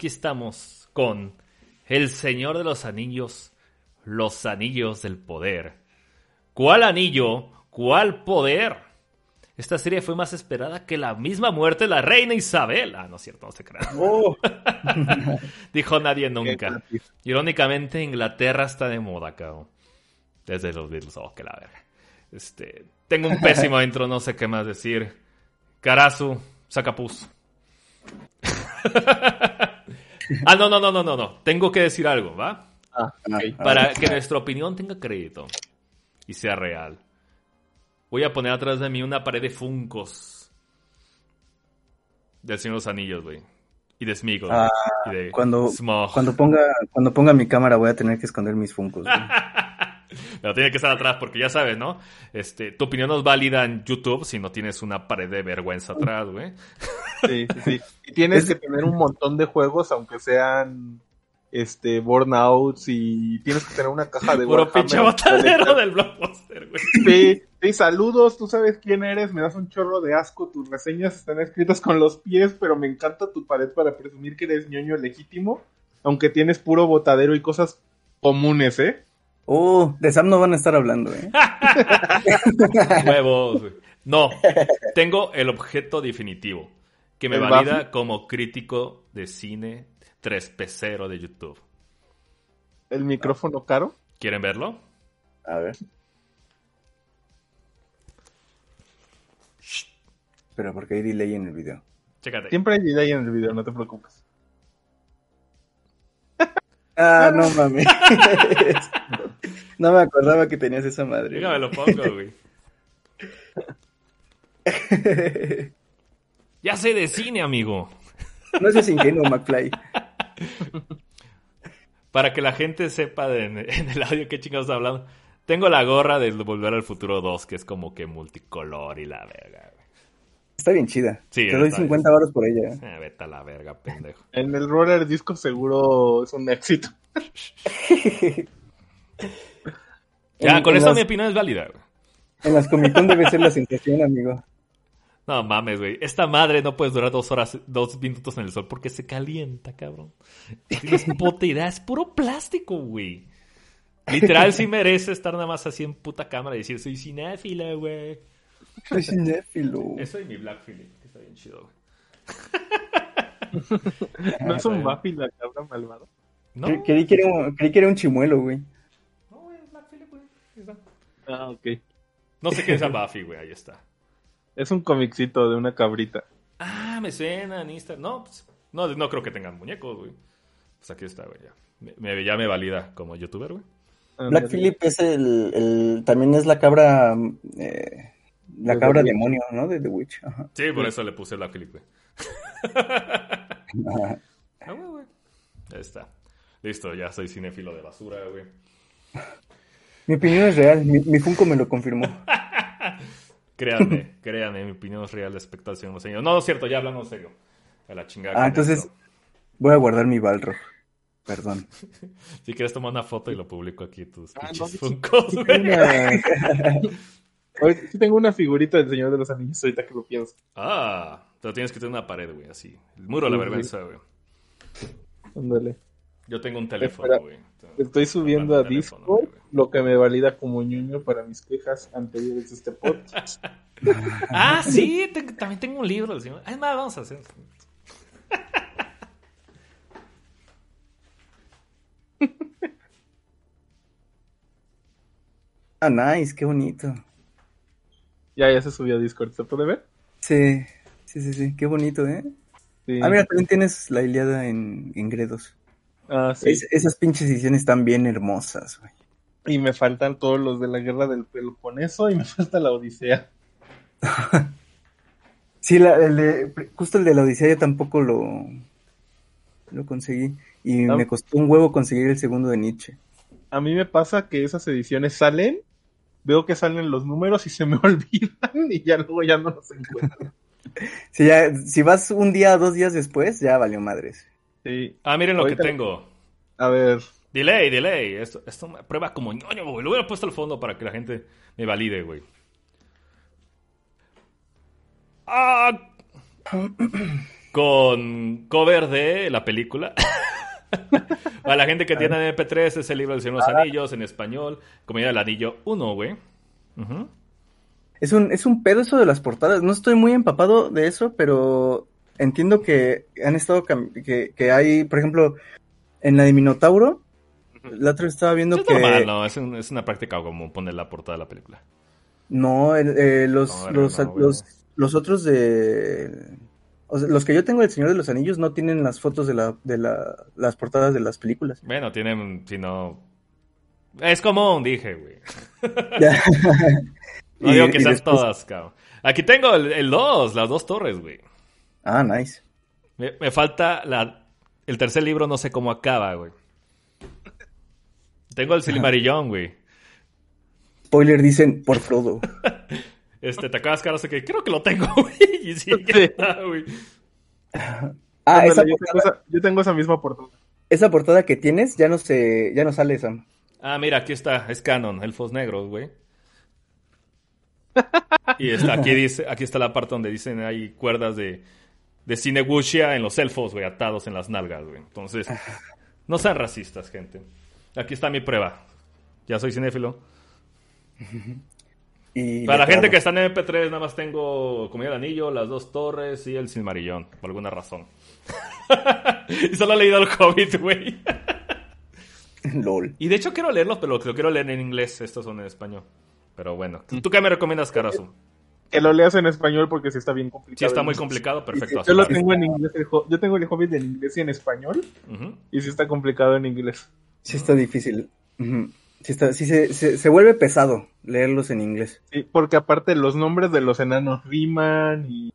Aquí estamos con El Señor de los Anillos, los Anillos del Poder. ¿Cuál anillo? ¿Cuál poder? Esta serie fue más esperada que la misma muerte de la reina Isabel. Ah, no es cierto, no se crea. Oh, Dijo nadie nunca. Irónicamente, Inglaterra está de moda, cabrón. Desde los Beatles, oh, que la verga. Este, tengo un pésimo intro, no sé qué más decir. Karasu, sacapus. ah, no, no, no, no, no, no. Tengo que decir algo, ¿va? Ah, ok. Para que nuestra opinión tenga crédito y sea real. Voy a poner atrás de mí una pared de funcos. Del Señor de los Anillos, güey. Y de Smigol. Ah, y de Cuando, Smaug. cuando ponga, cuando ponga mi cámara voy a tener que esconder mis funcos. Pero tiene que estar atrás porque ya sabes, ¿no? Este, tu opinión no es válida en YouTube si no tienes una pared de vergüenza atrás, güey. Sí. Y tienes que tener un montón de juegos, aunque sean este Burnouts y tienes que tener una caja de Puro pinche botanero del blockbuster, güey. Sí, sí, saludos, tú sabes quién eres, me das un chorro de asco, tus reseñas están escritas con los pies, pero me encanta tu pared para presumir que eres ñoño legítimo, aunque tienes puro botadero y cosas comunes, ¿eh? Oh, de Sam no van a estar hablando, ¿eh? Huevos, güey. No, tengo el objeto definitivo que me ¿El valida Buffy? como crítico de cine 3 pecero de YouTube. El micrófono caro. ¿Quieren verlo? A ver. Pero porque hay delay en el video. Chécate. Siempre hay delay en el video, no te preocupes. Ah, no mames. no me acordaba que tenías esa madre. Dígame, lo pongo, güey. Ya sé de cine, amigo. no seas ingenuo, McFly. Para que la gente sepa de- en, el audio qué chingados está hablando. Tengo la gorra de Volver al Futuro 2, que es como que multicolor y la verga. Está bien chida. Sí, Te doy está 50 baros por ella. Eh, vete a la verga, pendejo. En el roller disco seguro es un éxito. Ya, En- con en eso las- mi opinión es válida, güey. En las Comic Con debe ser la sensación, amigo. No mames, güey. Esta madre no puedes durar dos horas, dos minutos en el sol porque se calienta, cabrón. Tienes puta idea, es puro plástico, güey. Literal, sí merece estar nada más así en puta cámara y decir, soy cinéfila, güey. Soy cinéfilo. Eso y mi Black Phillip, que está bien chido, güey. ¿No es un. Buffy la cabra malvada? No, Cre- Creí que, era un, creí que era un chimuelo, güey. no, güey, es Black Phillip, güey. Ah, ok. No sé qué es a Buffy, güey, ahí está. Es un comicito de una cabrita. Ah, me suena en Instagram. No, pues, no, no creo que tengan muñecos, güey. Pues aquí está, güey, ya. Me, me- ya me valida como youtuber, güey. Black Phillip es el, el- también es la cabra eh, la De cabra The Witch. demonio, ¿no? De The Witch. Ajá. Sí, por eso le puse Black Phillip, güey. Ajá. Ah, güey, güey. Ahí está. Listo, ya soy cinéfilo de basura, güey. Mi opinión es real, mi, mi Funko me lo confirmó. Créanme, créanme, mi opinión es real respecto al señor señor. No, no es cierto, ya hablando en serio. A la chingada. Ah, entonces esto. voy a guardar mi Balrog. Perdón. Si quieres tomar una foto y lo publico aquí, tus Ah, no, Funkos, sí sí tengo una figurita del Señor de los Anillos ahorita que lo pienso. Ah, pero tienes que tener una pared, güey, así. El muro de la vergüenza, güey. Ándale. Yo tengo un teléfono, güey. Estoy subiendo a Discord güey. Lo que me valida como ñoño para mis quejas anteriores de este podcast. Ah, sí, te- también tengo un libro. Es más, vamos a hacer. Ah, nice, qué bonito. ya, ya se subió a Discord, ¿se puede ver? Sí, sí, sí, sí, qué bonito, ¿eh? Sí. Ah, mira, también tienes la Iliada en, en Gredos. Ah, sí. Es- esas pinches ediciones están bien hermosas, güey. Y me faltan todos los de la guerra del Peloponeso y me falta la Odisea. Sí, la, el de- justo el de la Odisea yo tampoco lo, lo conseguí. Y Ah. me costó un huevo conseguir el segundo de Nietzsche. A mí me pasa que esas ediciones salen, veo que salen los números y se me olvidan y ya luego ya no los encuentro. Si, ya, si vas un día o dos días después, ya valió madres. Sí. Ah, miren lo Ahorita- que tengo. A ver, Delay, delay. Esto, esto me prueba como ñoño, güey. Lo hubiera puesto al fondo para que la gente me valide, güey. Ah. con cover de la película. Para la gente que tiene MP3 es el libro del Señor de los. Anillos en español, Comedia del Anillo 1, güey. Es un, es un pedo eso de las portadas. No estoy muy empapado de eso, pero entiendo que han estado que, que hay, por ejemplo, en la de Minotauro, la otra vez estaba viendo es que normal, no, es, un- es una práctica como poner la portada de la película. no, eh, los, No, los, no, güey. los, los otros de o sea, los que yo tengo del Señor de los Anillos no tienen las fotos de la, de la, las portadas de las películas. Bueno, tienen, si no... Es común, dije, güey. No Y- digo que y sean después- todas, cabrón. Aquí tengo el 2, las dos torres, güey. Ah, nice. Me, me falta la, el tercer libro, no sé cómo acaba, güey. Tengo el Silmarillón, güey. Spoiler dicen por Frodo. Este, te acabas cara, sé que creo que lo tengo, güey. Y sí, está, güey. Ah, esa yo, tengo portada, esa, yo tengo esa misma portada. esa portada que tienes ya no se, ya no sale, Sam. Ah, mira, aquí está, es canon, elfos negros, güey. Y está, aquí dice, aquí está la parte donde dicen hay cuerdas de, de Cinegushia en los elfos, güey, atados en las nalgas, güey. Entonces, no sean racistas, gente. Aquí está mi prueba. Ya soy cinéfilo. Y Para la gente que está en MP3, nada más tengo Comida del Anillo, Las Dos Torres y El Silmarillón, por alguna razón. y solo he leído El Hobbit, güey. LOL. Y de hecho quiero leerlos, pero lo quiero leer en inglés. Estos son en español. Pero bueno, ¿tú qué me recomiendas, Carazu? Que lo leas en español porque sí está bien complicado. Si está muy complicado, perfecto. Yo lo tengo en inglés. yo tengo el Hobbit en inglés y en español. Y sí está complicado en inglés. Sí está difícil. Sí, está, sí se, se, se vuelve pesado leerlos en inglés. Sí, porque aparte los nombres de los enanos riman y...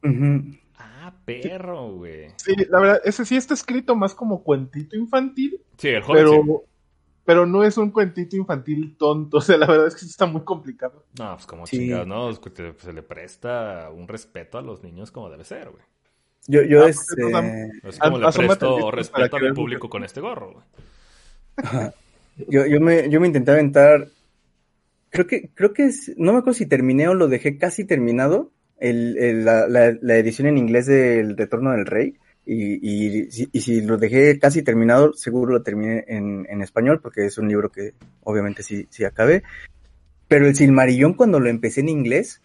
Ah, perro, güey. Sí, la verdad, ese sí está escrito más como cuentito infantil, Sí, el Hobbit. pero, sí. pero no es un cuentito infantil tonto. O sea, la verdad es que sí está muy complicado. No, pues como Sí. chingados, ¿no? Se le presta un respeto a los niños como debe ser, güey. Yo, yo Ah, este, pues, entonces, Es como le presto respeto a mi público que- con este gorro, güey. Yo, yo me, yo me intenté aventar. Creo que, creo que es, no me acuerdo si terminé o lo dejé casi terminado. El, el- la, la, la edición en inglés del Retorno del Rey. Y, y, si- y si lo dejé casi terminado, seguro lo terminé en, en español, porque es un libro que obviamente sí, sí acabé. Pero el Silmarillón, cuando lo empecé en inglés,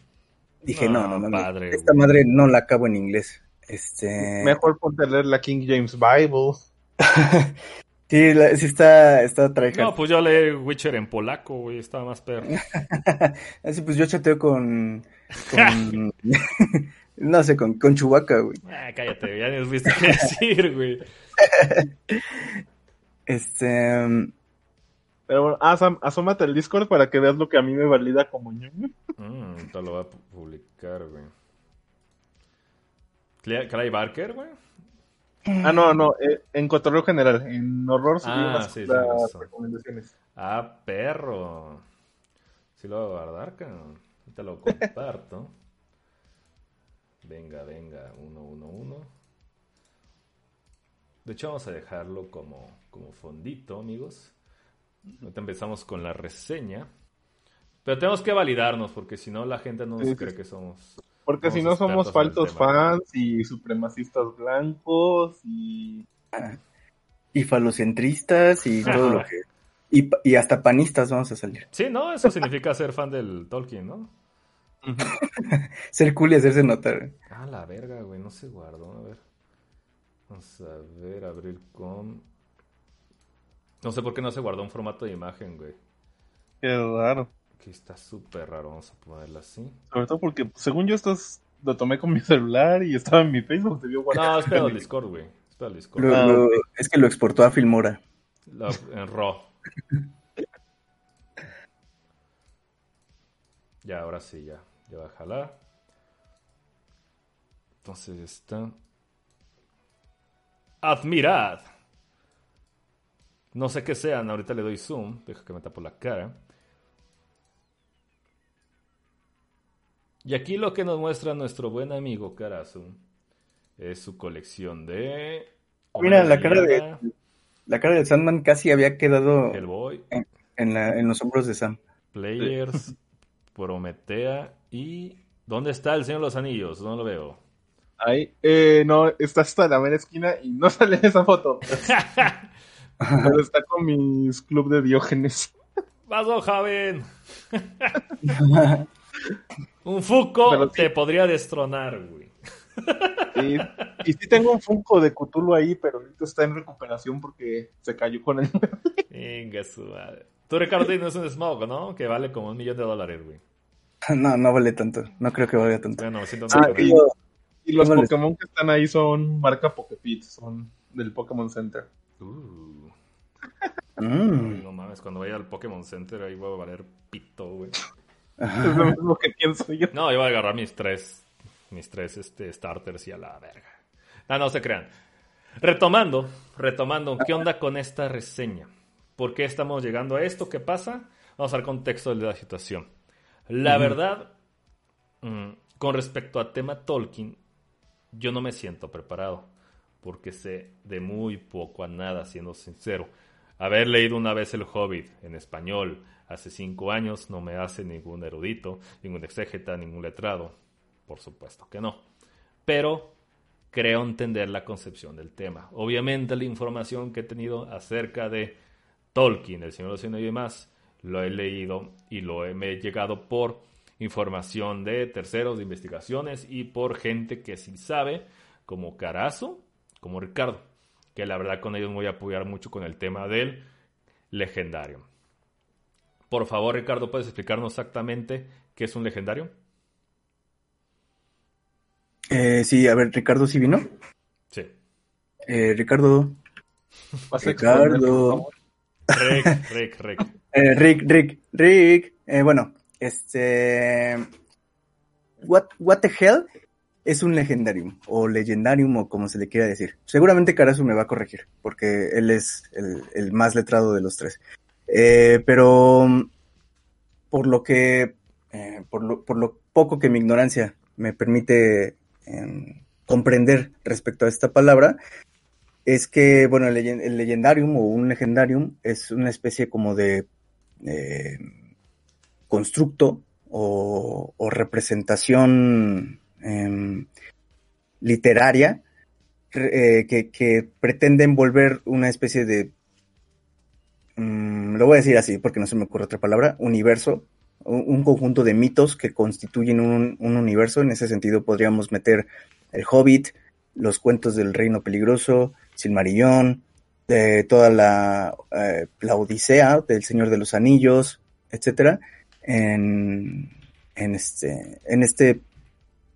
dije, no, No, no, no, padre, esta güey. madre no la acabo en inglés. Este. Mejor ponte a leer la King James Bible. Sí, la- sí está, está tryhard. No, pues yo leí Witcher en polaco, güey. Estaba más perro. Así pues yo chateo con, con no sé, con, con Chewbacca, güey. Ah, cállate, ya ni viste qué decir, güey. Este, um, Pero bueno, ah, asómate al Discord para que veas lo que a mí me valida como ñoño. Mm, te lo voy a pu- publicar, güey. Cla- Clay Barker, güey. Ah, no, no, eh, en cotorreo general, en horror subí Ah, unas sí, sí, las recomendaciones. Ah, perro. Sí lo voy a guardar, cabrón. Te lo comparto. Venga, venga, uno, uno, uno. De hecho, vamos a dejarlo como, como fondito, amigos. Ahorita empezamos con la reseña. Pero tenemos que validarnos, porque si no, la gente no nos sí, cree sí. que somos. Porque si no somos faltos fans y supremacistas blancos y... y falocentristas y todo lo que, y hasta panistas vamos a salir. Sí, ¿no? Eso significa ser fan del Tolkien, ¿no? Ser cool y hacerse notar. Ah, la verga, güey, no se guardó. A ver. Vamos a ver, abrir con. No sé por qué no se guardó un formato de imagen, güey. Qué raro. Aquí está súper raro, vamos a ponerla así. Sobre todo porque, según yo, esto es- lo tomé con mi celular y estaba en mi Facebook, debió guardar. No, espera el Discord, güey. Espera el Discord. Lo- Ah, lo- es que lo exportó a Filmora. La- en RAW. Ya, ahora sí, ya. Ya va a jalar. Entonces está. Admirad. No sé qué sean, ahorita le doy zoom. Deja que me tapo la cara. Y aquí lo que nos muestra nuestro buen amigo Karazu es su colección de. Mira, la cara de- La cara de Sandman casi había quedado Hellboy. en, la, en los hombros de Sam. Players, Prometea y... ¿Dónde está el Señor de los Anillos? No lo veo. Ahí, eh, no, está hasta la mera esquina y no sale esa foto. Pero está con mis club de Diógenes. Vas, Javen. Un Pero sí. te podría destronar, güey. Y, y sí tengo un Funko de Cthulhu ahí, pero ahorita está en recuperación porque se cayó con el... Venga, su madre. Tú, Ricardo, tienes un Smog, ¿no? Que vale como un millón de dólares, güey. No, no vale tanto. No creo que valga tanto. Bueno, siento Ah, que- y, y los. Pokémon que están ahí son marca Pokefit, son del Pokémon Center. Uh, Mm. no mames, cuando vaya al Pokémon Center ahí voy a valer pito, güey. Es lo mismo que pienso yo. No, yo voy a agarrar mis tres, mis tres este, starters y a la verga. No, no se crean. Retomando, retomando, ¿qué onda con esta reseña? ¿Por qué estamos llegando a esto? ¿Qué pasa? Vamos al contexto de la situación. La verdad, mm, con respecto al tema Tolkien, yo no me siento preparado, porque sé de muy poco a nada, siendo sincero. Haber leído una vez El Hobbit en español hace cinco años no me hace ningún erudito, ningún exégeta, ningún letrado. Por supuesto que no. Pero creo entender la concepción del tema. Obviamente la información que he tenido acerca de Tolkien, El Señor de los Anillos y demás, lo he leído y lo he, me he llegado por información de terceros, de investigaciones y por gente que sí sabe, como Carazo, como Ricardo, que la verdad con ellos voy a apoyar mucho con el tema del legendario. Por favor, Ricardo, ¿puedes explicarnos exactamente qué es un legendario? Eh, sí, a ver, Ricardo sí vino. Sí. Eh, Ricardo. Ricardo. favor. Rick, Rick, Rick. Eh, Rick, Rick, Rick. Eh, bueno, este. What, what the hell es un legendarium o legendarium o como se le quiera decir. Seguramente Carazu me va a corregir porque él es el, el más letrado de los tres. Eh, pero mm, por lo que, eh, por, lo, por lo poco que mi ignorancia me permite em, comprender respecto a esta palabra, es que, bueno, el, el legendarium o un legendarium es una especie como de eh, constructo o, representación em, literaria eh, que, que pretende envolver una especie de, mm, lo voy a decir así porque no se me ocurre otra palabra, universo, un, un conjunto de mitos que constituyen un, un universo. En ese sentido podríamos meter el Hobbit, los cuentos del Reino Peligroso, Silmarillón, de toda la, eh, la Odisea del Señor de los Anillos, etcétera, en, en este, en este,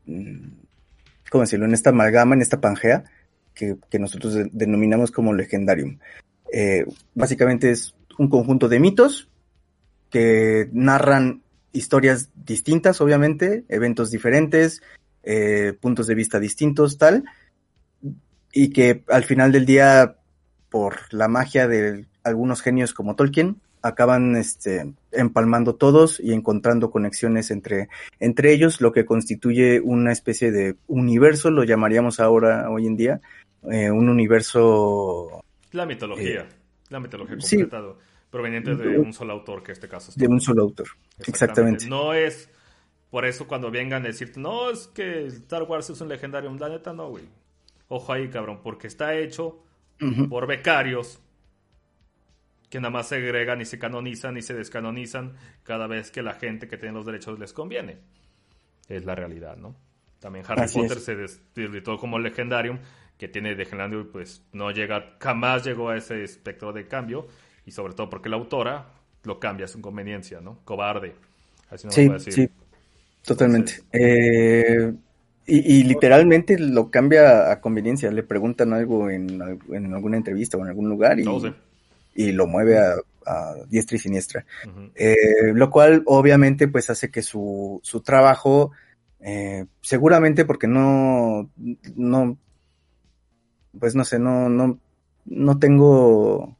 mm, ¿cómo decirlo? En esta amalgama, en esta pangea que, nosotros de- denominamos como legendarium. Eh, básicamente es un conjunto de mitos que narran historias distintas, obviamente, eventos diferentes, eh, puntos de vista distintos, tal, y que al final del día, por la magia de algunos genios como Tolkien, acaban este, empalmando todos y encontrando conexiones entre, entre ellos, lo que constituye una especie de universo, lo llamaríamos ahora, hoy en día, eh, un universo La mitología. La mitología sí. completada, proveniente de un solo autor, que en este caso es de un solo autor. Exactamente. No es por eso cuando vengan a decirte, no, es que Star Wars es un legendario. La neta, no, güey. Ojo ahí, cabrón, porque está hecho por becarios que nada más se agregan y se canonizan y se descanonizan cada vez que la gente que tiene los derechos les conviene. Es la realidad, ¿no? También Harry Así Potter es. se desvirtuó como legendarium, que tiene legendario, pues no llega, jamás llegó a ese espectro de cambio, y sobre todo porque la autora lo cambia a su conveniencia, ¿no? Cobarde. Así no Sí, decir. sí, totalmente. Eh, y, y literalmente lo cambia a conveniencia. Le preguntan algo en, en alguna entrevista o en algún lugar y, No sé. y lo mueve a, a diestra y siniestra. Eh, lo cual obviamente pues hace que su, su trabajo, eh, seguramente porque no, no, pues no sé, no, no, no tengo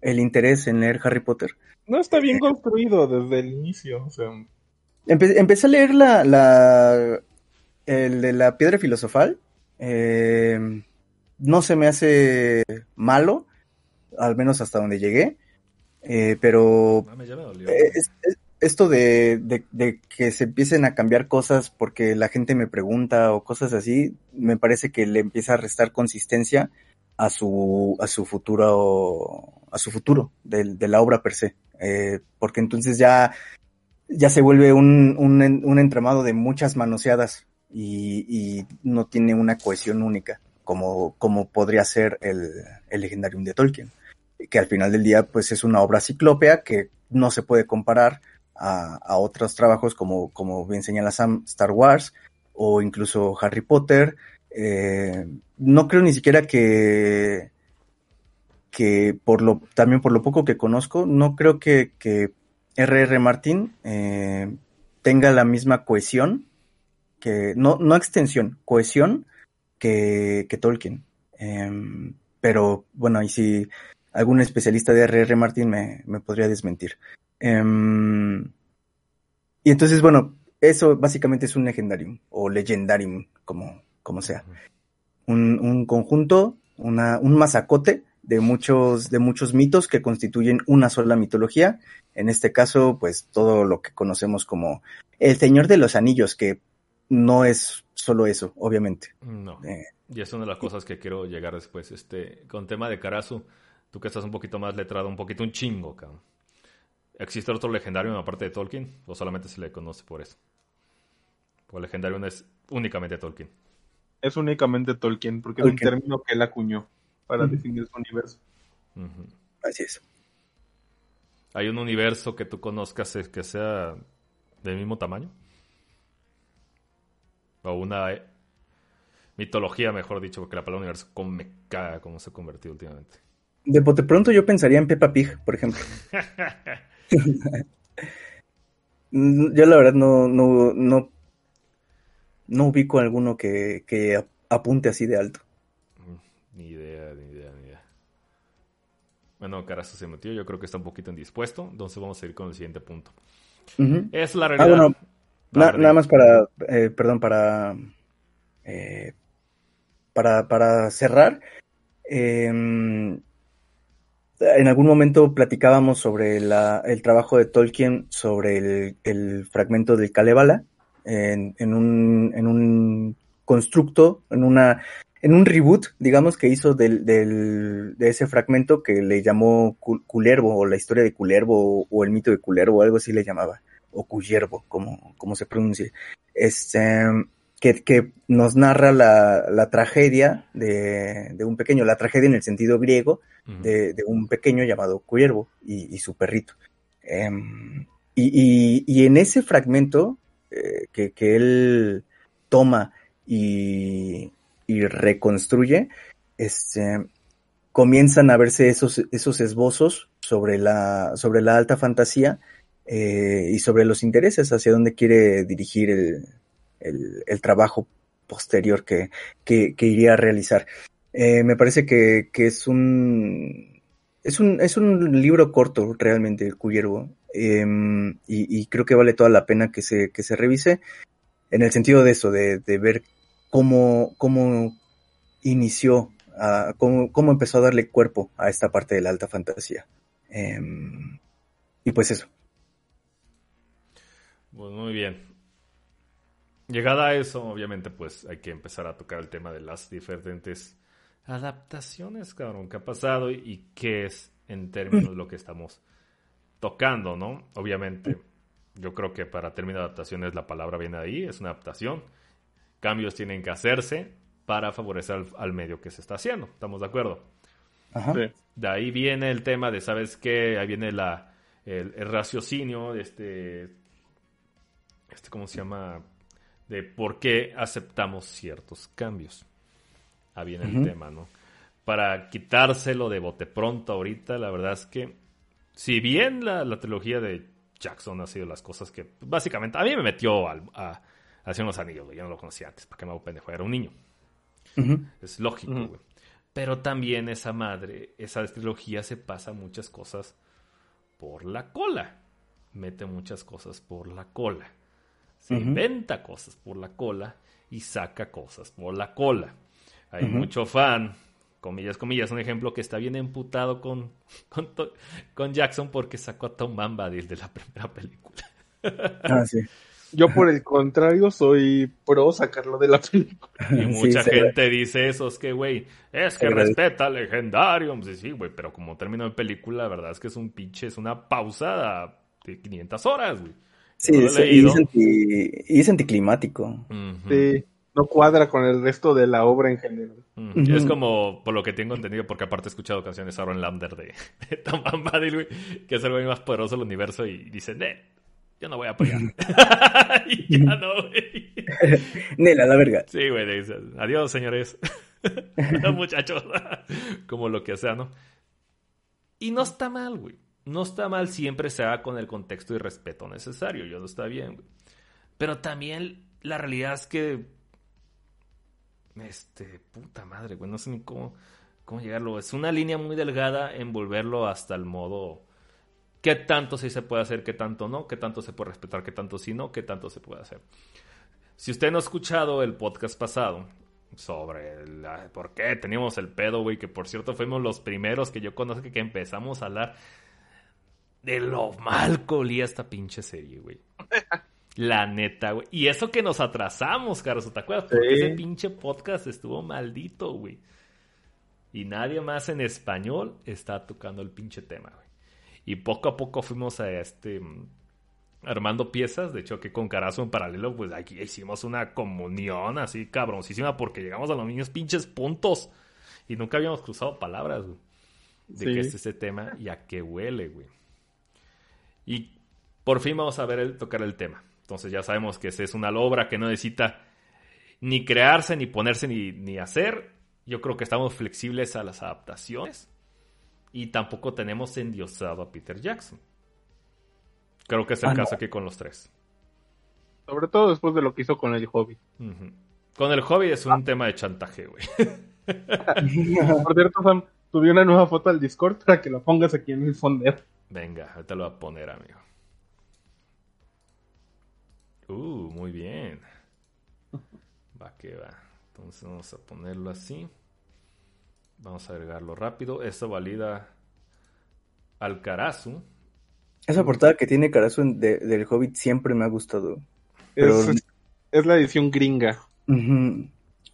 el interés en leer Harry Potter. No está bien construido desde el inicio. O sea, Empe- empecé a leer la, la, el de la piedra filosofal. eh, no se me hace malo, al menos hasta donde llegué. eh, pero ya me dolió. eh, es- es- esto de, de, de, que se empiecen a cambiar cosas porque la gente me pregunta o cosas así, me parece que le empieza a restar consistencia a su, a su futuro, a su futuro de, de la obra per se. Eh, porque entonces ya, ya se vuelve un, un, un entramado de muchas manoseadas y, y, no tiene una cohesión única, como, como podría ser el, el Legendarium de Tolkien. Que al final del día, pues es una obra ciclópea que no se puede comparar a, otros trabajos como, como bien señala Sam, Star Wars o incluso Harry Potter. Eh, no creo ni siquiera que, que por lo, también por lo poco que conozco, no creo que, que R.R. Martin eh, tenga la misma cohesión, que, no, no extensión, cohesión que, que Tolkien. Eh, pero bueno, y si algún especialista de R.R. Martin me, me podría desmentir. Um, y entonces, bueno, eso básicamente es un legendarium o legendarium, como, como sea. Un, un conjunto, una, un masacote de muchos, de muchos mitos que constituyen una sola mitología. En este caso, pues todo lo que conocemos como el Señor de los Anillos, que no es solo eso, obviamente. No. Eh, y es una de las cosas que quiero llegar después. Este, con tema de Karasu, tú que estás un poquito más letrado, un poquito un chingo, cabrón. ¿Existe otro legendario aparte de Tolkien? ¿O solamente se le conoce por eso? O el legendario es únicamente Tolkien. Es únicamente Tolkien, porque Tolkien. es un término que él acuñó para -huh. definir su universo. Uh -huh. Así es. ¿Hay un universo que tú conozcas que sea del mismo tamaño? O una eh, mitología, mejor dicho, porque la palabra universo como me caga como se ha convertido últimamente. De bote pronto yo pensaría en Peppa Pig, por ejemplo. Yo la verdad no, no, no, no ubico alguno que, que apunte así de alto. Ni idea, ni idea, ni idea. Bueno, Carazo se metió, yo creo que está un poquito indispuesto, entonces vamos a ir con el siguiente punto. Uh -huh. Es la realidad. Ah, bueno, na nada más para, eh, perdón, para, eh, para, para cerrar. Eh, en algún momento platicábamos sobre la, el trabajo de Tolkien sobre el, fragmento del Kalevala en, en, un, en un constructo, en una en un reboot, digamos, que hizo del, del, de ese fragmento que le llamó Culervo, o la historia de Culervo, o, o el mito de Culervo, o algo así le llamaba, o Cuyervo, como, como se pronuncie. Este, que, que nos narra la, la tragedia de, de, un pequeño, la tragedia en el sentido griego, de, de, un pequeño llamado Cuervo y, y su perrito. Um, y, y, y, en ese fragmento eh, que, que, él toma y, y reconstruye, este, comienzan a verse esos, esos esbozos sobre la, sobre la alta fantasía eh, y sobre los intereses hacia dónde quiere dirigir el, el, el trabajo posterior que, que, que, iría a realizar. Eh, me parece que, que, es un es un es un libro corto realmente el Cuyervo eh, y, y, creo que vale toda la pena que se que se revise en el sentido de eso de, de ver cómo cómo inició a, cómo, cómo empezó a darle cuerpo a esta parte de la alta fantasía. Eh, y pues eso. Pues muy bien Llegada a eso, obviamente, pues hay que empezar a tocar el tema de las diferentes adaptaciones, cabrón, que ha pasado y qué es en términos de lo que estamos tocando, ¿no? Obviamente, yo creo que para término de adaptaciones la palabra viene de ahí, es una adaptación. Cambios tienen que hacerse para favorecer al, al medio que se está haciendo, ¿estamos de acuerdo? Ajá. De ahí viene el tema de, ¿sabes qué? Ahí viene la, el, el raciocinio, este, este, ¿cómo se llama? De por qué aceptamos ciertos cambios. Ahí viene uh -huh. el tema, ¿no? Para quitárselo de bote pronto ahorita, la verdad es que, si bien la, la trilogía de Jackson ha sido las cosas que, básicamente, a mí me metió al, a, a Hacer los Anillos, yo no lo conocía antes, ¿para qué me hago pendejo? Era un niño. Uh -huh. Es lógico, güey. Uh -huh. Pero también esa madre, esa trilogía se pasa muchas cosas por la cola. Mete muchas cosas por la cola se uh -huh. inventa cosas por la cola y saca cosas por la cola. Hay uh -huh. mucho fan comillas, comillas, un ejemplo que está bien emputado con, con, con Jackson porque sacó a Tom Bombadil de la primera película. Ah, sí. Yo, por el contrario, soy pro sacarlo de la película. Y mucha gente dice eso, es que, güey, es que respeta al legendario. Sí, sí, güey, pero como término de película, la verdad es que es un pinche, es una pausa de 500 horas, güey. Sí, y, es y, es anticlimático. Sí, no cuadra con el resto de la obra en general. Es como, por lo que tengo entendido, porque aparte he escuchado canciones de Aaron Lander de, de Tom Bombadil, güey, que es el güey más poderoso del universo y dicen, eh, yo no voy a apoyar. y ya no, güey. Nela, la verga. Sí, güey, dices, adiós, señores. muchachos. como lo que sea, ¿no? Y no está mal, güey. No está mal siempre se haga con el contexto y respeto necesario. Yo no está bien. Pero también la realidad es que. Este, puta madre, güey. No sé ni cómo, cómo llegarlo. Es una línea muy delgada en volverlo hasta el modo qué tanto sí se puede hacer, qué tanto no, qué tanto se puede respetar, qué tanto sí no, qué tanto se puede hacer. Si usted no ha escuchado el podcast pasado sobre por qué teníamos el pedo, güey, que por cierto fuimos los primeros que yo conozco que empezamos a hablar de lo mal que olía esta pinche serie, güey. La neta, güey. Y eso que nos atrasamos, Carlos, ¿te acuerdas? Porque ese pinche podcast estuvo maldito, güey. Y nadie más en español está tocando el pinche tema, güey. Y poco a poco fuimos a este armando piezas. De hecho, que con Carazo en paralelo, pues aquí hicimos una comunión así cabroncísima porque llegamos a los niños pinches puntos. Y nunca habíamos cruzado palabras, güey. De qué es ese tema y a qué huele, güey. Y por fin vamos a ver el, tocar el tema. Entonces ya sabemos que es una obra que no necesita ni crearse, ni ponerse, ni, ni hacer. Yo creo que estamos flexibles a las adaptaciones y tampoco tenemos endiosado a Peter Jackson. Creo que es el ah, caso aquí con los tres. Sobre todo después de lo que hizo con el hobby. Con el hobby es un tema de chantaje, güey. Por cierto, Sam, subí una nueva foto al Discord para que la pongas aquí en el fonder. Venga, ahorita lo voy a poner, amigo. Uh, muy bien. Va que va. Entonces vamos a ponerlo así. Vamos a agregarlo rápido. Esto valida al Karasu. Esa portada que tiene Karasu del Hobbit siempre me ha gustado. Es, la edición gringa.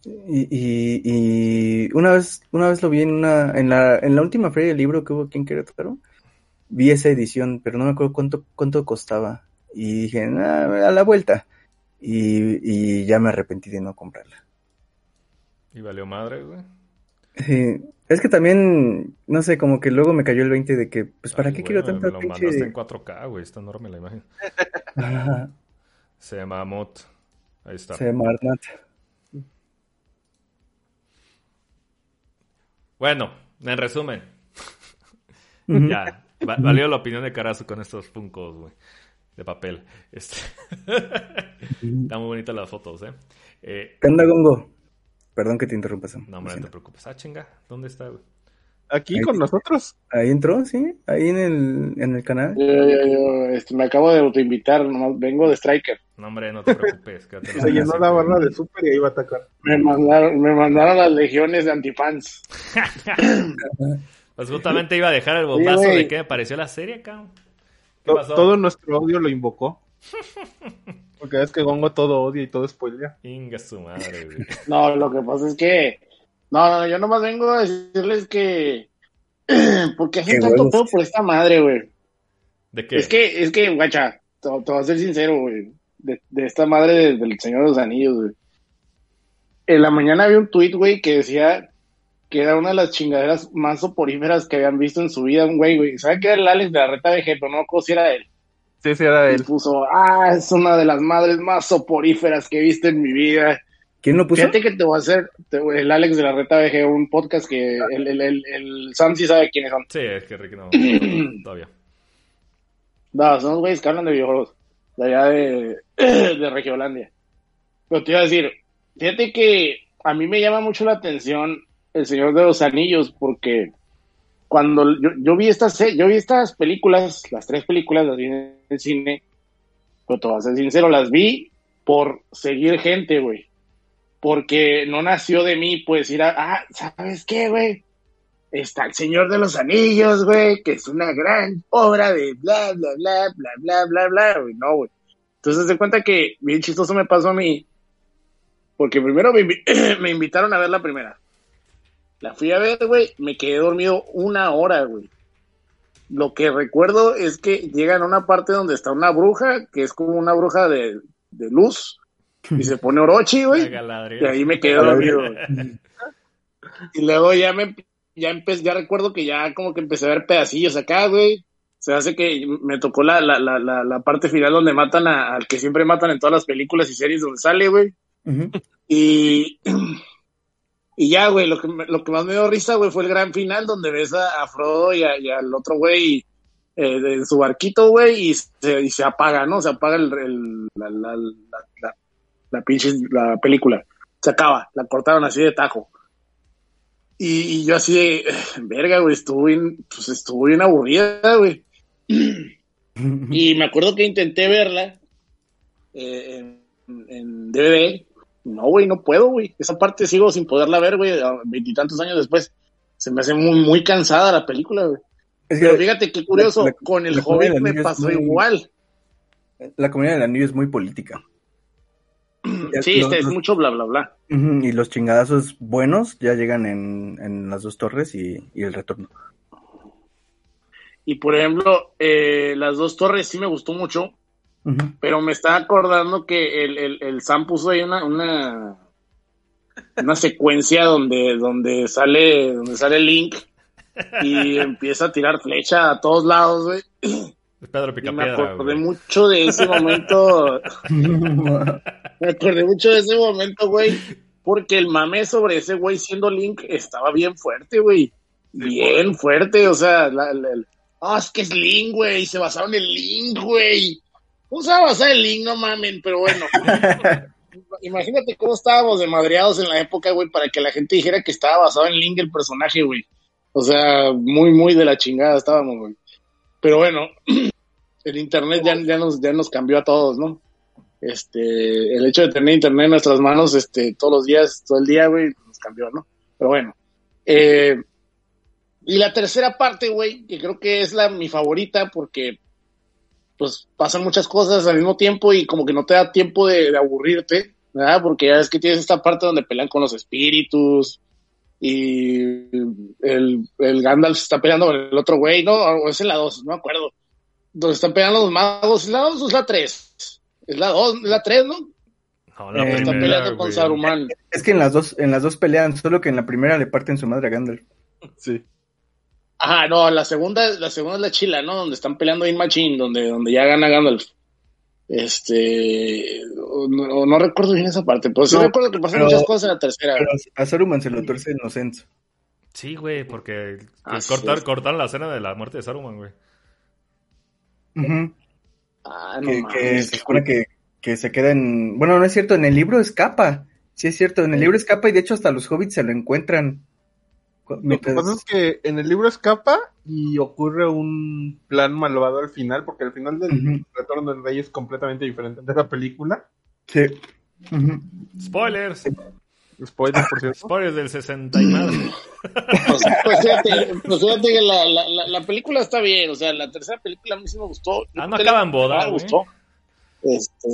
y, una vez una vez lo vi en una en la, en la última feria del libro que hubo aquí en Querétaro. Vi esa edición, pero no me acuerdo cuánto, cuánto costaba. Y dije, a la vuelta. Y, y ya me arrepentí de no comprarla. ¿Y valió madre, güey? Sí, es que también, no sé, como que luego me cayó el 20 de que, pues, ¿para qué quiero tanta Lo mandaste en 4K, güey, está enorme la imagen. Se llama Mot. Ahí está. Se llama Arnat. Bueno, en resumen. ya, valió la opinión de Carazo con estos puncos, güey, de papel. Este... Están muy bonitas las fotos, ¿eh? eh ¿Qué onda, Gongo? Perdón que te interrumpa, Sam. No, hombre, no te preocupes. Ah, chinga, ¿dónde está, güey? Aquí con nosotros. Ahí entró, sí, ahí en el, en el canal. Yo, yo, este, me acabo de autoinvitar, nomás vengo de Striker. No, hombre, no te preocupes. Se llenó la barra de super y ahí va a atacar. Me mandaron, me mandaron las legiones de antifans. pues justamente iba a dejar el bombazo de qué me pareció la serie, cabrón. Todo nuestro audio lo invocó. Porque es que Gongo todo odia y todo spoilea. Inga su madre, güey. No, lo que pasa es que. No, no, yo nomás vengo a decirles que. porque hay tanto todo por esta madre, güey. ¿De qué? Es que, es que, guacha, te, voy a ser sincero, güey. De, de, esta madre del Señor de los Anillos, güey. En la mañana había un tweet, güey, que decía que era una de las chingaderas más soporíferas que habían visto en su vida, un güey, güey. ¿Sabe que era el Alex de la reta de pero no me si era él? Sí, sí, era él. Y puso, ah, es una de las madres más soporíferas que he visto en mi vida. ¿Quién lo puso? Fíjate que te voy a hacer, el Alex de la Reta BG, un podcast que el, el, el, el Sam sí sabe quiénes son. Sí, es que Ricky no, todavía. No, son los güeyes que hablan de videojuegos, de allá de, de Regiolandia. Pero te iba a decir, fíjate que a mí me llama mucho la atención El Señor de los Anillos, porque cuando yo, yo, vi estas yo vi estas películas, las tres películas las vi en el cine, pero te voy a ser sincero, las vi por seguir gente, güey. porque no nació de mí, pues ir a, ah, ¿sabes qué, güey? Está el Señor de los Anillos, güey, que es una gran obra de bla, bla, bla, bla, bla, bla, bla, güey, no, güey. Entonces, se cuenta que bien chistoso me pasó a mí, porque primero me, invi- me invitaron a ver la primera. La fui a ver, güey, me quedé dormido una hora, güey. Lo que recuerdo es que llegan a una parte donde está una bruja, que es como una bruja de, de luz, y se pone Orochi, güey. Galadriel. Y ahí me quedé dormido. Y luego ya me ya empecé, ya recuerdo que ya como que empecé a ver pedacillos acá, güey. Se hace que me tocó la, la, la, la, la parte final donde matan a- al que siempre matan en todas las películas y series donde sale, güey. Y, y ya, güey, lo que, lo que más me dio risa, güey, fue el gran final donde ves a, a Frodo y, a- y al otro güey eh, en su barquito, güey, y se, y se apaga, ¿no? Se apaga el, el- la, la, la, la, la pinche la película. Se acaba, la cortaron así de tajo. Y, y yo así de, verga, güey, estuvo bien, pues estuvo bien aburrida, güey. Y me acuerdo que intenté verla eh, en, en DVD. No, güey, no puedo, güey. Esa parte sigo sin poderla ver, güey, veintitantos años después. Se me hace muy, muy cansada la película, güey. Es que Pero fíjate qué curioso, la- con el la del me pasó muy- igual. la comunidad del anillo es muy política. Sí, los- este es mucho bla, bla, bla. Y los chingadazos buenos ya llegan en, en las dos torres y, y el retorno. Y por ejemplo, eh, las dos torres sí me gustó mucho, Ujú. pero me estaba acordando que el, el, el Sam puso ahí una, una, una secuencia donde, donde sale, donde sale Link y empieza a tirar flecha a todos lados, güey. Pedro Y me acordé güey. mucho de ese momento. Me acordé mucho de ese momento, güey. Porque el mame sobre ese güey siendo Link estaba bien fuerte, güey. Bien fuerte, o sea, la, la- el- ah, es que es Link, güey. Se basaron en Link, güey. ¿Cómo se va a basar en Link? No mamen, pero bueno. Imagínate cómo estábamos de madreados en la época, güey, para que la gente dijera que estaba basado en Link el personaje, güey. O sea, muy, muy de la chingada estábamos, güey. Pero bueno, el internet ya, ya nos, ya nos cambió a todos, ¿no? Este, el hecho de tener internet en nuestras manos, este, todos los días, todo el día, güey, nos cambió, ¿no? Pero bueno. Eh, y la tercera parte, güey, que creo que es la mi favorita porque pues pasan muchas cosas al mismo tiempo y como que no te da tiempo de, de aburrirte, ¿verdad? Porque ya es que tienes esta parte donde pelean con los espíritus y el, el Gandalf está peleando con el otro güey, ¿no? O es en la 2, no me acuerdo. Donde están peleando los magos, ¿es la 2 o es la 3? Es la 2, es la 3, ¿no? No, la Eh, Está primera, peleando con güey. Saruman. Es que en las dos, en las dos pelean, solo que en la primera le parten su madre a Gandalf. Sí. Ajá, no, la segunda, la segunda es la chila, ¿no? Donde están peleando in Machine, donde, donde ya gana Gandalf. Este, no, no recuerdo bien esa parte, pero sí No, recuerdo que pasan pero- muchas cosas en la tercera. Pero a Saruman se lo tuerce inocente. Sí, güey, porque que Así cortar, cortaron la escena de la muerte de Saruman, güey. Ujú. Ah, no que, que se supone que, que se queda en... Bueno, no es cierto, en el libro escapa. Sí es cierto, en el libro escapa y de hecho hasta los hobbits se lo encuentran. Lo que pasa es que en el libro escapa y ocurre un plan malvado al final, porque al final del. Retorno del Rey es completamente diferente de la película. Sí. Spoilers. Spoiler, por cierto. Spoilers del 60 y más. Pues, pues fíjate, pues fíjate que la, la, la, la película está bien, o sea, la tercera película a mí sí me gustó. Ah, no acaba en boda, Me güey. gustó. Este,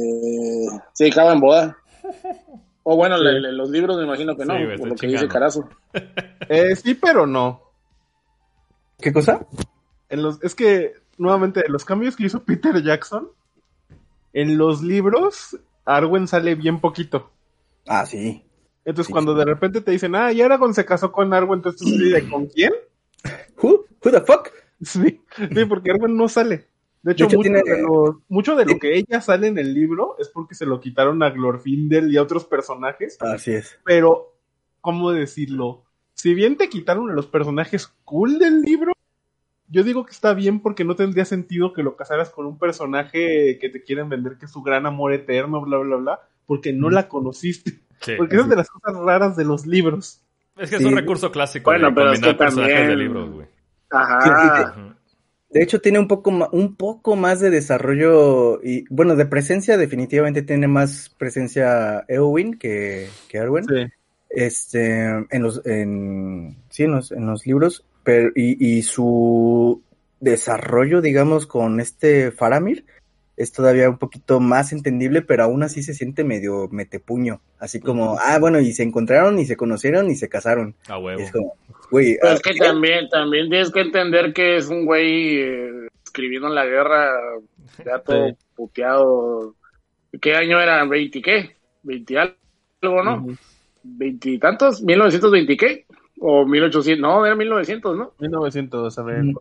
sí, acaba en boda. O bueno, Sí. los libros me imagino que no, Sí, por lo que dice. Carazo. Eh, sí, pero no. ¿Qué cosa? En los, es que, nuevamente, los cambios que hizo Peter Jackson, en los libros, Arwen sale bien poquito. Ah, sí. Entonces, Sí, cuando sí. de repente te dicen, ah, y Aragorn se casó con Arwen, entonces tú de, ¿con quién? Who, who the fuck? Sí, sí, porque Arwen no sale. De hecho, hecho, mucho, tiene- de lo, mucho de lo que ella sale en el libro es porque se lo quitaron a Glorfindel y a otros personajes. Así es. Pero, ¿cómo decirlo? Si bien te quitaron a los personajes cool del libro, yo digo que está bien porque no tendría sentido que lo casaras con un personaje que te quieren vender que es su gran amor eterno, bla, bla, bla, porque no la conociste. Sí. Porque es de las cosas raras de los libros. Es que es un recurso clásico Bueno, de pero es combinar que personajes también- de libros, güey. Ajá. Ujú. De hecho, tiene un poco, un poco más de desarrollo y, bueno, de presencia, definitivamente tiene más presencia Eowyn que, que Arwen. Sí. Este, en los, en, sí, en los, en los libros, pero, y, y su desarrollo, digamos, con este Faramir es todavía un poquito más entendible, pero aún así se siente medio metepuño. Así como, ah, bueno, y se encontraron, y se conocieron, y se casaron. A huevo. Es como, güey, Pero ah, es que también, también tienes que entender que es un güey eh, escribiendo en la guerra, ya todo Sí. puteado. ¿Qué año era? ¿20 qué? ¿20 algo, no? Ujú. ¿20 y tantos? ¿1920 qué? ¿O 1800? No, era 1900, ¿no? 1900, a ver. Mm.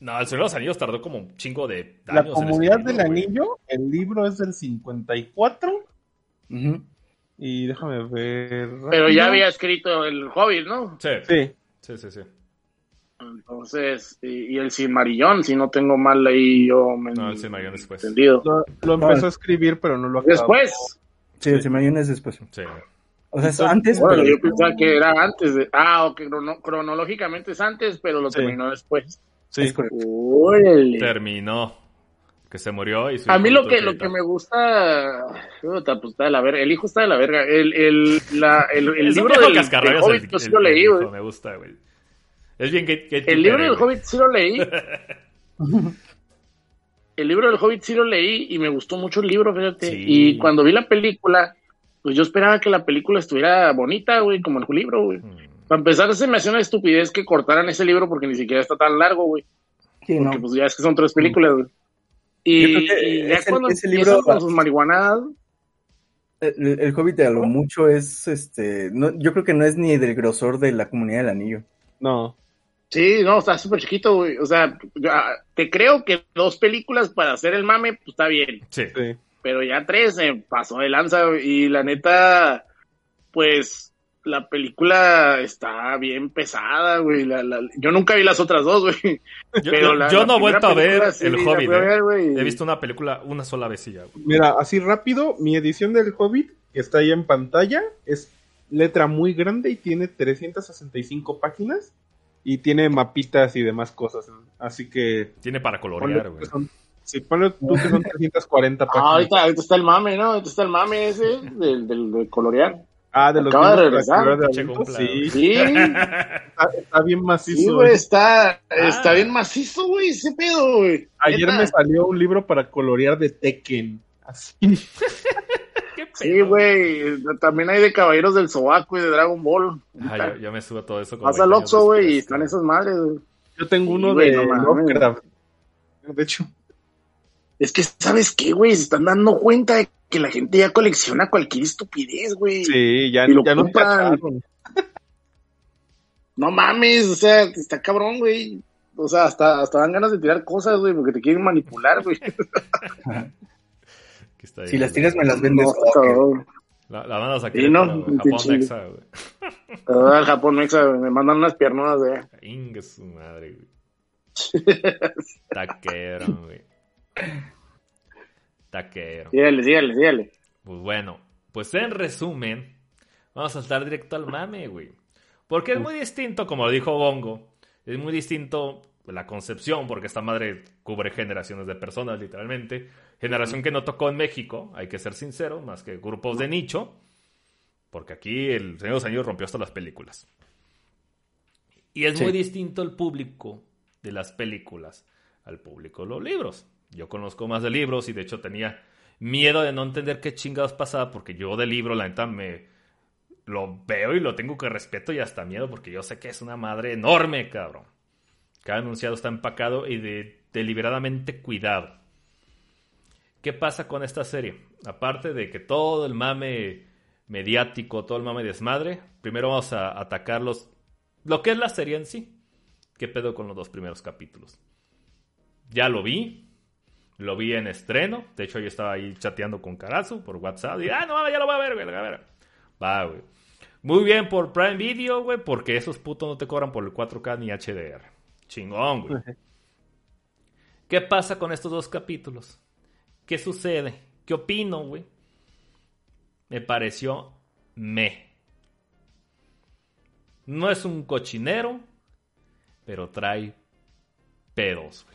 No, el Señor de los Anillos tardó como un chingo de La años en comunidad escribirlo, del güey. anillo, el libro es del 54. ujú. Y déjame ver. Pero ya había escrito el Hobbit, ¿no? Sí, Sí, sí, sí. sí. Entonces, y, y el Silmarillón, si no tengo mal ahí yo me No, el Silmarillion después. entendido. lo, lo empezó a escribir, pero no lo acabó. Después, Sí, el Silmarillion es después. Sí. O sea, es antes, bueno, pero yo pensaba que era antes de, ah, ok, crono- cronológicamente es antes, pero lo Sí. terminó después. Sí. es correcto. Órale. Terminó. Que se murió y A mí lo que, lo que me gusta, puta, pues está de la verga, el hijo está de la verga, el, el, la, el, libro viejo del, Hobbit el- yo sí el- lo leí, güey. Me gusta, güey. Es bien que, que El libro del Hobbit sí lo leí. el libro del Hobbit sí lo leí y me gustó mucho el libro, fíjate. Sí. Y cuando vi la película, pues yo esperaba que la película estuviera bonita, güey, como el libro, güey. Mm. Para empezar, se me hacía una estupidez que cortaran ese libro porque ni siquiera está tan largo, güey. Sí, no. Pues ya es que son tres películas, güey. Y, ya ese- cuando ese libro- con sus marihuanadas, El, el Hobbit a lo mucho es, este, no, yo creo que no es ni del grosor de la comunidad del anillo. No. Sí, no, está súper chiquito, güey. O sea, ah, te creo que dos películas para hacer el mame, pues está bien. Sí. Sí. Pero ya tres se pasó de lanza, güey. Y la neta, pues, la película está bien pesada, güey. La- la- yo nunca vi las otras dos, güey. Yo, Pero yo- la- yo la no he vuelto a ver sí El Hobbit. eh. He visto una película una sola vez y ya, güey. Mira, así rápido, mi edición del Hobbit, que está ahí en pantalla, es letra muy grande y tiene 365 páginas y tiene mapitas y demás cosas. Así que Tiene para colorear, güey. sí, ponle tú que son 340 Ah, páginas. ahorita, ahorita está el mame, ¿no? Ahorita está el mame ese del, del, del colorear. Ah, de los acaba de regresar. de sí, Sí, está, está bien macizo. sí, güey, está, está Ah. bien macizo, güey, ese pedo, güey. Ayer me salió un libro para colorear de Tekken. Así. ¿Qué Sí, güey. También hay de Caballeros del Sobaco y de Dragon Ball. Ah, yo, yo me subo a todo eso. Vas al 20 años Oxxo, güey, y están esas madres, güey. Yo tengo Sí, uno güey, de no mames. Lovecraft. De hecho, Es que, ¿sabes qué, güey? Se están dando cuenta de que la gente ya colecciona cualquier estupidez, güey. sí, ya, Y lo ya cacharon. No mames, o sea, está cabrón, güey. O sea, hasta, hasta dan ganas de tirar cosas, güey, porque te quieren manipular, güey. Que está ahí, Si las güey. tiras, me las vendes. No. La, la mandas a Sí, no, güey. Japón. Mexa, güey. El Japón, mexa, güey, me mandan unas piernas de... Ingue su madre, güey. Taquero, güey. Taquero. Sígale, sígale, sígale. Pues bueno, pues en resumen, vamos a saltar directo al mame, güey. Porque es muy distinto, como dijo Bongo, es muy distinto la concepción, porque esta madre cubre generaciones de personas, literalmente. Generación que no tocó en México, hay que ser sincero, más que grupos de nicho, porque aquí el Señor de los Anillos rompió hasta las películas. Y es Sí. muy distinto el público de las películas al público de los libros. Yo conozco más de libros y de hecho tenía miedo de no entender qué chingados pasaba porque yo de libro, la neta, me lo veo y lo tengo que respeto y hasta miedo porque yo sé que es una madre enorme, cabrón. Cada enunciado está empacado y de, deliberadamente cuidado. ¿Qué pasa con esta serie? Aparte de que todo el mame mediático, todo el mame desmadre, primero vamos a atacar los, lo que es la serie en sí. ¿Qué pedo con los dos primeros capítulos? Ya lo vi, lo vi en estreno. De hecho, yo estaba ahí chateando con Carazo por WhatsApp. Y, ah, no mames, ya lo voy a ver, güey. A ver. Va, güey. Muy bien por Prime Video, güey, porque esos putos no te cobran por el 4K ni HDR. Chingón, güey. ¿Qué pasa con estos dos capítulos? ¿Qué sucede? ¿Qué opino, güey? Me pareció me. No es un cochinero, pero trae pedos,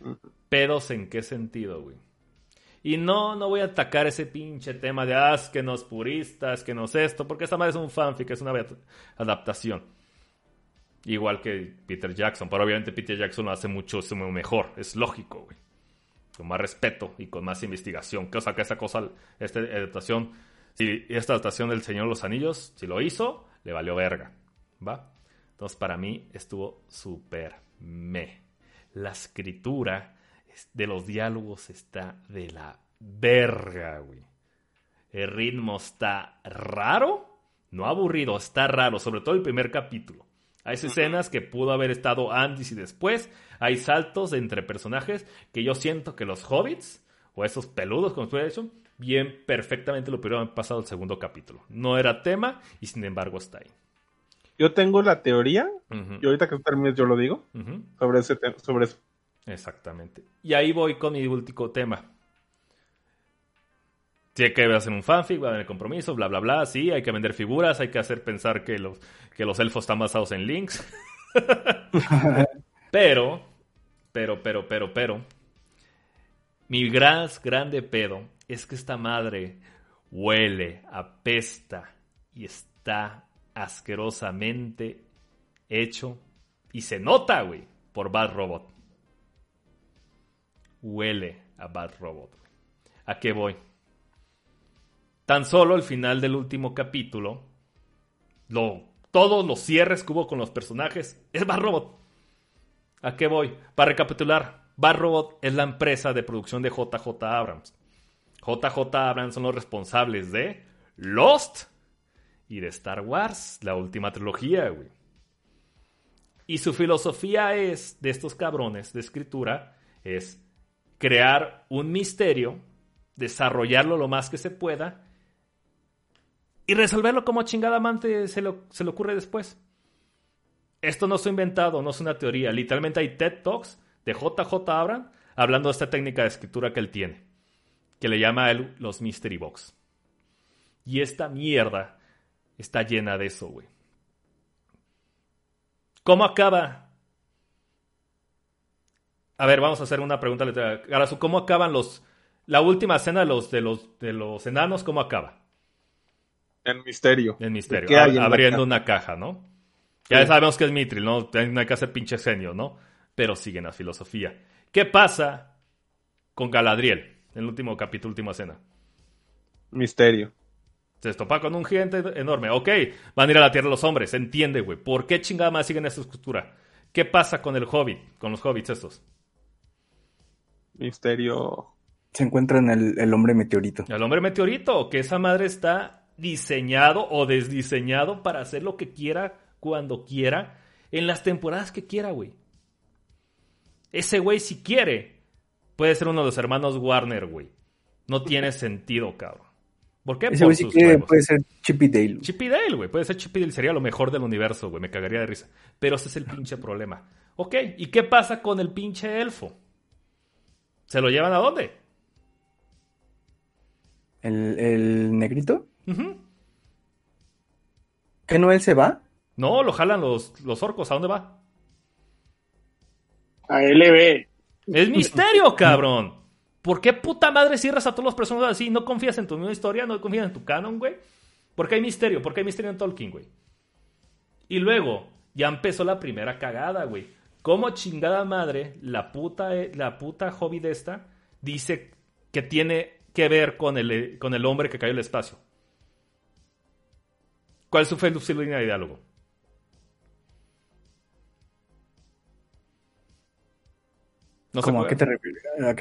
güey. Pedos en qué sentido, güey. Y no, no voy a atacar ese pinche tema de, ah, es que nos puristas, que nos esto, porque esta madre es un fanfic, es una adaptación. Igual que Peter Jackson, pero obviamente Peter Jackson lo hace mucho mejor, es lógico, güey. Con más respeto y con más investigación. Que, que esa cosa, esta adaptación, si esta adaptación del Señor de los Anillos, si lo hizo, le valió verga. ¿Va? Entonces, para mí estuvo súper me. La escritura de los diálogos está de la verga, güey. El ritmo está raro, no aburrido, está raro, sobre todo el primer capítulo. Hay escenas que pudo haber estado antes y después. Hay saltos entre personajes que yo siento que los hobbits o esos peludos, como estuve hecho, bien perfectamente lo haber pasado el segundo capítulo. No era tema y sin embargo está ahí. Yo tengo la teoría, y ahorita que termines yo lo digo, sobre, ese sobre eso. Exactamente. Y ahí voy con mi último tema. Hay que hacer un fanfic, va a haber compromiso, bla, bla, bla. Sí, hay que vender figuras, hay que hacer pensar que los, que los elfos están basados en links. pero, pero, pero, pero, pero. Mi gran, grande pedo es que esta madre huele, apesta y está asquerosamente hecho y se nota, güey, por Bad Robot. Huele a Bad Robot. ¿A qué voy? Tan solo al final del último capítulo, lo, todos los cierres que hubo con los personajes es Bad Robot. ¿A qué voy? Para recapitular, Bad Robot es la empresa de producción de JJ Abrams. JJ Abrams son los responsables de Lost y de Star Wars, la última trilogía, güey. Y su filosofía es, de estos cabrones de escritura, es crear un misterio, desarrollarlo lo más que se pueda y resolverlo como chingada amante se, se le ocurre después. Esto no ha inventado, no es una teoría. Literalmente hay TED Talks de JJ Abrams hablando de esta técnica de escritura que él tiene, que le llama a él los Mystery Box. Y esta mierda está llena de eso, güey. ¿Cómo acaba? A ver, vamos a hacer una pregunta literaria. ¿cómo acaban los... La última escena de los, de los, de los enanos, ¿cómo acaba? En misterio. En misterio. abriendo una caja, ¿no? Ya sabemos que es Mitril, ¿no? No hay que hacer pinche genio, ¿no? Pero siguen la filosofía. ¿Qué pasa con Galadriel en el último capítulo, última escena? Misterio. Se estopa con un gigante enorme. Ok, van a ir a la tierra los hombres. Entiende, güey. ¿Por qué chingada más siguen esta estructura? ¿Qué pasa con el hobbit? Con los hobbits estos. Misterio. Se encuentra en el, el hombre meteorito. El hombre meteorito, que esa madre está diseñado o desdiseñado para hacer lo que quiera cuando quiera en las temporadas que quiera, güey. Ese güey si quiere puede ser uno de los hermanos Warner, güey. No tiene sentido, cabrón. ¿Por qué? Ese güey si quiere puede ser Chippy Dale. Chippy Dale, güey. Puede ser Chippy Dale. Sería lo mejor del universo, güey. Me cagaría de risa. Pero ese es el pinche problema. Ok, ¿y qué pasa con el pinche elfo? ¿Se lo llevan a dónde? ¿El, el negrito? ¿Que no él se va? No, lo jalan los, los orcos. ¿A dónde va? A LB. Es misterio, cabrón. ¿Por qué puta madre cierras a todos los personajes así? ¿No confías en tu misma historia? ¿No confías en tu canon, güey? Porque hay misterio, porque hay misterio en Tolkien, güey. Y luego, ya empezó la primera cagada, güey. ¿Cómo chingada madre la puta, la puta hobby de esta dice que tiene que ver con el, con el hombre que cayó el espacio? ¿Cuál es su, línea de diálogo? ¿a, qué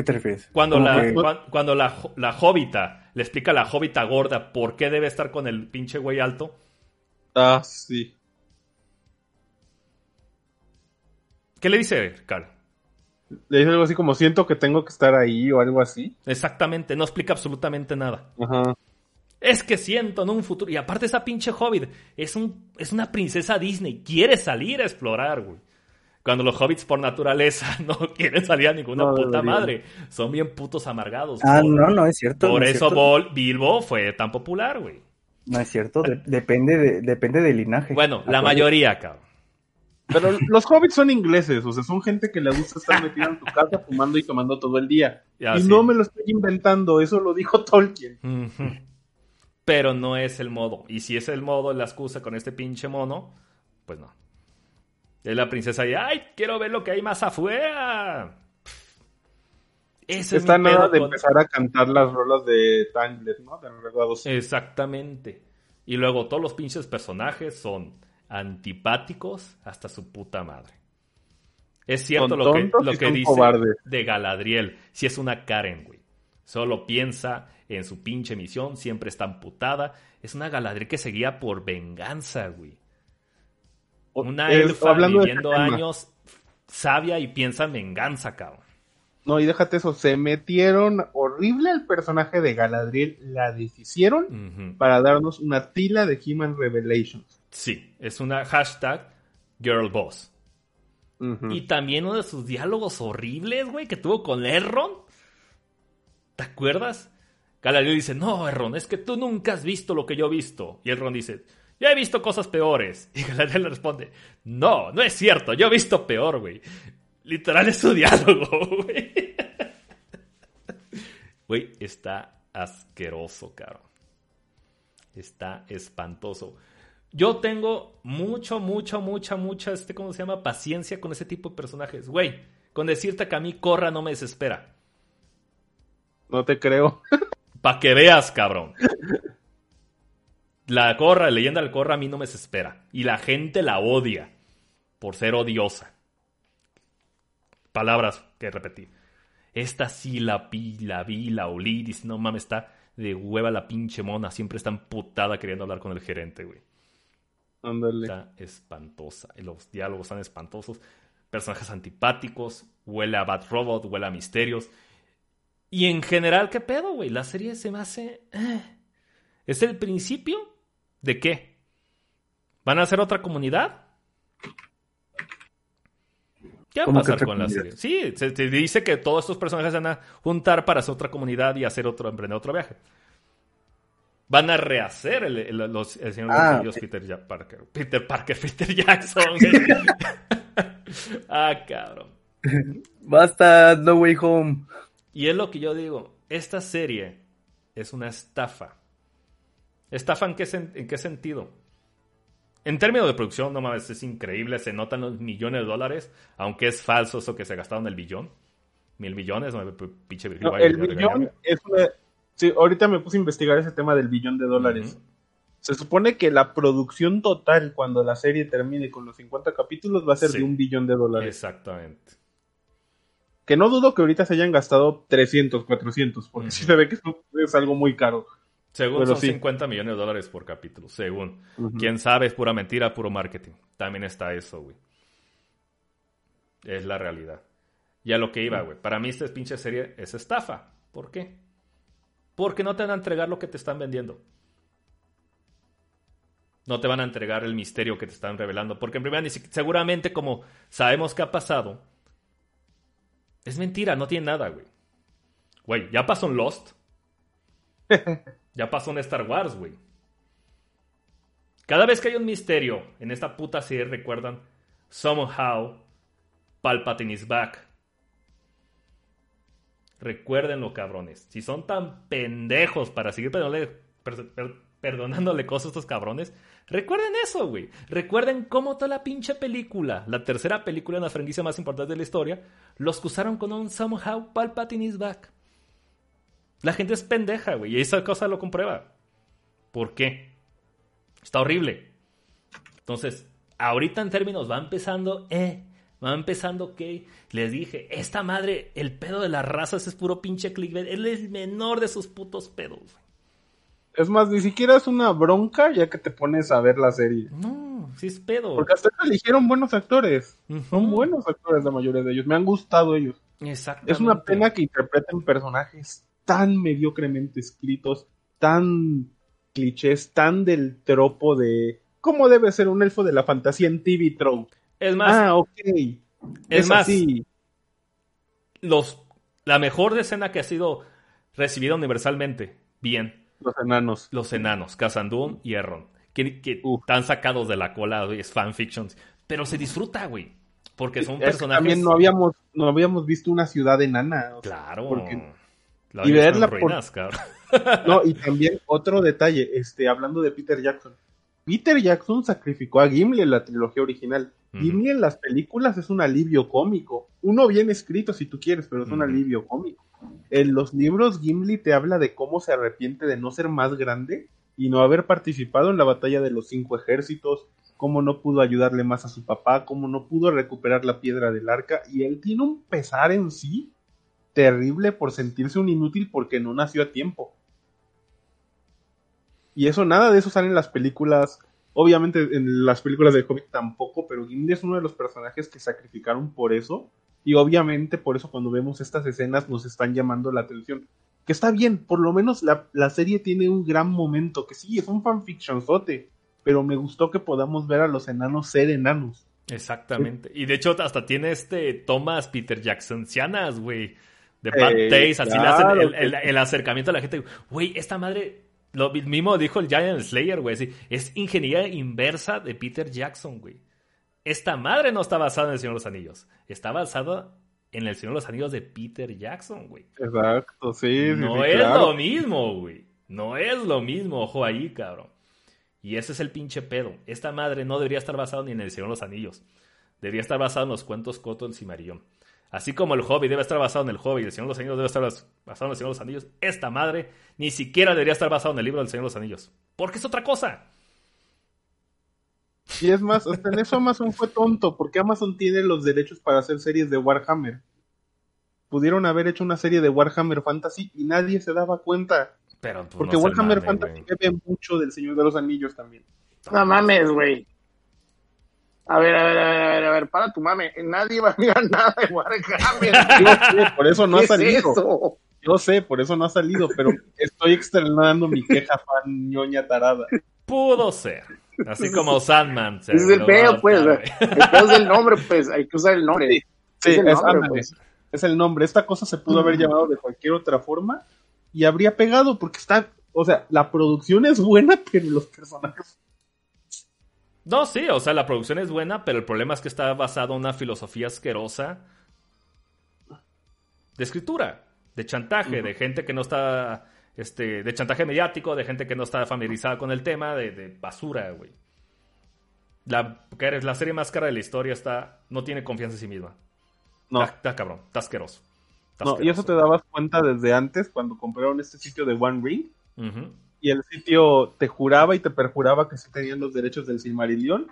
te refieres? Cuando, la, cuando la, la hobbita le explica a la hobbita gorda por qué debe estar con el pinche güey alto. Ah, sí. ¿Qué le dice, Carl? Le dice algo así como siento que tengo que estar ahí o algo así. Exactamente, no explica absolutamente nada. Ajá. Es que siento en un futuro. Y aparte, esa pinche hobbit es, un, es una princesa Disney. Quiere salir a explorar, güey. Cuando los hobbits por naturaleza no quieren salir a ninguna puta madre. Son bien putos amargados. Ah, no, no es cierto. Por eso Bilbo fue tan popular, güey. No es cierto. depende, de, depende del linaje. Bueno, la mayoría, cabrón. Pero los hobbits son ingleses, o sea, son gente que le gusta estar metida en su casa fumando y tomando todo el día. Ya, y sí. no me lo estoy inventando, eso lo dijo Tolkien. Pero no es el modo. Y si es el modo, la excusa con este pinche mono, pues no. Es la princesa y, ¡ay! Quiero ver lo que hay más afuera. Ese es Está mi nada de con- empezar a cantar las rolas de Tangled, ¿no? De Enredados. Exactamente. Y luego todos los pinches personajes son antipáticos hasta su puta madre. Es cierto lo que, lo que dice cobardes. de Galadriel. Si es una Karen, güey. Solo piensa en su pinche misión, siempre está amputada. Es una Galadriel que seguía por venganza, güey. Una elfa viviendo años sabia y piensa en venganza, cabrón. No, y déjate eso, se metieron horrible al personaje de Galadriel, la deshicieron para darnos una tila de Human Revelations. Sí, es una hashtag girlboss. Y también uno de sus diálogos horribles, güey, que tuvo con Erron. ¿Te acuerdas? Galadriel dice, no, Erron, es que tú nunca has visto lo que yo he visto. Y Erron dice, yo he visto cosas peores. Y Galadriel le responde, no, no es cierto, yo he visto peor, güey. Literal es su diálogo, güey. Güey, está asqueroso, cabrón. Está espantoso. Yo tengo mucho, mucho, mucha, mucha, este, ¿cómo se llama? Paciencia con ese tipo de personajes. Güey, con decirte que a mí Corra no me desespera. No te creo. Pa' que veas, cabrón. La Corra, la leyenda del Corra a mí no me desespera. Y la gente la odia por ser odiosa. Palabras que repetí. Esta sí la vi, la vi, la olí. Dice, no mames, está de hueva la pinche mona. Siempre está emputada queriendo hablar con el gerente, güey. Ándale. Está espantosa. Los diálogos están espantosos. Personajes antipáticos. Huele a Bad Robot. Huele a misterios. Y en general, ¿qué pedo, güey? La serie se me hace. eh. ¿Es el principio de qué? ¿Van a hacer otra comunidad? ¿Qué va a ¿Cómo que pasar con la serie? Sí, se, se dice que todos estos personajes van a juntar para hacer otra comunidad y hacer otro, emprender otro viaje. Van a rehacer el, el- los, el Señor de los Ah, Anillos. Peter Parker. Peter Parker, Peter Jackson. ah, cabrón. Basta, No Way Home. Y es lo que yo digo. Esta serie es una estafa. ¿Estafa en qué, en qué sentido? En términos de producción, no mames, es increíble. Se notan los millones de dólares. Aunque es falso eso que se gastaron el billón. Mil millones, no, pinche Virgil No, vaya el billón es una... Sí, ahorita me puse a investigar ese tema del billón de dólares. Se supone que la producción total cuando la serie termine con los 50 capítulos va a ser Sí. de un billón de dólares. Exactamente. Que no dudo que ahorita se hayan gastado 300, 400, porque sí Ujú. se ve que es algo muy caro. Según Pero son sí. 50 millones de dólares por capítulo. Según. Quién sabe, es pura mentira, puro marketing. También está eso, güey. Es la realidad. Y a lo que iba, güey. Para mí esta pinche serie es estafa. ¿Por qué? Porque no te van a entregar lo que te están vendiendo. No te van a entregar el misterio que te están revelando. Porque en primera, seguramente como sabemos que ha pasado, es mentira, no tiene nada, güey. Güey, ya pasó en Lost. ya pasó en Star Wars, güey. Cada vez que hay un misterio en esta puta serie, recuerdan, somehow, Palpatine is back. Recuérdenlo, cabrones. Si son tan pendejos para seguir perdonándole, per- per- perdonándole cosas a estos cabrones, recuerden eso, güey. Recuerden cómo toda la pinche película, la tercera película en la franquicia más importante de la historia, los acusaron con un somehow Palpatine is back. La gente es pendeja, güey, y esa cosa lo comprueba. ¿Por qué? Está horrible. Entonces, ahorita en términos va empezando, eh, va empezando que les dije, esta madre, el pedo de las razas es puro pinche clickbait. Él es el menor de sus putos pedos. Es más, ni siquiera es una bronca ya que te pones a ver la serie. No, sí es pedo. Porque hasta eligieron buenos actores. Son buenos actores la mayoría de ellos. Me han gustado ellos. Exactamente. Es una pena que interpreten personajes tan mediocremente escritos, tan clichés, tan del tropo de cómo debe ser un elfo de la fantasía en TV trope. Es más, ah, ok. es Es, más, así. los, la mejor escena que ha sido recibida universalmente, bien, Los enanos. los enanos, Kazandun y Erron, que, que están sacados de la cola, es fanfictions. pero se disfruta, güey. Porque son Es personajes. también no habíamos, no habíamos visto una ciudad enana. o sea, Claro. porque- La y verla ruinas. No, y también otro detalle, este, hablando de Peter Jackson. Peter Jackson sacrificó a Gimli en la trilogía original. Gimli en las películas es un alivio cómico. Uno bien escrito si tú quieres, pero es un alivio cómico. En los libros Gimli te habla de cómo se arrepiente de no ser más grande y no haber participado en la batalla de los cinco ejércitos, cómo no pudo ayudarle más a su papá, cómo no pudo recuperar la piedra del arca, y él tiene un pesar en sí terrible por sentirse un inútil porque no nació a tiempo. Y eso, nada de eso sale en las películas. Obviamente en las películas de Hobbit tampoco, pero Gimli es uno de los personajes que sacrificaron por eso. Y obviamente por eso cuando vemos estas escenas nos están llamando la atención. Que está bien, por lo menos la, la serie tiene un gran momento. Que sí, es un fanfictionzote. Pero me gustó que podamos ver a los enanos ser enanos. Exactamente. Y de hecho, hasta tiene este tomas Peter Jacksonianas, güey. De Eh, Bad Taste. Así claro, le hacen el- el acercamiento a la gente. Güey, esta madre. Lo mismo dijo el Giant Slayer, güey. sí, es ingeniería inversa de Peter Jackson, güey. Esta madre no está basada en el Señor de los Anillos. Está basada en el Señor de los Anillos de Peter Jackson, güey. Exacto, sí. No sí, es claro. lo mismo, güey. No es lo mismo, ojo ahí, cabrón. Y ese es el pinche pedo. Esta madre no debería estar basada ni en el Señor de los Anillos. Debería estar basado en los cuentos Coto del Cimarillón. Así como el Hobbit debe estar basado en el Hobbit y el Señor de los Anillos debe estar bas- basado en el Señor de los Anillos, esta madre ni siquiera debería estar basado en el libro del Señor de los Anillos. Porque es otra cosa. Y es más, hasta en eso Amazon fue tonto, porque Amazon tiene los derechos para hacer series de Warhammer. Pudieron haber hecho una serie de Warhammer Fantasy y nadie se daba cuenta. Pero pues, Porque no Warhammer Fantasy bebe mucho del Señor de los Anillos también. No mames, güey. A ver, a ver, a ver, a ver, a ver, para tu mame. Nadie va a mirar nada de Warhammer. Yo sé, por eso no ha ¿Qué es salido. Yo sé, por eso no ha salido, pero estoy externando mi queja fan ñoña tarada. Pudo ser. Así como Sandman. Ese es el pedo, pues. El pedo es el nombre, pues. Hay que usar el nombre. Sí, Sí, Es el es, nombre, pues. es el nombre. Esta cosa se pudo haber llamado de cualquier otra forma y habría pegado porque está, o sea, la producción es buena, pero los personajes No, sí, o sea, la producción es buena, pero el problema es que está basado en una filosofía asquerosa de escritura, de chantaje, de gente que no está, este, de chantaje mediático, de gente que no está familiarizada con el tema, de, de basura, güey. La, la serie más cara de la historia está, no tiene confianza en sí misma. no. Está, está cabrón, está asqueroso. Está No, y eso te dabas cuenta desde antes cuando compraron este sitio de One Ring. Y el sitio te juraba y te perjuraba que sí tenían los derechos del Silmarillion.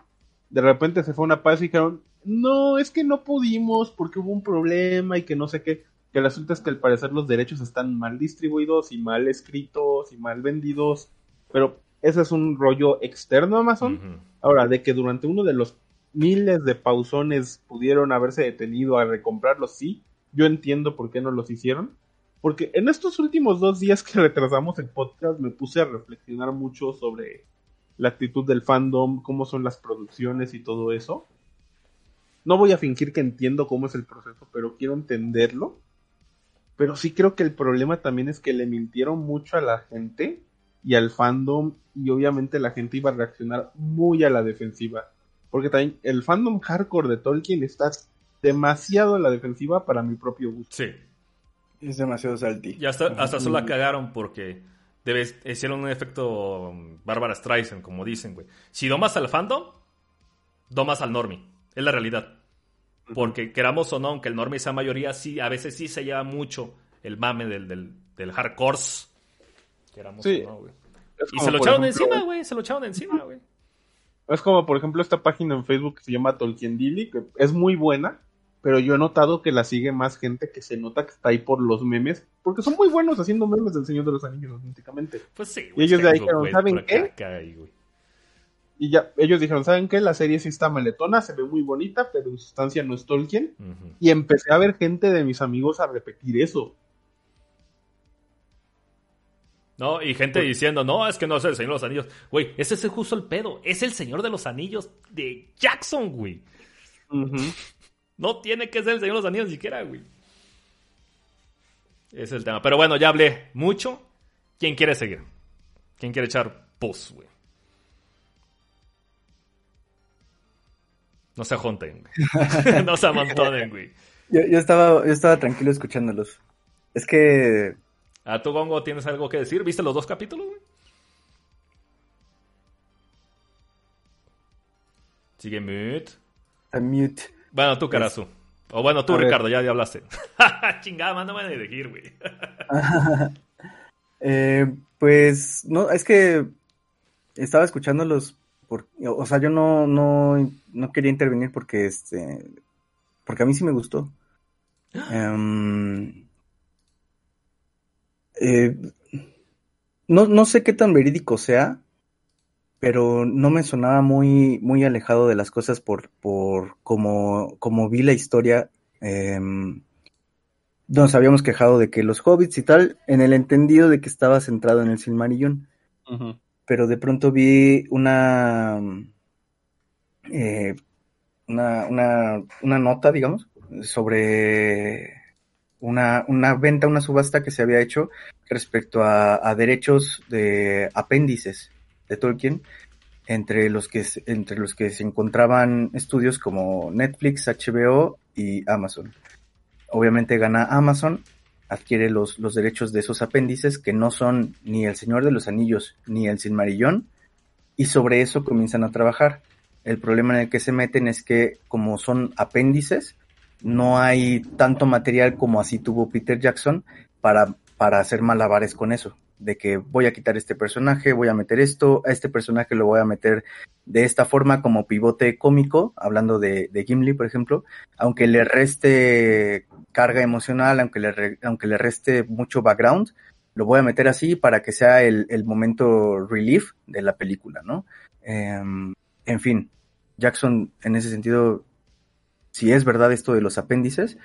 De repente se fue una paz y dijeron, no, es que no pudimos porque hubo un problema y que no sé qué. Que resulta es que al parecer los derechos están mal distribuidos y mal escritos y mal vendidos. Pero ese es un rollo externo a Amazon. Ahora, de que durante uno de los miles de pausones pudieron haberse detenido a recomprarlos, sí, yo entiendo por qué no los hicieron. Porque en estos últimos dos días que retrasamos el podcast me puse a reflexionar mucho sobre la actitud del fandom, cómo son las producciones y todo eso. No voy a fingir que entiendo cómo es el proceso, pero quiero entenderlo. Pero sí creo que el problema también es que le mintieron mucho a la gente y al fandom y obviamente la gente iba a reaccionar muy a la defensiva. Porque también el fandom hardcore de Tolkien está demasiado a la defensiva para mi propio gusto. Sí, Es demasiado salty. Y hasta, hasta solo la cagaron porque debes, hicieron un efecto um, Bárbara Streisand, como dicen, güey. Si domas al fandom, domas al normie. Es la realidad. Porque queramos o no, aunque el normie sea mayoría, sí, a veces sí se lleva mucho el mame del, del, del hardcore. Queramos Sí. o no, güey. Y se lo echaron ejemplo, encima, güey. Se lo echaron encima, güey. Es como, por ejemplo, esta página en Facebook que se llama Tolkien Dilly, que es muy buena, pero yo he notado que la sigue más gente que se nota que está ahí por los memes, porque son muy buenos haciendo memes del Señor de los Anillos, auténticamente. Pues sí, Y ellos de ahí dijeron, güey, ¿saben qué? ahí, güey. Y ya, ellos dijeron, ¿saben qué? La serie sí está maletona, se ve muy bonita, pero en sustancia no es Tolkien. Y empecé a ver gente de mis amigos a repetir eso. No, y gente diciendo, no, es que no es el Señor de los Anillos. Güey, ese es justo el pedo. Es el Señor de los Anillos de Jackson, güey. Ujú. No tiene que ser el Señor de los Anillos ni siquiera, güey. Ese es el tema. Pero bueno, ya hablé mucho. ¿Quién quiere seguir? ¿Quién quiere echar pus, güey? No se junten, güey. no se amontonen, güey. Yo, yo, estaba, yo estaba tranquilo escuchándolos. Es que... ¿A tu Gongo tienes algo que decir? ¿Viste los dos capítulos, güey? Sigue mute. mute. Bueno, tú, Carazu. O bueno, tú, Ricardo, ya, ya hablaste. Chingada, mándame a elegir, güey. eh, pues, no, es que estaba escuchándolos por, o sea, yo no, no, no quería intervenir porque este, porque a mí sí me gustó. Um, eh, no, no sé qué tan verídico sea, pero no me sonaba muy, muy alejado de las cosas por, por como, como vi la historia. Eh, nos habíamos quejado de que los hobbits y tal, en el entendido de que estaba centrado en el Silmarillón. Pero de pronto vi una, eh, una, una, una, nota, digamos, sobre una, una venta, una subasta que se había hecho respecto a, a derechos de apéndices de Tolkien, entre los que entre los que se encontraban estudios como Netflix, HBO y Amazon. Obviamente gana Amazon, adquiere los, los derechos de esos apéndices que no son ni El Señor de los Anillos ni El Silmarillón, y sobre eso comienzan a trabajar. El problema en el que se meten es que como son apéndices, no hay tanto material como así tuvo Peter Jackson para, para hacer malabares con eso. De que voy a quitar este personaje, voy a meter esto, a este personaje lo voy a meter de esta forma como pivote cómico, hablando de, de Gimli, por ejemplo, aunque le reste carga emocional, aunque le, aunque le reste mucho background, lo voy a meter así para que sea el, el momento relief de la película, ¿no? Eh, en fin, Jackson en ese sentido si es verdad esto de los apéndices,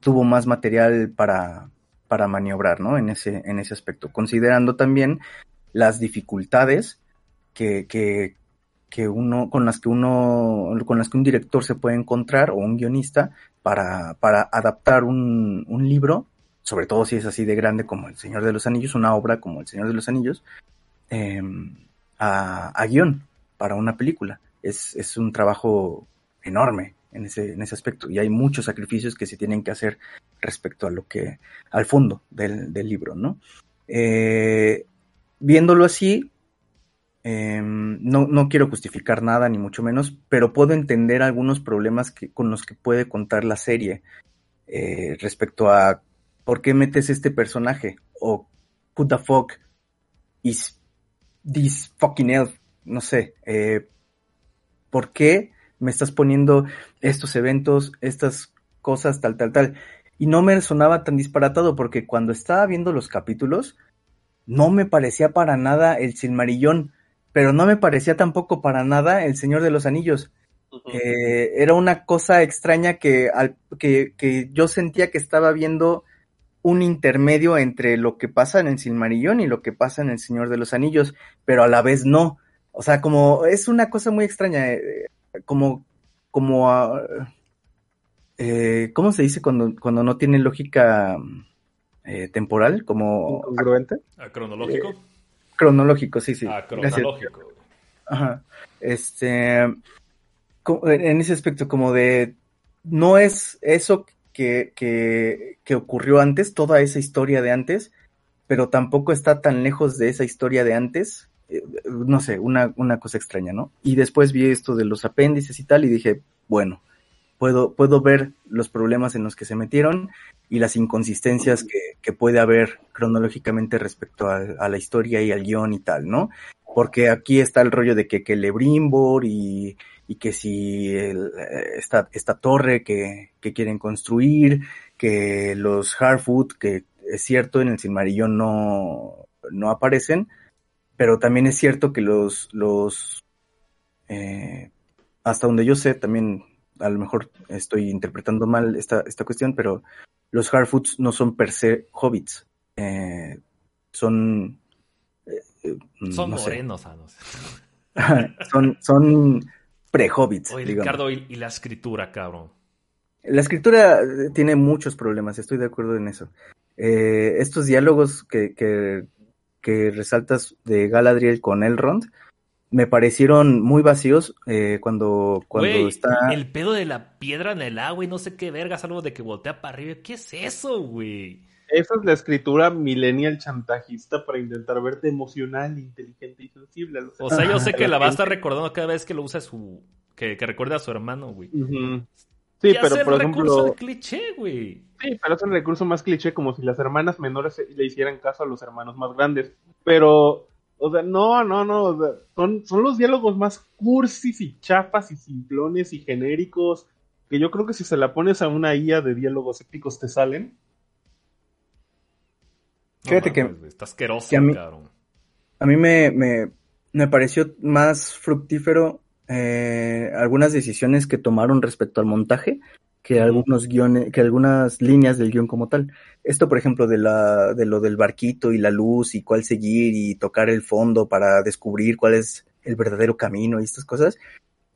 tuvo más material para, para maniobrar, ¿no? En ese, en ese aspecto, considerando también las dificultades que, que, que uno, con las que uno, con las que un director se puede encontrar o un guionista para, para adaptar un, un libro, sobre todo si es así de grande como El Señor de los Anillos, una obra como El Señor de los Anillos, eh, a, a guion para una película. Es, es un trabajo enorme, en ese, en ese aspecto. Y hay muchos sacrificios que se tienen que hacer respecto a lo que, al fondo del, del libro, ¿no? Eh, viéndolo así, eh, no, no, quiero justificar nada, ni mucho menos, pero puedo entender algunos problemas que, con los que puede contar la serie eh, respecto a por qué metes este personaje o who the fuck is this fucking elf, no sé, eh, ¿por qué me estás poniendo estos eventos, estas cosas, tal, tal, tal. Y no me sonaba tan disparatado porque cuando estaba viendo los capítulos, no me parecía para nada el Silmarillón, pero no me parecía tampoco para nada el Señor de los Anillos. Uh -huh. eh, era una cosa extraña que, al, que, que yo sentía que estaba viendo un intermedio entre lo que pasa en el Silmarillón y lo que pasa en el Señor de los Anillos, pero a la vez no. O sea, como es una cosa muy extraña. Eh, como, como, uh, eh, ¿cómo se dice cuando, cuando no tiene lógica eh, temporal? Como... ¿Congruente? ¿A cronológico? Eh, cronológico, sí, sí. Ah, cronológico. Gracias. Ajá. Este, en ese aspecto como de, no es eso que, que, que ocurrió antes, toda esa historia de antes, pero tampoco está tan lejos de esa historia de antes no sé, una, una cosa extraña, ¿no? Y después vi esto de los apéndices y tal y dije, bueno, puedo, puedo ver los problemas en los que se metieron y las inconsistencias que, que puede haber cronológicamente respecto a, a, la historia y al guion y tal, ¿no? Porque aquí está el rollo de que, que Lebrimbor y, y que si el, esta, esta torre que, que quieren construir, que los Harfoot, que es cierto, en el Silmarillón no, no aparecen, pero también es cierto que los, los eh, hasta donde yo sé, también a lo mejor estoy interpretando mal esta, esta cuestión, pero los Harfoots no son per se hobbits, eh, son... Eh, son no morenos, sé. son, son pre-hobbits. Oye, Ricardo, ¿y, ¿y la escritura, cabrón? La escritura tiene muchos problemas, estoy de acuerdo en eso. Eh, estos diálogos que, que, que, resaltas de Galadriel con Elrond, me parecieron muy vacíos eh, cuando, cuando está... el pedo de la piedra en el agua y no sé qué vergas, algo de que voltea para arriba. ¿Qué es eso, güey? Esa es la escritura millennial chantajista para intentar verte emocional, inteligente y sensible. O sea, yo sé que la va a estar recordando cada vez que lo usa su... Que, que recuerde a su hermano, güey. Ujú. Sí, Ya pero por recurso de ejemplo, cliché, güey. sí, pero es el recurso más cliché, como si las hermanas menores le hicieran caso a los hermanos más grandes. Pero, o sea, no, no, no, o sea, son, son los diálogos más cursis y chafas y simplones y genéricos que yo creo que si se la pones a una IA de diálogos épicos te salen. No Fíjate que- mames, Está asqueroso, que a mí- cabrón. A mí me, me, me pareció más fructífero eh, algunas decisiones que tomaron respecto al montaje que algunos guiones, que algunas líneas del guion como tal. Esto, por ejemplo, de la, de lo del barquito y la luz y cuál seguir y tocar el fondo para descubrir cuál es el verdadero camino y estas cosas.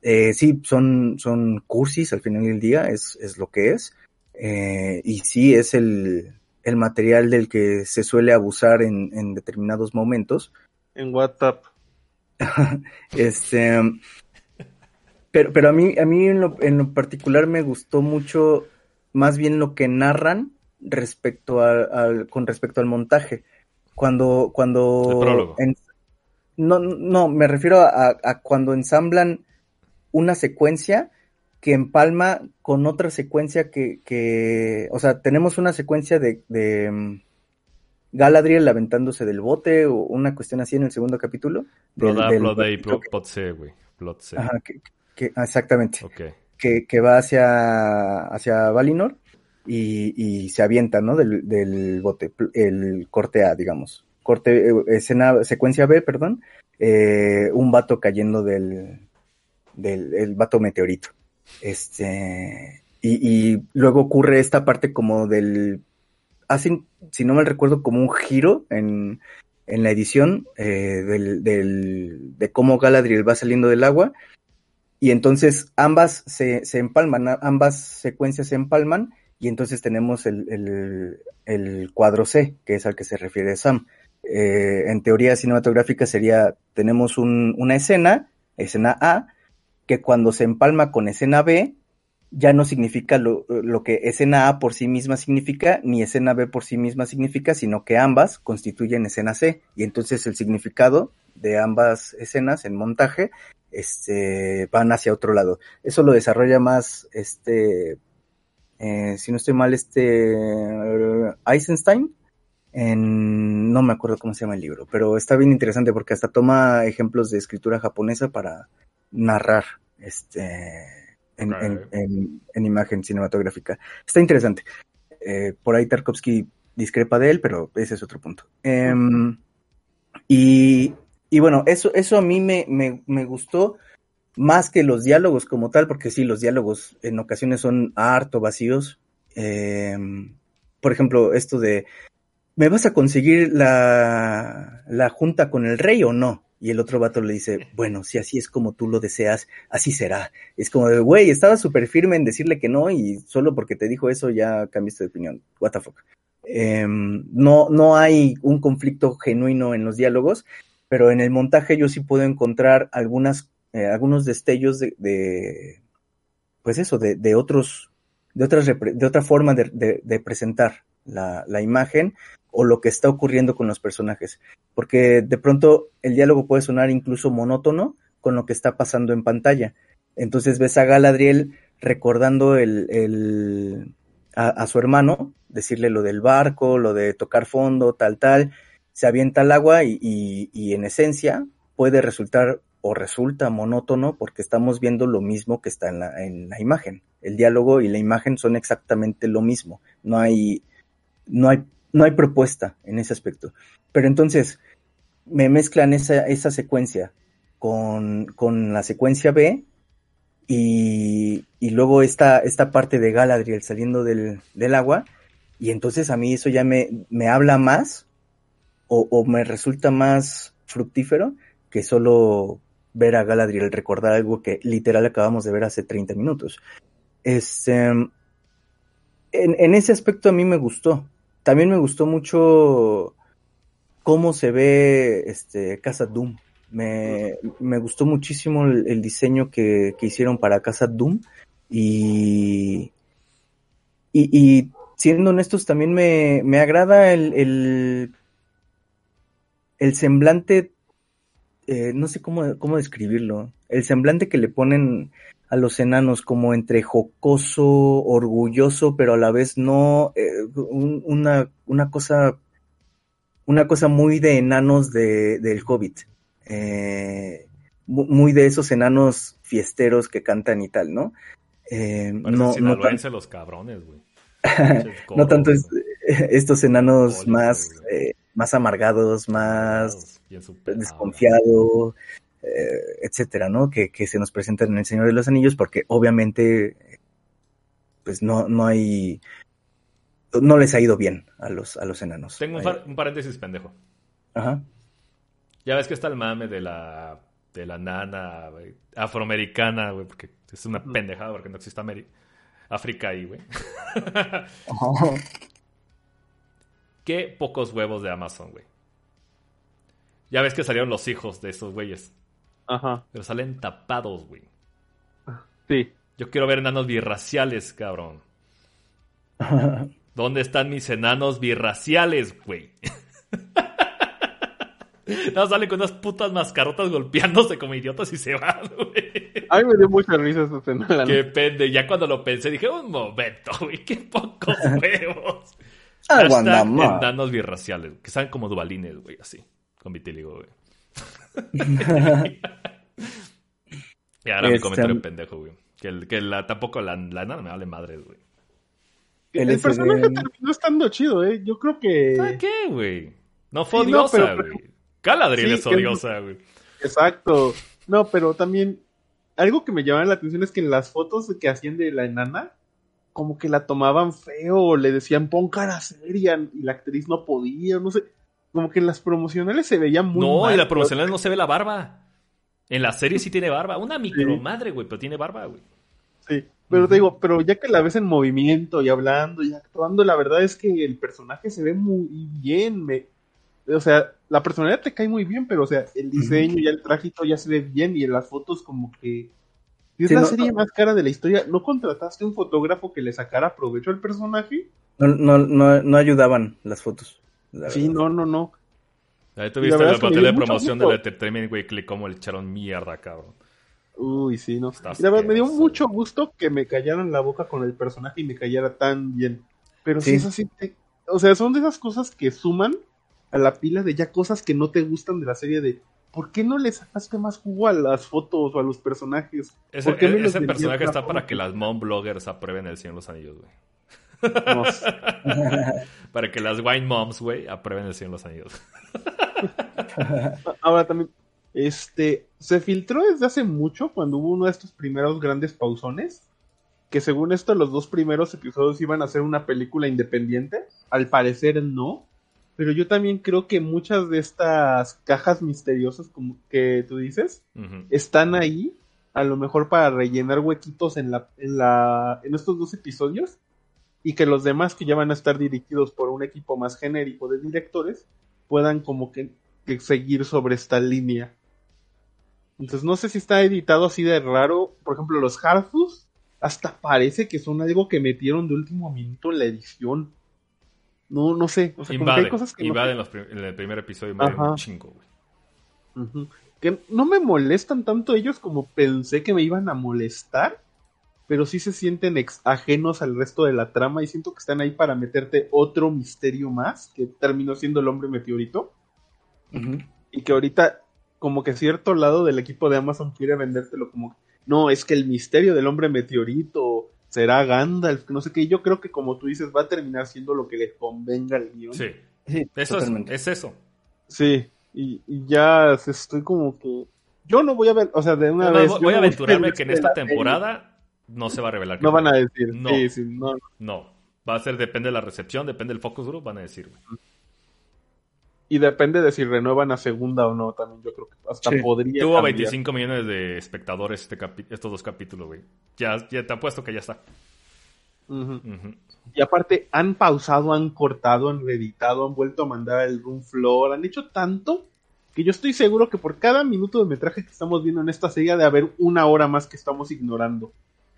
Eh, sí, son, son cursis al final del día, es, es lo que es. Eh, y sí, es el, el material del que se suele abusar en, en determinados momentos. En WhatsApp. Este, pero, pero a mí, a mí en lo, en lo particular me gustó mucho más bien lo que narran respecto al, al- con respecto al montaje. Cuando, cuando en- no, no, me refiero a, a cuando ensamblan una secuencia que empalma con otra secuencia que, que o sea, tenemos una secuencia de, de mm, Galadriel aventándose del bote o una cuestión así en el segundo capítulo. del- Blood del- que- Pot C, güey. Blood C. Ajá, que- que- ah, exactamente. Que, que va hacia, hacia Valinor y, y se avienta, ¿no? Del, del bote, el corte A, digamos. Corte, eh, escena, secuencia B, perdón. eh, un vato cayendo del, del el vato meteorito. Este, y, y luego ocurre esta parte como del, hacen, si no mal recuerdo, como un giro en, en la edición eh, del, del, de cómo Galadriel va saliendo del agua. Y entonces ambas se, se empalman, ambas secuencias se empalman, y entonces tenemos el, el, el cuadro C, que es al que se refiere Sam. Eh, en teoría cinematográfica sería, tenemos un- una escena, escena A, que cuando se empalma con escena B, ya no significa lo, lo que escena A por sí misma significa, ni escena B por sí misma significa, sino que ambas constituyen escena C. Y entonces el significado de ambas escenas en montaje este, van hacia otro lado. Eso lo desarrolla más, este, eh, si no estoy mal, este eh, Eisenstein. En, no me acuerdo cómo se llama el libro, pero está bien interesante porque hasta toma ejemplos de escritura japonesa para narrar este en, Ok. en- en- en imagen cinematográfica. Está interesante. Eh, por ahí Tarkovsky discrepa de él, pero ese es otro punto. Em, y, y bueno, eso, eso a mí me, me, me gustó más que los diálogos como tal, porque sí, los diálogos en ocasiones son harto vacíos. Em, por ejemplo, esto de, ¿me vas a conseguir la, la junta con el rey o no? Y el otro vato le dice, bueno, si así es como tú lo deseas, así será. Es como de, güey, estaba súper firme en decirle que no y solo porque te dijo eso ya cambiaste de opinión. What the fuck. Em, no, no hay un conflicto genuino en los diálogos, pero en el montaje yo sí puedo encontrar algunas, eh, algunos destellos de, de, pues eso, de, de otros, de otras, de otra forma de, de- de presentar la, la imagen o lo que está ocurriendo con los personajes. Porque de pronto el diálogo puede sonar incluso monótono con lo que está pasando en pantalla. Entonces ves a Galadriel recordando el, el, a, a su hermano, decirle lo del barco, lo de tocar fondo, tal, tal, se avienta al agua y, y, en esencia puede resultar o resulta monótono porque estamos viendo lo mismo que está en la, en la imagen. El diálogo y la imagen son exactamente lo mismo. No hay, no hay, no hay propuesta en ese aspecto. Pero entonces me mezclan esa, esa secuencia con, con la secuencia B y, y luego esta, esta parte de Galadriel saliendo del, del agua y entonces a mí eso ya me, me habla más o, o me resulta más fructífero que solo ver a Galadriel recordar algo que literal acabamos de ver hace 30 minutos. Este, en, en ese aspecto a mí me gustó. También me gustó mucho cómo se ve este Casa Doom Me, me gustó muchísimo el, diseño que, que hicieron para Casa Doom y, y, y siendo honestos, también me, me agrada el, el, el semblante, eh, no sé cómo, cómo describirlo, el semblante que le ponen a los enanos como entre jocoso, orgulloso, pero a la vez no, eh, un- una, una cosa, una cosa muy de enanos de, del Hobbit. Eh, mu- muy de esos enanos fiesteros que cantan y tal, ¿no? Eh, no, no, tan- sinaloenses los cabrones, güey. no tanto es- estos enanos más, eh, más amargados, más desconfiado, eh, etcétera, ¿no? Que, que se nos presentan en El Señor de los Anillos, porque obviamente, pues no, no hay, no les ha ido bien a los, a los enanos. Tengo un, par- un paréntesis pendejo. Ajá. Ya ves que está el mame de la, de la nana afroamericana, güey, porque es una pendejada porque no existe Ameri- África ahí, güey. Qué pocos huevos de Amazon, güey. Ya ves que salieron los hijos de esos güeyes, Ajá. pero salen tapados, güey. Sí. Yo quiero ver enanos birraciales, cabrón. ¿Dónde están mis enanos birraciales, güey? No, salen con unas putas mascarotas golpeándose como idiotas y se van, güey. A mí me dio mucha risa esa escena. la Qué pende. Ya cuando lo pensé dije, un momento, güey, qué pocos huevos. Aguanta Hashtag más. enanos birraciales, que saben como dubalines, güey, así, con vitíligo, güey. y ahora mi Este, comentario pendejo, güey. Que, el- que la, tampoco la, la enana me vale madres, güey. El El personaje terminó estando chido, ¿eh? Yo creo que... ¿Sabes qué, güey? No fue Sí, no, odiosa, pero- güey. Galadriel Sí, es odiosa, güey. Exacto. No, pero también algo que me llamaba la atención es que en las fotos que hacían de la enana, como que la tomaban feo, le decían pon cara seria y la actriz no podía, no sé. Como que en las promocionales se veía muy No, mal, y la promocional no se ve la barba. En la serie sí tiene barba. Una micro Sí. madre, güey, pero tiene barba, güey. Sí, pero te digo, pero ya que la ves en movimiento y hablando y actuando, la verdad es que el personaje se ve muy bien. Me, o sea, la personalidad te cae muy bien, pero o sea, el diseño y el trajito ya se ve bien y en las fotos como que... Si es Sí, la no- serie más cara de la historia, ¿no contrataste un fotógrafo que le sacara provecho al personaje? No, no, no, no ayudaban las fotos. la Sí, verdad. no, no, no. Ahí la tuviste me papel dio de promoción gusto. del Entertainment, güey, que como le echaron mierda, cabrón. Uy, sí, no. Está Y la verdad, me dio mucho gusto que me callaran la boca con el personaje y me callara tan bien. Pero sí, es así. te- o sea, son de esas cosas que suman a la pila de ya cosas que no te gustan de la serie de ¿por qué no le sacaste más jugo a las fotos o a los personajes? Ese, ¿Por qué me e- ese personaje está para que las mom bloggers aprueben el Señor de los Anillos, güey. No. Para que las wine moms, güey, aprueben el Señor de los Anillos. Ahora también, este, se filtró desde hace mucho cuando hubo uno de estos primeros grandes pausones, que según esto los dos primeros episodios iban a ser una película independiente. Al parecer no. Pero yo también creo que muchas de estas cajas misteriosas como que tú dices están ahí a lo mejor para rellenar huequitos en la en la en estos dos episodios y que los demás que ya van a estar dirigidos por un equipo más genérico de directores puedan como que, que seguir sobre esta línea. Entonces no sé si está editado así de raro, por ejemplo los Harfus hasta parece que son algo que metieron de último minuto en la edición. No, no sé, o sea, como que Invade, hay cosas que no- invade en, los prim- en el primer episodio, invaden Ajá. un chingo, güey. Que no me molestan tanto ellos como pensé que me iban a molestar, pero sí se sienten ex- ajenos al resto de la trama y siento que están ahí para meterte otro misterio más, que terminó siendo el hombre meteorito, y que ahorita como que cierto lado del equipo de Amazon quiere vendértelo como, no, es que el misterio del hombre meteorito será Gandalf, no sé qué, yo creo que como tú dices va a terminar siendo lo que le convenga al guion. Sí, Sí, eso es, es eso. Sí, y, y ya estoy como que. Yo no voy a ver, o sea, de una No, vez. voy- a aventurarme que en esta serie. temporada no se va a revelar. que No van a decir. No. Sí, sí, no. No, va a ser, depende de la recepción, depende del focus group, van a decir, güey. Y depende de si renuevan a segunda o no, también. Yo creo que hasta Sí. podría. Tuvo cambiar. 25 millones de espectadores este estos dos capítulos, güey. Ya, ya te apuesto que ya está. Y aparte, han pausado, han cortado, han reeditado, han vuelto a mandar el room floor, han hecho tanto que yo estoy seguro que por cada minuto de metraje que estamos viendo en esta serie de haber una hora más que estamos ignorando.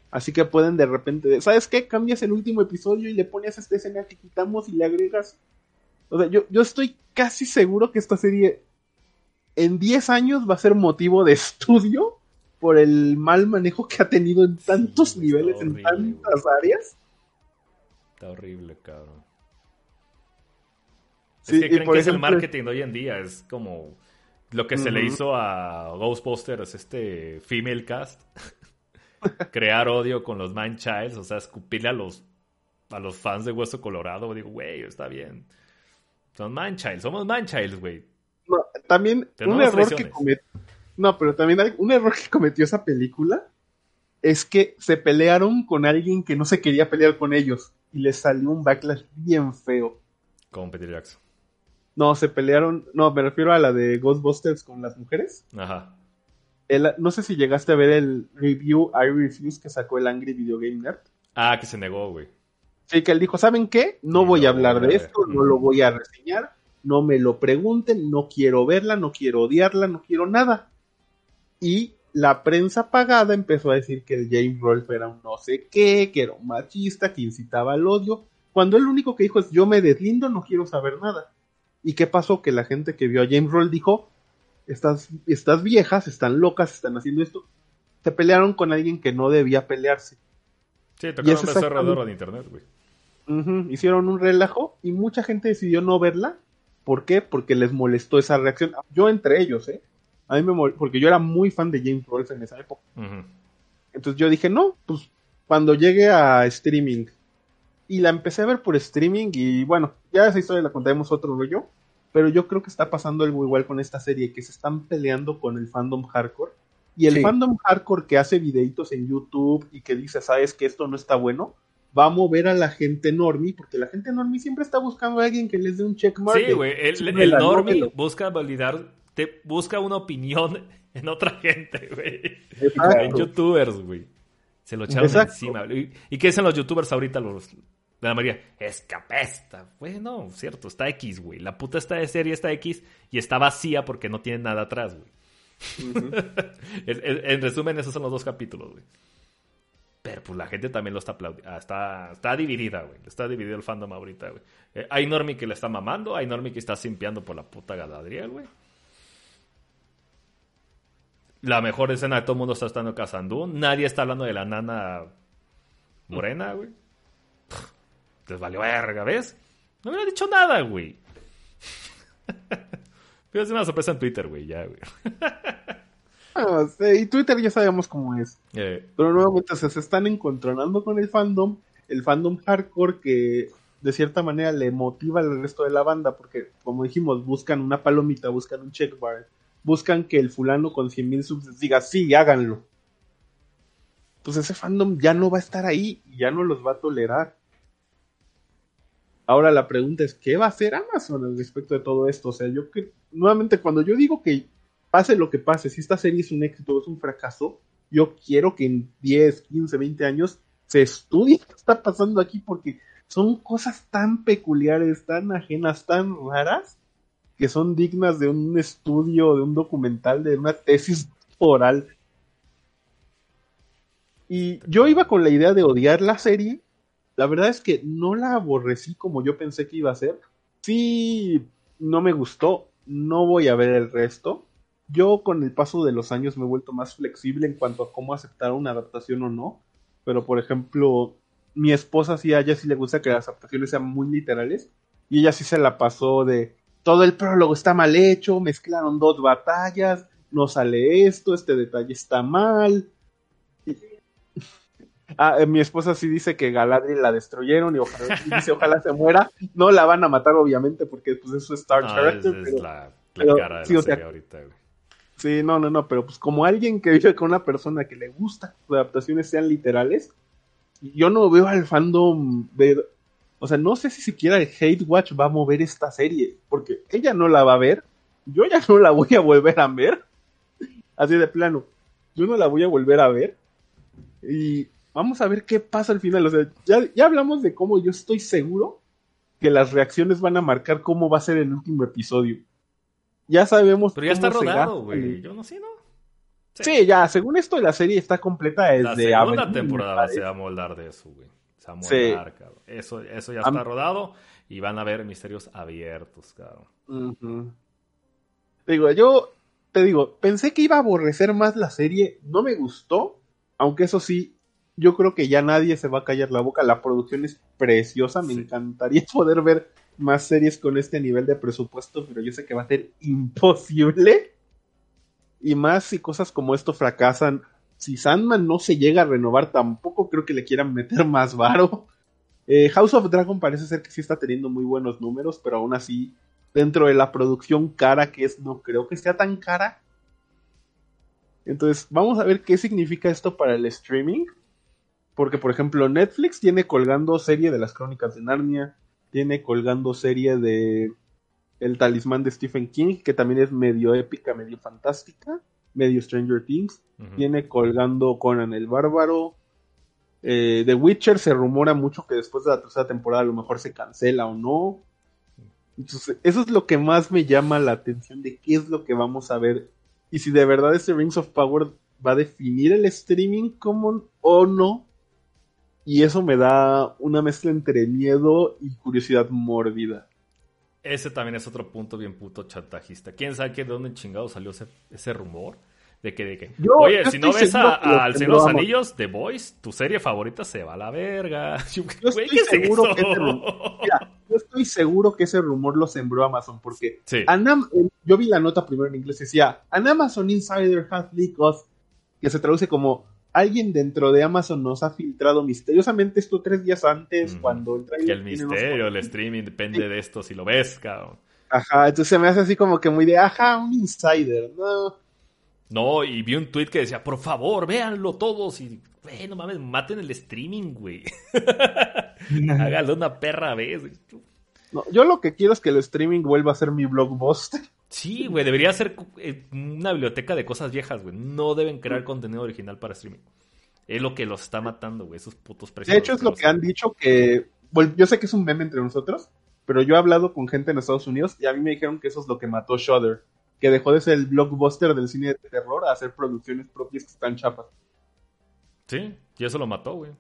Así que pueden de repente, ¿sabes qué? Cambias el último episodio y le pones esta escena que quitamos y le agregas. O sea, yo, yo estoy casi seguro que esta serie en 10 años va a ser motivo de estudio por el mal manejo que ha tenido en tantos niveles, en tantas áreas. Está horrible, cabrón. Sí, es que creen que es el marketing de hoy en día. Es como lo que se le hizo a Ghostbusters, este female cast. Crear odio con los Man Childs, o sea, escupirle a los, a los fans de Hueso Colorado. Digo, güey, está bien. Son Man Childs, somos Man Childs, güey. No, también un error que cometió. No, pero también hay un error que cometió esa película es que se pelearon con alguien que no se quería pelear con ellos y les salió un backlash bien feo. Con Peter Jackson. No, se pelearon. No, me refiero a la de Ghostbusters con las mujeres. Ajá. no sé si llegaste a ver el review I Refuse que sacó el Angry Video Game Nerd. Ah, que se negó, güey. Sí, que él dijo, ¿saben qué? No voy a hablar de esto, no lo voy a reseñar, no me lo pregunten, no quiero verla, no quiero odiarla, no quiero nada. Y la prensa pagada empezó a decir que el James Rolfe era un no sé qué, que era un machista, que incitaba al odio, cuando él lo único que dijo es yo me deslindo, no quiero saber nada. ¿Y qué pasó? Que la gente que vio a James Roll dijo, estas, estas viejas están locas, están haciendo esto. Se pelearon con alguien que no debía pelearse. Sí, tocaron un alrededor de internet, güey. Hicieron un relajo y mucha gente decidió no verla. ¿Por qué? Porque les molestó esa reacción. Yo entre ellos, ¿eh? A mí me porque yo era muy fan de James Rolfe en esa época. Entonces yo dije, no, pues cuando llegue a streaming y la empecé a ver por streaming y bueno, ya esa historia la contaremos otro rollo, pero yo creo que está pasando algo igual con esta serie, que se están peleando con el fandom hardcore y el fandom hardcore que hace videitos en YouTube y que dice, sabes que esto no está bueno, va a mover a la gente normie, porque la gente normie siempre está buscando a alguien que les dé un checkmark. Sí, güey, el, el normie busca validar, te busca una opinión en otra gente, güey. En youtubers, güey. Se lo echaron encima. ¿Y, ¿Y qué dicen los youtubers ahorita, los, la María, escapesta. Bueno, cierto, está X, güey. La puta está de serie está X y está vacía porque no tiene nada atrás, güey. en, resumen, esos son los dos capítulos, güey. Pero pues la gente también lo está aplaudiendo. Ah, está, está dividida, güey. Está dividido el fandom ahorita, güey. Eh, hay Normie que le está mamando, hay Normie que está simpiando por la puta Galadriel, güey. La mejor escena de todo el mundo está estando cazando. Nadie está hablando de la nana morena, güey les valió verga, ¿ves? No me hubiera dicho nada, güey. Pero es una sorpresa en Twitter, güey, ya, güey. Ah, y Twitter ya sabemos cómo es. Eh. Pero nuevamente se están encontrando con el fandom, el fandom hardcore que de cierta manera le motiva al resto de la banda, porque como dijimos, buscan una palomita, buscan un check bar, buscan que el fulano con 100.000 subs diga, sí, háganlo. Pues ese fandom ya no va a estar ahí y ya no los va a tolerar. Ahora la pregunta es, ¿qué va a hacer Amazon al respecto de todo esto? O sea, yo que, nuevamente, cuando yo digo que pase lo que pase, si esta serie es un éxito o es un fracaso, yo quiero que en 10, 15, 20 años se estudie qué está pasando aquí porque son cosas tan peculiares, tan ajenas, tan raras, que son dignas de un estudio, de un documental, de una tesis oral. Y yo iba con la idea de odiar la serie la verdad es que no la aborrecí como yo pensé que iba a ser. Sí, no me gustó, no voy a ver el resto. Yo con el paso de los años me he vuelto más flexible en cuanto a cómo aceptar una adaptación o no. Pero por ejemplo, mi esposa sí a ella sí le gusta que las adaptaciones sean muy literales. Y ella sí se la pasó de todo el prólogo está mal hecho, mezclaron dos batallas, no sale esto, este detalle está mal. Ah, eh, mi esposa sí dice que Galadriel la destruyeron y ojalá, dice ojalá se muera. No la van a matar, obviamente, porque pues eso es Star Trek. Es, la, cara de sí, la serie ahorita, Sí, no, no, no, pero pues como alguien que vive con una persona que le gusta que sus adaptaciones sean literales, yo no veo al fandom ver, o sea, no sé si siquiera el Hate Watch va a mover esta serie, porque ella no la va a ver, yo ya no la voy a volver a ver, así de plano, yo no la voy a volver a ver, y Vamos a ver qué pasa al final. O sea, ya, ya hablamos de cómo yo estoy seguro que las reacciones van a marcar cómo va a ser el último episodio. Ya sabemos. Pero ya está rodado, güey. Yo no sé, ¿no? Sí, ya, según esto, la serie está completa La desde segunda abril, temporada se va a moldar de eso, güey. Se va a Sí. moldar, cabrón. Eso, eso ya Am- está rodado y van a ver misterios abiertos, cabrón. Digo, yo te digo, pensé que iba a aborrecer más la serie, no me gustó, aunque eso sí, yo creo que ya nadie se va a callar la boca, la producción es preciosa, me Sí. encantaría poder ver más series con este nivel de presupuesto, pero yo sé que va a ser imposible. Y más si cosas como esto fracasan, si Sandman no se llega a renovar, tampoco creo que le quieran meter más varo. Eh, House of Dragon parece ser que sí está teniendo muy buenos números, pero aún así, dentro de la producción cara que es, no creo que sea tan cara. Entonces, vamos a ver qué significa esto para el streaming. Porque, por ejemplo, Netflix tiene colgando serie de las crónicas de Narnia, tiene colgando serie de El talismán de Stephen King, que también es medio épica, medio fantástica, medio Stranger Things. Tiene colgando Conan el Bárbaro. Eh, The Witcher se rumora mucho que después de la tercera temporada a lo mejor se cancela o no. Entonces, eso es lo que más me llama la atención de qué es lo que vamos a ver. Y si de verdad este Rings of Power va a definir el streaming como o no. Y eso me da una mezcla entre miedo y curiosidad mórbida. Ese también es otro punto bien puto chantajista. ¿Quién sabe que de dónde chingado salió ese, ese rumor? De que, de que Yo- oye, yo si no ves a- al Señor de los Anillos, The Voice, tu serie favorita se va a la verga. Yo Güey, estoy ¿qué es seguro que ese rumor- Mira, yo estoy seguro que ese rumor lo sembró Amazon porque Sí. Eh, yo vi la nota primero en inglés, decía, An Amazon Insider has leaked us", que se traduce como, alguien dentro de Amazon nos ha filtrado misteriosamente esto tres días antes, Ujú. cuando el Que trailer el tiene unos misterio, el streaming depende de esto si lo ves, cabrón. Ajá, entonces se me hace así como que muy de, ajá, un insider, no. No, y vi un tweet que decía, por favor, véanlo todos. Y, güey, no mames, maten el streaming, güey. Hágalo una perra vez. No. Yo lo que quiero es que el streaming vuelva a ser mi blockbuster. Sí, güey, debería ser eh, una biblioteca de cosas viejas, güey. No deben crear contenido original para streaming. Es lo que los está matando, güey, esos putos precios. De hecho, es lo que han dicho que, bueno, yo sé que es un meme entre nosotros, pero yo he hablado con gente en Estados Unidos y a mí me dijeron que eso es lo que mató Shudder, que dejó de ser el blockbuster del cine de terror a hacer producciones propias que están chapas. Sí, y eso lo mató, güey.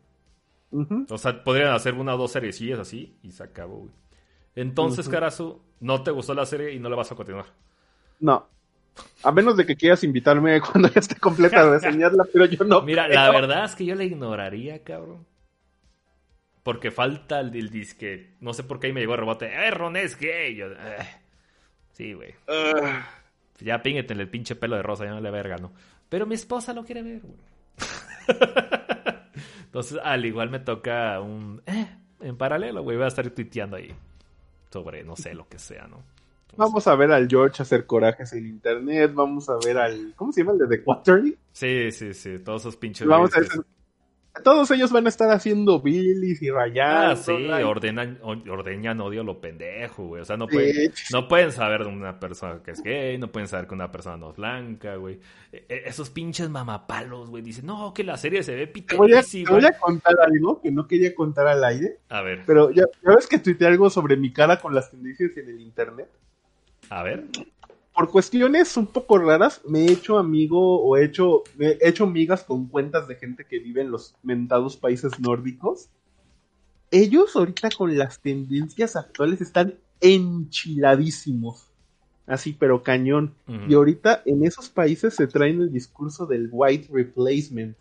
O sea, podrían hacer una o dos seriecillas así y se acabó, güey. Entonces. Karasu, no te gustó la serie y no la vas a continuar. No. A menos de que quieras invitarme cuando ya esté completa a reseñarla, pero yo no. Mira, creo. la verdad es que yo la ignoraría, cabrón. Porque falta el, el disque. No sé por qué ahí me llegó el rebote. ¡Eh, Ron es gay! Yo, "Eh". Sí, güey. Ah, Ya pínguete el pinche pelo de rosa, ya no le verga, ¿no? Pero mi esposa lo quiere ver, güey. Entonces, al igual me toca un. Eh, en paralelo, güey. Voy a estar tuiteando ahí. Sobre, no sé, lo que sea, ¿no? Entonces, vamos a ver al George hacer corajes en internet, vamos a ver al... ¿Cómo se llama el de The Quarterly? Sí, sí, sí. Todos esos pinches. Vamos a ver... Todos ellos van a estar haciendo Billys y rayando. Ah, sí, like, ordenan, ordeñan odio lo pendejo, güey. O sea, no sí, pueden, no pueden saber de una persona que es gay, no pueden saber que una persona no es blanca, güey. E- e- esos pinches mamapalos, güey, dicen, no, que la serie se ve Te voy, a, te piterísima. voy a contar algo que no quería contar al aire, A ver, pero ya, ya ves que tuiteé algo sobre mi cara con las tendencias en el internet. a ver. Por cuestiones un poco raras, me he hecho amigo o he hecho, me he hecho migas con cuentas de gente que vive en los mentados países nórdicos. Ellos ahorita con las tendencias actuales están enchiladísimos. Así, pero cañón. Y ahorita en esos países se traen el discurso del white replacement.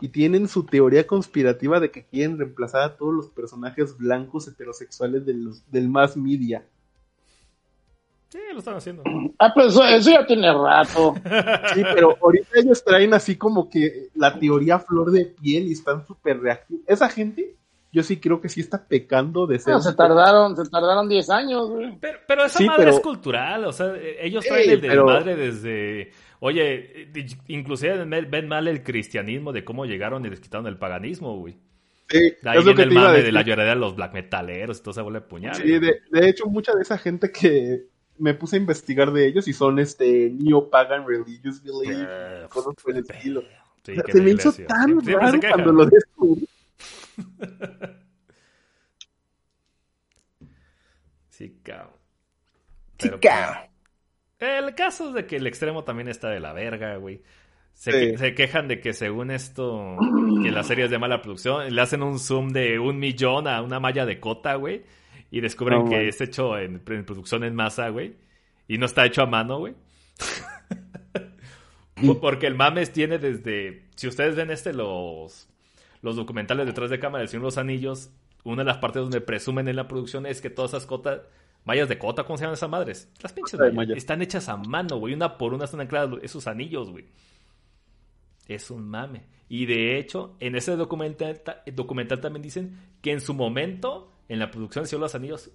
Y tienen su teoría conspirativa de que quieren reemplazar a todos los personajes blancos heterosexuales de los- del mass media. Sí, lo están haciendo. Ah, pues eso, eso ya tiene rato. Sí, pero ahorita ellos traen así como que la teoría flor de piel y están súper reactivos. Esa gente, yo sí creo que sí está pecando de ser. No, se tardaron, se tardaron 10 años, güey. Pero, pero esa Sí, madre pero- es cultural, o sea, eh, ellos traen el pero- desmadre desde... Oye, eh, inclusive ven mal el cristianismo de cómo llegaron y les quitaron el paganismo, güey. Sí, De ahí es lo viene que el te iba a mame de la lloradera de los black metaleros y toda esa bola de puñales. Sí, de, de hecho, mucha de esa gente que me puse a investigar de ellos y son este neo-pagan religious belief, Eh, cosas por el estilo. sí, O sea, que se me hizo tan raro cuando lo descubrí. Sí, cabrón. Pero, Chica. El caso es de que el extremo también está de la verga, güey. Se, Sí. que- se quejan de que según esto, que la serie es de mala producción, le hacen un zoom de un millón a una malla de cota, güey. Y descubren que es hecho en, en producción en masa, güey. Y no está hecho a mano, güey. Por- Porque el mames tiene desde. Si ustedes ven este, los, los documentales detrás de cámara del Señor de los Anillos, una de las partes donde presumen en la producción es que todas esas cotas, mallas de cota, ¿cómo se llaman esas madres? Las pinches malla. están hechas a mano, güey. Una por una están ancladas esos anillos, güey. Es un mame. Y de hecho, en ese documental, ta- documental también dicen que en su momento, en la producción de de los Anillos,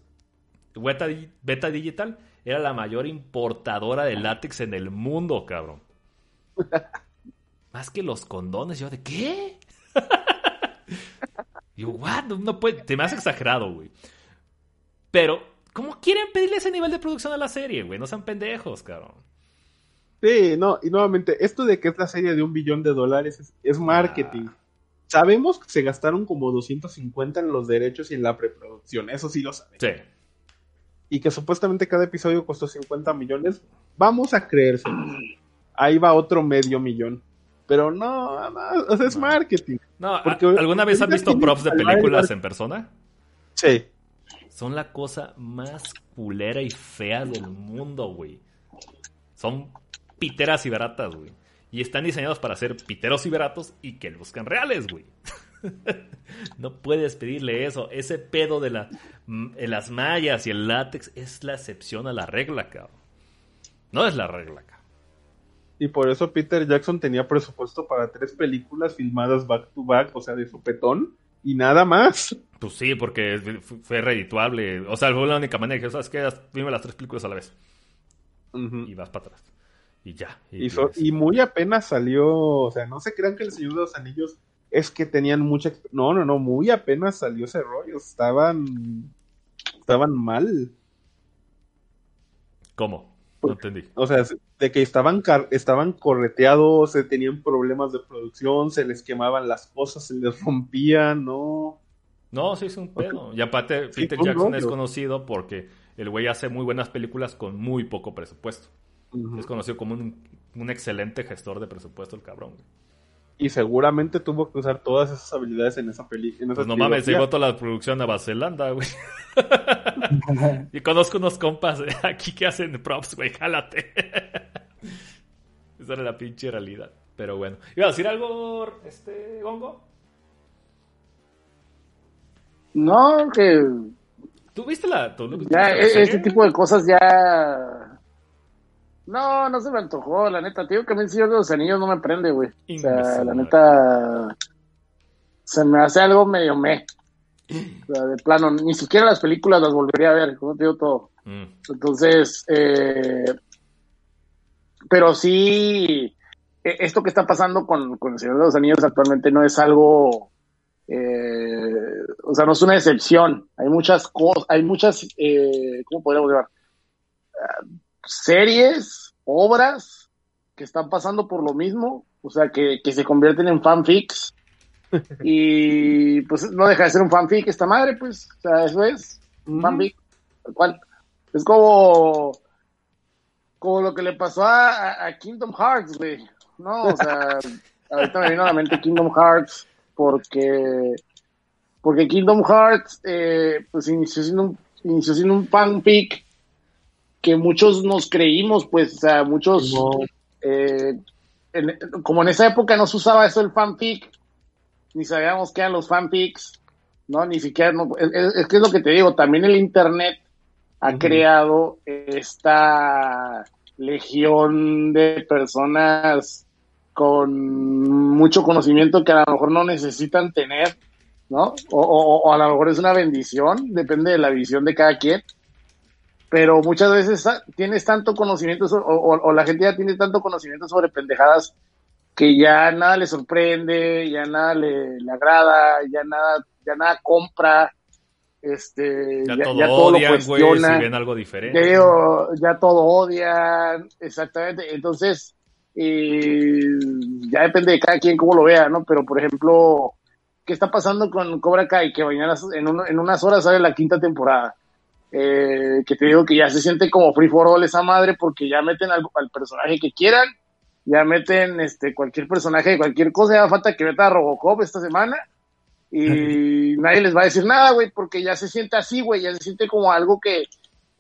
Beta, Di- Beta Digital era la mayor importadora de látex en el mundo, cabrón. Más que los condones. Yo, ¿de qué? Yo, what? No, puede. Te me has exagerado, güey. Pero, ¿cómo quieren pedirle ese nivel de producción a la serie, güey? No sean pendejos, cabrón. Sí, no, y nuevamente, esto de que es la serie de un billón de dólares es, es marketing. Sabemos que se gastaron como 250 en los derechos y en la preproducción, eso sí lo sabemos. Sí. Y que supuestamente cada episodio costó 50 millones, vamos a creérselo. Ahí va otro medio millón. Pero no, no, o sea, es No. marketing. No, ¿a- Porque ¿alguna vez has visto props de películas en persona? Sí. Son la cosa más culera y fea del mundo, güey. Son piteras y baratas, güey. Y están diseñados para ser piteros y baratos y que luzcan reales, güey. no puedes pedirle eso. Ese pedo de la, mm, de las mallas y el látex es la excepción a la regla, cabrón. No es la regla, cabrón. Y por eso Peter Jackson tenía presupuesto para tres películas filmadas back to back, o sea, de sopetón, y nada más. Pues sí, porque fu- fue redituable. O sea, fue la única manera que, ¿sabes qué? Dime las tres películas a la vez. Y vas para atrás. Y ya. Y, so- y muy apenas salió, o sea, no se crean que el Señor de los Anillos es que tenían mucha... No, no, no, muy apenas salió ese rollo, estaban... Estaban mal. ¿Cómo? No entendí. O sea, de que estaban, car- estaban correteados, se tenían problemas de producción, se les quemaban las cosas, se les rompían, ¿no? No, sí es un pedo. Y aparte, Peter Jackson es conocido porque el güey hace muy buenas películas con muy poco presupuesto. Es conocido como un, un excelente gestor de presupuesto, el cabrón. güey. Y seguramente tuvo que usar todas esas habilidades en esa película. Pues no mames, llevó toda la producción a Barcelona, güey. y conozco unos compas aquí que hacen props, güey, jálate. Esa era la pinche realidad. Pero bueno. ¿Iba a decir algo, este, Gongo? No, que ¿Tú viste la... tú- tú ya la e- este tipo de cosas ya. No, no se me antojó, la neta. Te digo que a mí el Señor de los Anillos no me prende, güey. O sea, la neta. Se me hace algo medio me. O sea, de plano, ni siquiera las películas las volvería a ver, como te digo todo. Mm. Entonces, eh, pero sí, e- esto que está pasando con, con el Señor de los Anillos actualmente no es algo, eh, o sea, no es una excepción. Hay muchas cosas, hay muchas, eh, ¿cómo podríamos llamar? Series, obras que están pasando por lo mismo, o sea, que, que se convierten en fanfics. y pues no deja de ser un fanfic esta madre, pues, o sea, eso es, un fanfic, cual. Es como, como lo que le pasó a, a- a Kingdom Hearts, güey. No, o sea, ahorita me vino a la mente Kingdom Hearts porque, porque Kingdom Hearts, eh, pues inició siendo un, inició siendo un fanfic que muchos nos creímos, pues, o sea, muchos, No. eh, en- como en esa época no se usaba eso el fanfic, ni sabíamos qué eran los fanfics, ¿no? Ni siquiera, no- es, es- que es lo que te digo, también el internet ha creado esta legión de personas con mucho conocimiento que a lo mejor no necesitan tener, ¿no? O, o- o a lo mejor es una bendición, depende de la visión de cada quien. Pero muchas veces tienes tanto conocimiento so- o, o- o la gente ya tiene tanto conocimiento sobre pendejadas que ya nada le sorprende, ya nada le, le agrada, ya nada, ya nada compra, este, Ya, ya, todo ya todo lo odian, güey, si cuestiona ven algo diferente. ya, todo odian, exactamente. Entonces, eh, ya depende de cada quien cómo lo vea, ¿no? Pero, por ejemplo, ¿qué está pasando con Cobra Kai? Que mañana en, un- en unas horas sale la quinta temporada. Eh, que te digo que ya se siente como free for all esa madre porque ya meten al, al personaje que quieran, ya meten este cualquier personaje de cualquier cosa, ya falta que meta a Robocop esta semana y nadie les va a decir nada, güey, porque ya se siente así, güey, ya se siente como algo que,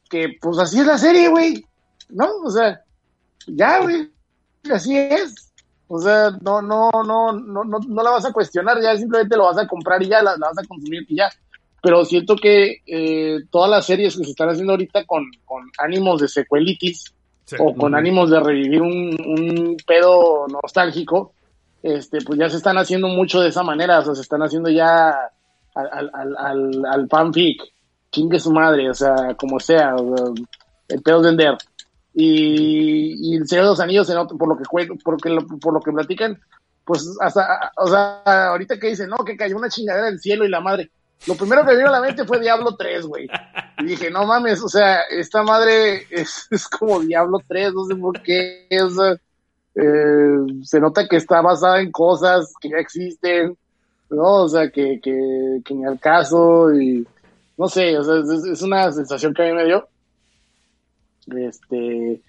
que pues así es la serie, güey, ¿no? O sea, ya, güey, así es. O sea, no, no, no, no, no, no la vas a cuestionar, ya simplemente lo vas a comprar y ya la, la vas a consumir y ya. Pero siento que eh, todas las series que se están haciendo ahorita con, con ánimos de secuelitis Sí. o con ánimos de revivir un, un pedo nostálgico, este, pues ya se están haciendo mucho de esa manera, o sea, se están haciendo ya al, al, al, al, fanfic, chingue su madre, o sea, como sea, o sea, el pedo de vender. Y, y el Señor de los Anillos, por lo que porque lo- por lo que platican, pues hasta, o sea, ahorita que dicen, no, que cayó una chingadera del cielo y la madre. Lo primero que me vino a la mente fue Diablo 3, güey. Y dije, no mames, o sea, esta madre es, como Diablo 3, no sé por qué. o sea, eh, se nota que está basada en cosas que ya existen, ¿no? O sea, que, que, que ni al caso y no sé, o sea, es, es una sensación que a mí me dio. Este,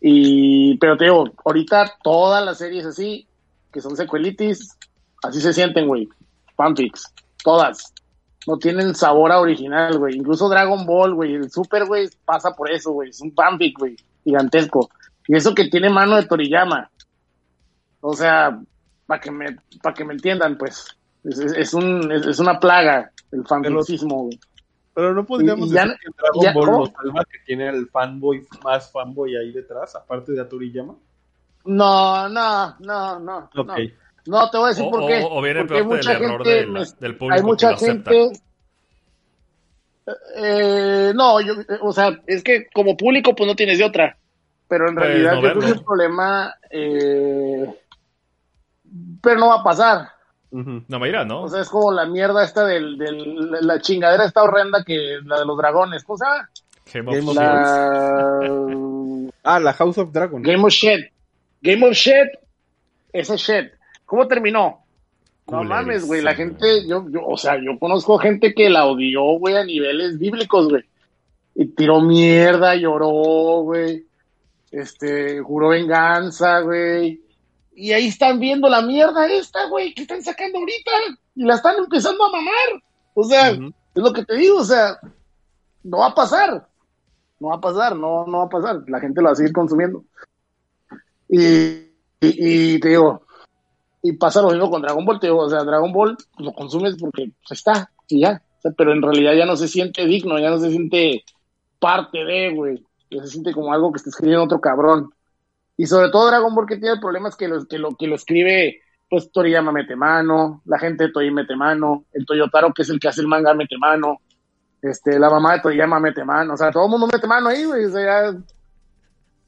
y, pero te digo, ahorita todas las series así, que son secuelitis, así se sienten, güey. Fanfics, todas. No tienen sabor a original, güey. Incluso Dragon Ball, güey. El Super, güey, pasa por eso, güey. Es un fanfic, güey. Gigantesco. Y eso que tiene mano de Toriyama. O sea, para que me, para que me entiendan, pues. Es, es, es un, es, es una plaga el fanficismo, güey. Pero no podríamos Y- y ya- decir que Dragon ya- Ball lo salva que tiene el fanboy más fanboy ahí detrás, aparte de Atoriyama. No, no, no, no. Ok. No. No, te voy a decir O, por qué. o- o viene Porque mucha del error gente de la- me- del público hay mucha que gente. Eh, no, yo, eh, o sea, es que como público, pues no tienes de otra. Pero en Pues, realidad, no yo creo que el problema. Eh, pero no va a pasar. No me dirá, ¿no? O sea, es como la mierda esta del, del la chingadera esta horrenda que la de los dragones. ¿Cómo se llama? Game of. La Ah, la House of Dragon. Game of Shit. Game of Shit. Ese shit. ¿Cómo terminó? No mames, güey. La gente, yo, yo, o sea, yo conozco gente que la odió, güey, a niveles bíblicos, güey. Y tiró mierda, lloró, güey. Este, juró venganza, güey. Y ahí están viendo la mierda esta, güey, que están sacando ahorita. Y la están empezando a mamar. O sea, es lo que te digo, o sea, no va a pasar. No va a pasar, no, no va a pasar. La gente lo va a seguir consumiendo. Y, y, y te digo, y pasa lo mismo con Dragon Ball, te digo, o sea, Dragon Ball lo consumes porque pues, está, y ya. O sea, pero en realidad ya no se siente digno, ya no se siente parte de, güey. Ya se siente como algo que está escribiendo otro cabrón. Y sobre todo Dragon Ball que tiene el problema es que lo, que lo, que lo escribe, pues Toriyama mete mano, la gente de Toei mete mano, el Toyotaro que es el que hace el manga mete mano, este, la mamá de Toriyama mete mano, o sea, todo el mundo mete mano ahí, güey, o sea, ya-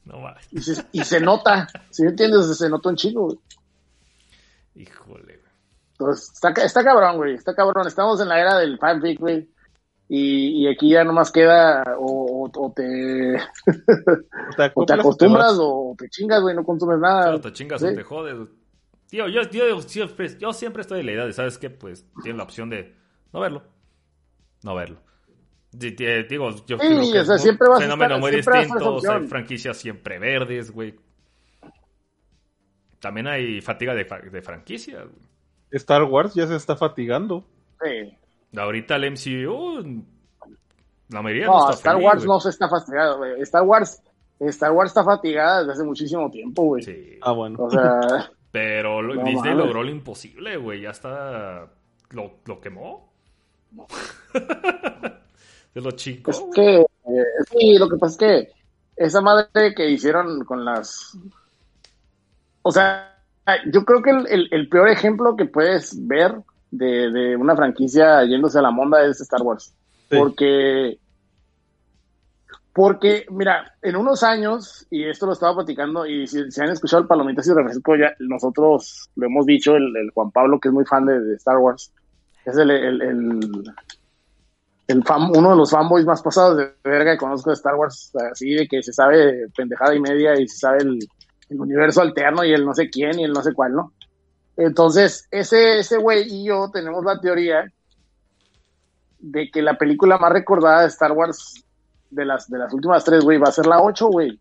No y, se, y se nota, si me entiendes, se nota un chico, güey. Híjole, güey. Entonces, está, ca- está cabrón, güey, está cabrón, estamos en la era del fanfic, güey, y, y aquí ya nomás queda o, o- o te, O te, o te acoplas acostumbras o te chingas, güey, no consumes nada. O te chingas Sí. o te jodes. Tío, yo, yo, siempre, yo siempre estoy de la idea de, ¿sabes qué? Pues tienes la opción de no verlo. No verlo. Di- di- Digo, yo Sí, creo que o sea, es un siempre vas a fenómeno estar- muy distinto. o sea, hay franquicias siempre verdes, güey. También hay fatiga de, de franquicias. güey. Star Wars ya se está fatigando. Sí. Ahorita el MCU, la mayoría no, No, está Star feliz, Wars no se está fatigado, güey. Star Wars, Star Wars está fatigada desde hace muchísimo tiempo, güey. Sí. Ah, bueno. O sea, Pero lo- No Disney logró lo imposible, güey. Ya está. Lo, lo quemó. Se lo chingó. es güey. que, eh, sí, lo que pasa es que esa madre que hicieron con las... O sea, yo creo que el, el- el peor ejemplo que puedes ver de, de una franquicia yéndose a la monda es Star Wars. Sí. Porque, porque, mira, en unos años, y esto lo estaba platicando, y si, si han escuchado el Palomitas y Refresco, ya nosotros lo hemos dicho, el, el Juan Pablo, que es muy fan de, de Star Wars, es el, el, el, el fan, uno de los fanboys más pasados de verga que conozco de Star Wars, así de que se sabe pendejada y media y se sabe el, el universo alterno y el no sé quién y el no sé cuál, ¿no? Entonces, ese, ese güey y yo tenemos la teoría de que la película más recordada de Star Wars de las, de las últimas tres, güey, va a ser la 8, güey.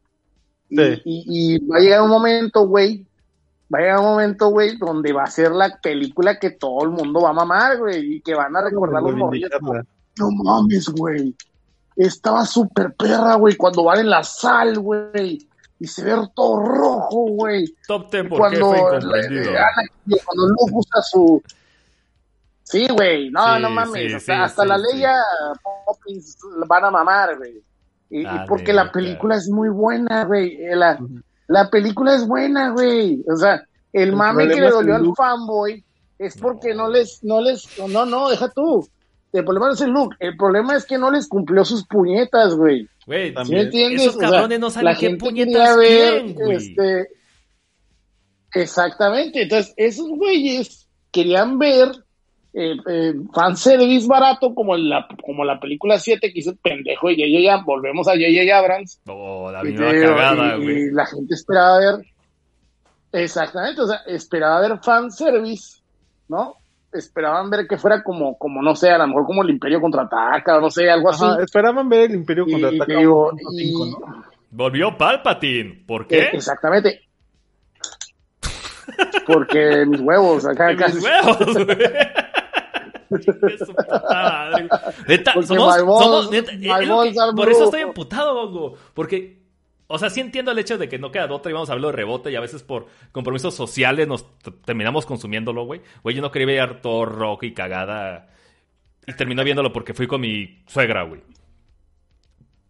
Y, Sí. y, y va a llegar un momento, güey, va a llegar un momento, güey, donde va a ser la película que todo el mundo va a mamar, güey, y que van a recordar los morrillos. No mames, güey. Estaba súper perra, güey, cuando van en la sal, güey. Y se ve todo rojo, güey. Top 10 por qué Cuando, fue incomprendido. Anakin- cuando Luke usa su... Sí, güey, no, Sí, no mames. sí, hasta sí, hasta sí, la sí. Leia Poppins van a mamar, güey. Y, y porque la película es muy buena, güey. Eh, La, la película es buena, güey. O sea, el, El mame que le dolió al fanboy es porque No. no les, no les, no, no, deja tú. El problema no es el look, el problema es que no les cumplió sus puñetas, güey. Güey, ¿Sí entiendes? Esos O sea, cabrones no saben la qué puñetas ver, güey. este, exactamente. Entonces, esos güeyes querían ver eh, eh, fanservice barato como la, como la película 7 que hizo el pendejo y ya, ya, volvemos a J.J. Abrams. Oh, la misma cagada, y- güey. y la gente esperaba ver, exactamente, o sea, esperaba ver fanservice, ¿no? Esperaban ver que fuera como, como no sé, a lo mejor como el Imperio contraataca, o no sé, algo así. Ajá, esperaban ver el Imperio Y- contra y ataca te digo, 1.5, y- ¿no? Volvió Palpatine. ¿Por Eh, qué? Exactamente. Porque mis huevos, acá casi. mis huevos. Neta, somos, somos- neta, are por eso estoy emputado, Gongo. Porque, o sea, sí entiendo el hecho de que no queda de otra y vamos a hablar de rebote y a veces por compromisos sociales nos terminamos consumiéndolo, güey. Güey, yo no quería ver todo rock y cagada y terminé viéndolo porque fui con mi suegra, güey.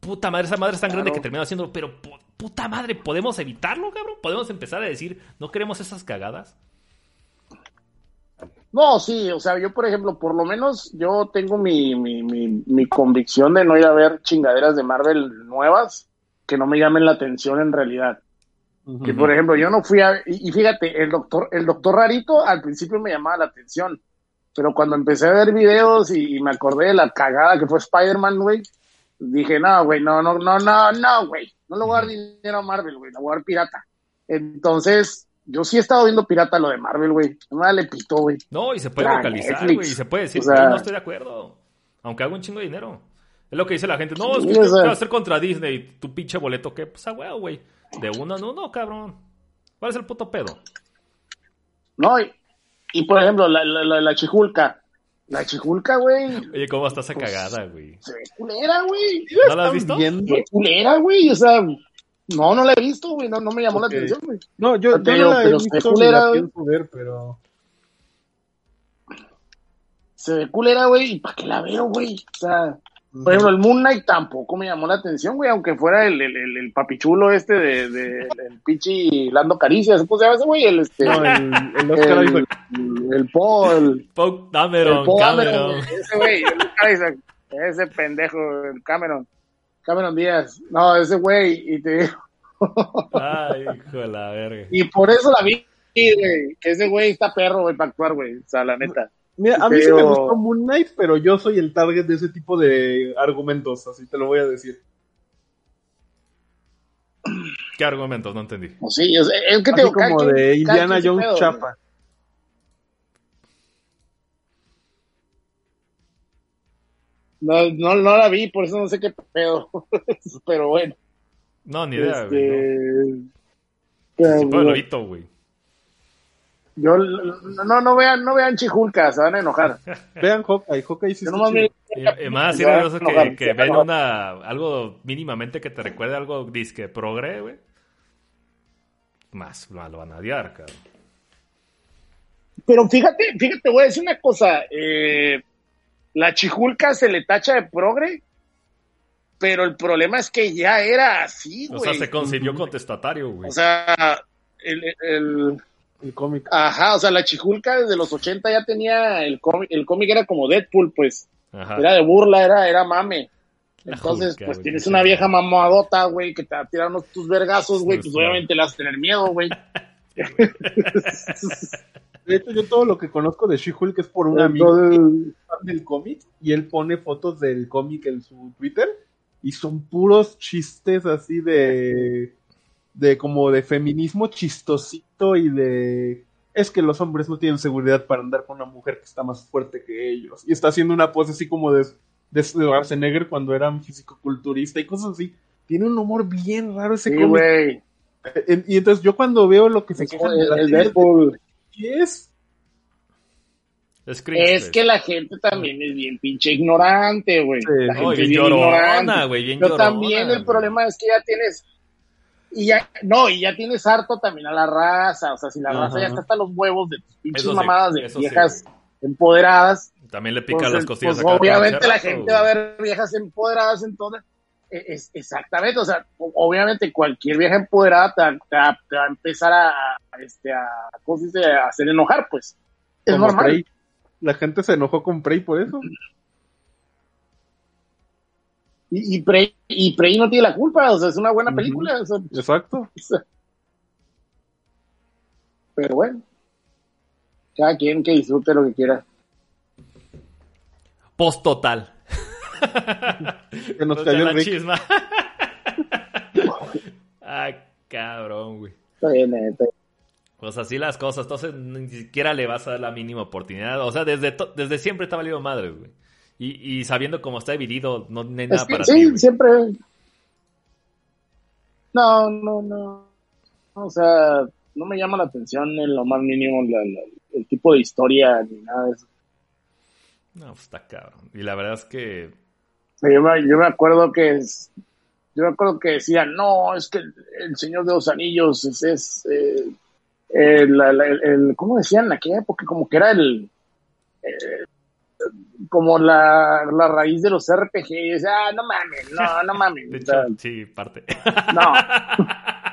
Puta madre, esa madre es tan grande que terminó haciendo, pero pu- puta madre, ¿podemos evitarlo, cabrón? ¿Podemos empezar a decir, no queremos esas cagadas? No, sí, o sea, yo, por ejemplo, por lo menos yo tengo mi, mi, mi, mi convicción de no ir a ver chingaderas de Marvel nuevas que no me llamen la atención en realidad. Ujú. Que, por ejemplo, yo no fui a... Y, y fíjate, el doctor, el doctor Rarito al principio me llamaba la atención, pero cuando empecé a ver videos y, y me acordé de la cagada que fue Spider-Man, güey, dije, no, güey, no, no, no, no, no, güey, no le voy a dar dinero a Marvel, güey, le voy a dar pirata. Entonces, yo sí he estado viendo pirata lo de Marvel, güey, no me da le pito, güey. No, y se puede Ah, localizar, Netflix. güey, y se puede decir, O sea- "Güey, no estoy de acuerdo. Aunque haga un chingo de dinero. Es lo que dice la gente. No, es que Sí, o ¿qué sea- va a hacer contra Disney? Tu pinche boleto, ¿qué? Pues a huevo, güey. De uno en uno, cabrón. ¿Cuál es el puto pedo? No, y, y, por ejemplo, la, la, la, la chijulca. La chijulca, güey, Oye, ¿cómo está esa Pues- cagada, güey? se ve culera, güey. ¿No la has visto? Viendo- Se ve culera, güey, o sea, no, no la he visto, güey, no, no me llamó la atención, güey. No, yo, yo digo, no la he pero se ve visto culera, la pienso ver, pero... Se ve culera, güey, ¿y para qué la veo, güey? O sea, por ejemplo, el Moon Knight tampoco me llamó la atención, güey, aunque fuera el, el, el, el papichulo este de, de el pichi Lando Caricias, ¿cómo se llama ese güey? El, este, No, el, el Oscar el, el Paul, Pau Dameron, el Paul Cameron. Cameron, ese güey, ese pendejo, el Cameron, Cameron Díaz, no, ese güey, y te digo, Ay, hijo de la verga. y por eso la vi, güey, que ese güey está perro, güey, para actuar, güey, o sea, la neta. Mira, a mí sí me Pero- gustó Moon Knight, pero yo soy el target de ese tipo de argumentos, así te lo voy a decir. ¿Qué argumentos? No entendí. Pues sí, es, es que te Así digo, cada como de Indiana Jones pedo, güey. chapa. No, no, no la vi, por eso no sé qué pedo. Pero bueno. No, ni idea, güey. este, no. pero Sí, pero güey. Yo no, no, vean, no vean Chijulca, se van a enojar. Vean Hawkeye, Hawkeye sí me- Y, más no, que, ven una, algo mínimamente que te recuerde algo disque progre, güey. Más, más lo van a odiar, cabrón. Pero fíjate, fíjate, voy a decir una cosa. eh, la Chijulca se le tacha de progre, pero el problema es que ya era así, O sea, güey. se consiguió contestatario, güey. O sea, el, el- El cómic. ajá, o sea, la Chijulca desde los 80 ya tenía el cómic, el cómic era como Deadpool, pues. Ajá. Era de burla, era, era mame. Entonces, pues tienes una vieja mamadota, güey, que te va a tirar unos tus vergazos, güey, Pues, obviamente le vas a tener miedo, güey. De hecho, yo todo lo que conozco de She-Hulk es por un amigo fan del cómic y él pone fotos del cómic en su Twitter y son puros chistes así de de como de feminismo chistosito y de es que los hombres no tienen seguridad para andar con una mujer que está más fuerte que ellos. Y está haciendo una pose así como de, de Schwarzenegger cuando era un fisicoculturista y cosas así. Tiene un humor bien raro ese Sí, cómic. güey. Eh, Y entonces yo cuando veo lo que se el Deadpool. ¿qué es? Es Es que la gente también es bien pinche ignorante, güey. Sí. La No, gente bien bien llorona, ignorante. güey, bien Pero llorona, también el problema es que ya tienes. Y ya, no, y ya tienes harto también a la raza. O sea, si la Ajá. raza ya está hasta los huevos de tus pinches sí, mamadas de sí, viejas güey. empoderadas. También le pican las costillas pues, acá. obviamente la gente va a ver viejas empoderadas en todas. Eh, Es, exactamente, o sea, obviamente cualquier vieja empoderada te, va- te va, te va a empezar a, a, este, a, ¿cómo se dice? a hacer enojar, pues. Es Como normal. Prey. La gente se enojó con Prey por eso. Y, y, Prey, y Prey no tiene la culpa, o sea, es una buena película. o sea, Exacto. pero bueno, cada quien que disfrute lo que quiera. Post total. Que nos cayó la el chisma. ah, cabrón, güey. Está bien, eh, está bien. Pues así las cosas, entonces ni siquiera le vas a dar la mínima oportunidad. O sea, desde, desde siempre está valido madre, güey. Y, y sabiendo cómo está dividido, no hay nada Es que para sí, ti. güey. siempre. No, no, no. O sea, no me llama la atención en lo más mínimo la- la- el tipo de historia ni nada de eso. No, pues está cabrón. Y la verdad es que. Yo me, yo me acuerdo que es, yo me acuerdo que decían, no, es que el, el Señor de los Anillos es, es eh, el, la- el- el- ¿cómo decían en aquella época? Como que era el, eh, como la, la raíz de los RPG. Y decía, ah, no mames, no, no mames. De hecho, sí, parte. no.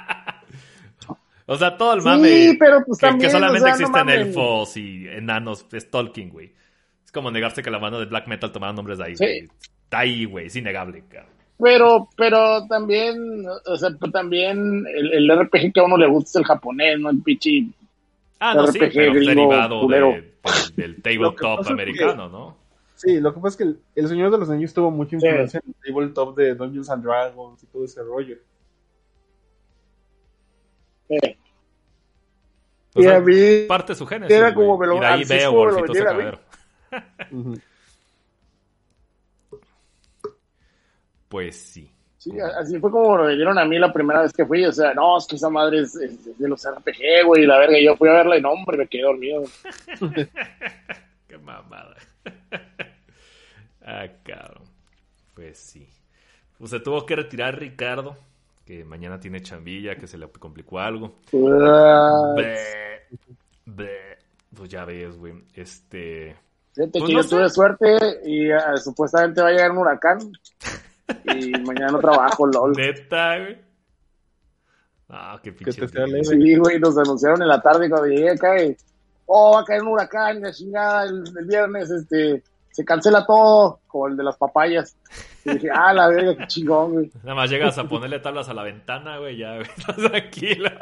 o sea, todo el Sí, mame. pero pues que, que también, solamente o sea, no existen mames. elfos y enanos, es Tolkien, güey. Es como negarse que la banda de black metal tomaba nombres de ahí. Sí. güey. Está ahí, güey, es innegable, cabrón. Pero, pero también, o sea, también el, el RPG que a uno le gusta es el japonés, no el pichi. Ah, no, sí, RPG pero gringo derivado de- culero. del, del tabletop es que- americano, ¿no? Sí, lo que pasa es que el, el Señor de los Anillos tuvo mucha Sí. influencia en el tabletop de Dungeons and Dragons y todo ese rollo. Eh, O y sea, a mí, parte de su génesis, era como me lo- y de ahí mí. Sacadero. Ujú. Pues sí. Sí, así fue como lo dieron a mí la primera vez que fui. O sea, no, es que esa madre es, es de los RPG, güey, la verga. Yo fui a verla y no, hombre, me quedé dormido. Qué mamada. ah, cabrón. Pues sí. Pues se tuvo que retirar Ricardo, que mañana tiene chambilla, que se le complicó algo. Bleh, bleh. Pues ya ves, güey. Este. Fíjate Pues que no yo sé. tuve suerte y ah, supuestamente va a llegar un huracán. Y mañana no trabajo, lol. Neta, güey. Ah, qué pinche. Sí, güey, nos anunciaron en la tarde cuando llegué acá. y, oh, va a caer un huracán, la chingada, el, el viernes, este, se cancela todo, como el de las papayas. Y dije, ah, la verga, qué chingón, güey. Nada más llegas a ponerle tablas a la ventana, güey, ya, güey. Estás tranquilo.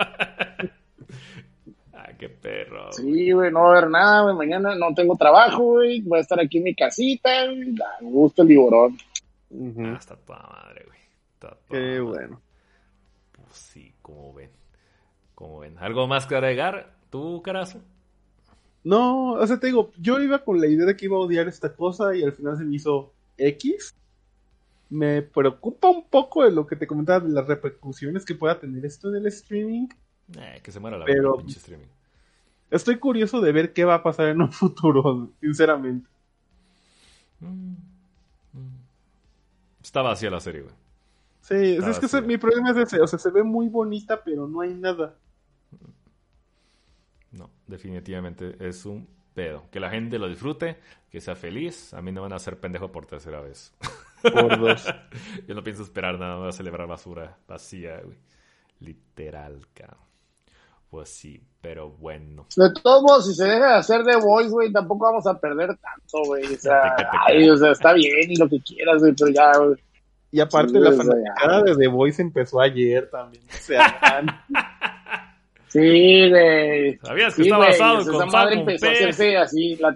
ah, qué perro. Sí, güey, no va a haber nada, güey. Mañana no tengo trabajo, güey. Voy a estar aquí en mi casita, güey. Da gusto el liborón. Ujú. Ah, está toda madre, güey. Está toda Qué madre. bueno. Pues sí, como ven. Como ven. ¿Algo más que agregar? ¿Tú, carazo? No, o sea, te digo, yo iba con la idea de que iba a odiar esta cosa y al final se me hizo X. Me preocupa un poco de lo que te comentaba de las repercusiones que pueda tener esto en el streaming. Eh, que se muera la Pero- pinche streaming. Estoy curioso de ver qué va a pasar en un futuro, sinceramente. Mm. Está vacía la serie, güey. Sí, Está es que se- mi problema es ese, o sea, se ve muy bonita, pero no hay nada. No, definitivamente es un pedo. Que la gente lo disfrute, que sea feliz. A mí no van a hacer pendejo por tercera vez. Por dos. Yo no pienso esperar nada, voy a celebrar basura vacía, güey. Literal, cabrón. Pues sí, pero bueno. De todos modos, si se deja de hacer The Voice, güey, tampoco vamos a perder tanto, güey. O sea, está bien y lo que quieras, güey, pero ya, güey. Y aparte Sí, la fanaticada de The Voice empezó ayer también. O sea, Sí, güey. ¿Sabías que Sí, está basado esa con madre empezó a hacerse así. la-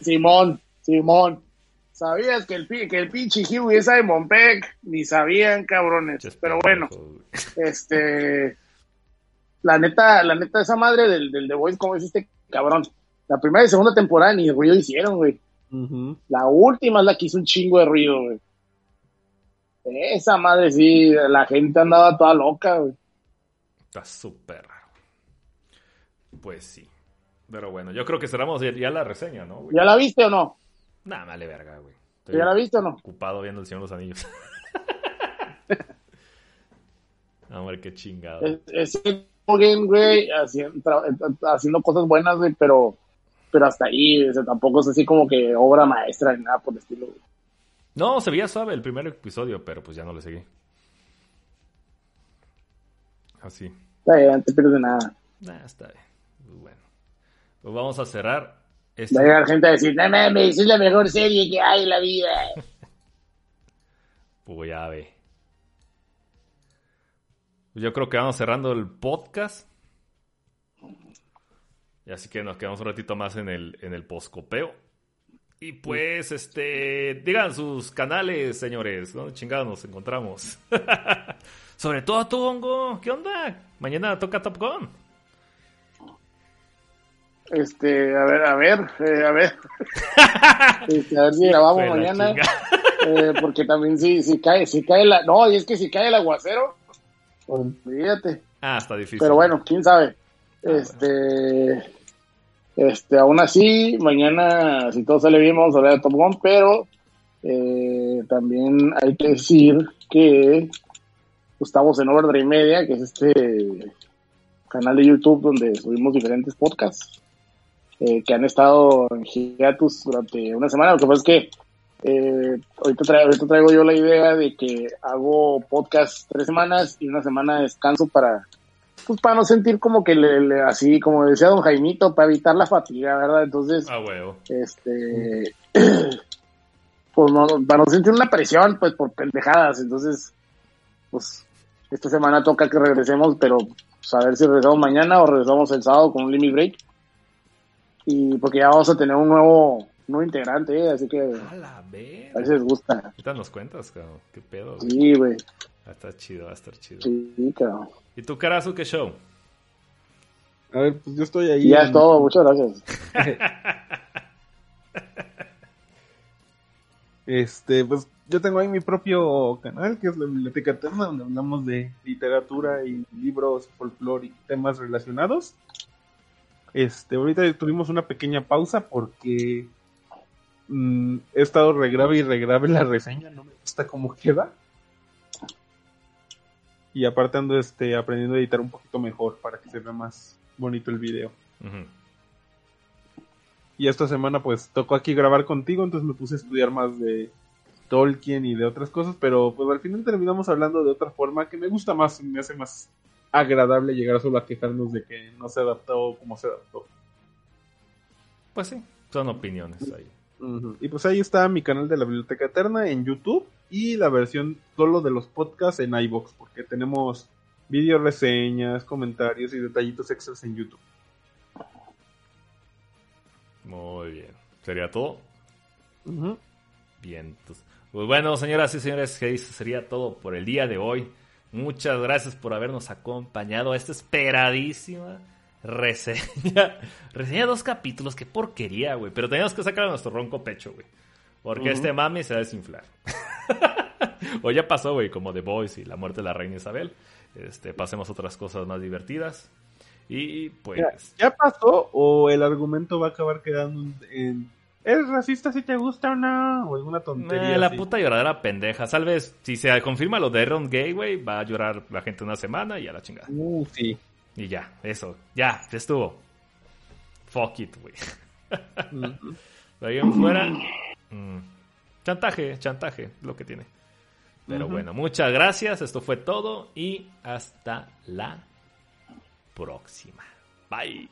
Simón, Simón. ¿Sabías que el, que el pinche Hugh es de Monpec? Ni sabían, cabrones. Pero bueno, este. La neta, la neta, esa madre del, del The Voice, como es este cabrón. La primera y segunda temporada ni ruido hicieron, güey. La última es la que hizo un chingo de ruido, güey. Esa madre sí, la gente andaba toda loca, güey. Está súper raro. Pues sí. Pero bueno, yo creo que cerramos ya, ya la reseña, ¿no? güey? ¿Ya la viste o no? Nah, vale verga, güey. Estoy ¿Ya la viste o no? ocupado viendo el Señor de los Anillos. Hombre, qué chingado. Es, es Güey, haciendo, cosas buenas, güey, pero, pero hasta ahí, o sea, tampoco es así como que obra maestra ni nada por el estilo, güey. No, se veía suave el primer episodio, pero pues ya no le seguí. Así. Está bien, te pierdes de nada. Nah, está bien. Pues bueno. Pues vamos a cerrar este. Va a llegar gente a decir, no mames, es la mejor serie que hay en la vida. Pues ya ve. Yo creo que vamos cerrando el podcast. Y así que nos quedamos un ratito más en el, en el poscopeo. Y pues, este, digan sus canales, señores. ¿Dónde chingados nos encontramos? Sobre todo tú, Hongo. ¿Qué onda? Mañana toca Top Gun. Este, a ver, a ver, eh, a ver. Este, a ver si grabamos mañana. eh, porque también si, si cae, si cae la, no, y es que si cae el aguacero, olvídate. Ah, está difícil. Pero bueno, quién sabe. Este, este, aún así, mañana, si todo sale bien, vamos a hablar de Top Gun, pero eh, también hay que decir que estamos en Overdrive Media, que es este canal de YouTube donde subimos diferentes podcasts eh, que han estado en hiatus durante una semana. Lo que pasa es que eh, ahorita, traigo, ahorita traigo yo la idea de que hago podcast tres semanas y una semana de descanso para pues para no sentir como que le, le- así como decía don Jaimito para evitar la fatiga verdad entonces Ah, huevo. este pues no, para no sentir una presión pues por pendejadas. Entonces pues esta semana toca que regresemos pero pues, a ver si regresamos mañana o regresamos el sábado con un limit break. Y porque ya vamos a tener un nuevo nuevo integrante ¿eh? así que A la a ver verga. si les gusta Ahorita nos cuentas, cabrón. ¿Qué pedo? güey? sí güey Va a estar chido, va a estar chido. sí claro ¿Y tu carazo qué show? A ver, pues yo estoy ahí. ya en- es todo muchas gracias Este, pues yo tengo ahí mi propio canal, que es la Biblioteca Eterna, donde hablamos de literatura y libros, folclore y temas relacionados. Este, ahorita tuvimos una pequeña pausa porque mm, he estado regrabe y regrabe la reseña, no me gusta cómo queda. Y aparte ando este, aprendiendo a editar un poquito mejor para que se vea más bonito el video. Y esta semana pues tocó aquí grabar contigo, entonces me puse a estudiar más de Tolkien y de otras cosas, pero pues al final terminamos hablando de otra forma que me gusta más, me hace más agradable llegar solo a quejarnos de que no se adaptó como se adaptó. Pues sí, son opiniones ahí. Y pues ahí está mi canal de la Biblioteca Eterna en YouTube y la versión solo de los podcasts en iBox, porque tenemos video reseñas, comentarios y detallitos extras en YouTube. Muy bien. ¿Sería todo? Ujú. Bien. Pues, pues bueno, señoras y señores, que eso sería todo por el día de hoy. Muchas gracias por habernos acompañado a esta esperadísima reseña. Reseña dos capítulos, qué porquería, güey. Pero teníamos que sacar a nuestro ronco pecho, güey. Porque este mami se va a desinflar. o ya pasó, güey, como The Boys y la muerte de la reina Isabel. Este, pasemos otras cosas más divertidas. Y pues. Ya, ¿Ya pasó o el argumento va a acabar quedando en, en, ¿eres racista si te gusta o no? O alguna tontería Eh, la así? puta lloradera pendeja. Tal vez, si se confirma lo de Aaron Gay, güey, va a llorar la gente una semana y a la chingada. Uh, sí. Y ya, eso. Ya, ya estuvo. Fuck it, güey. De ahí en fuera. mm, chantaje, chantaje, lo que tiene. Pero bueno, muchas gracias. Esto fue todo. Y hasta la próxima. Bye.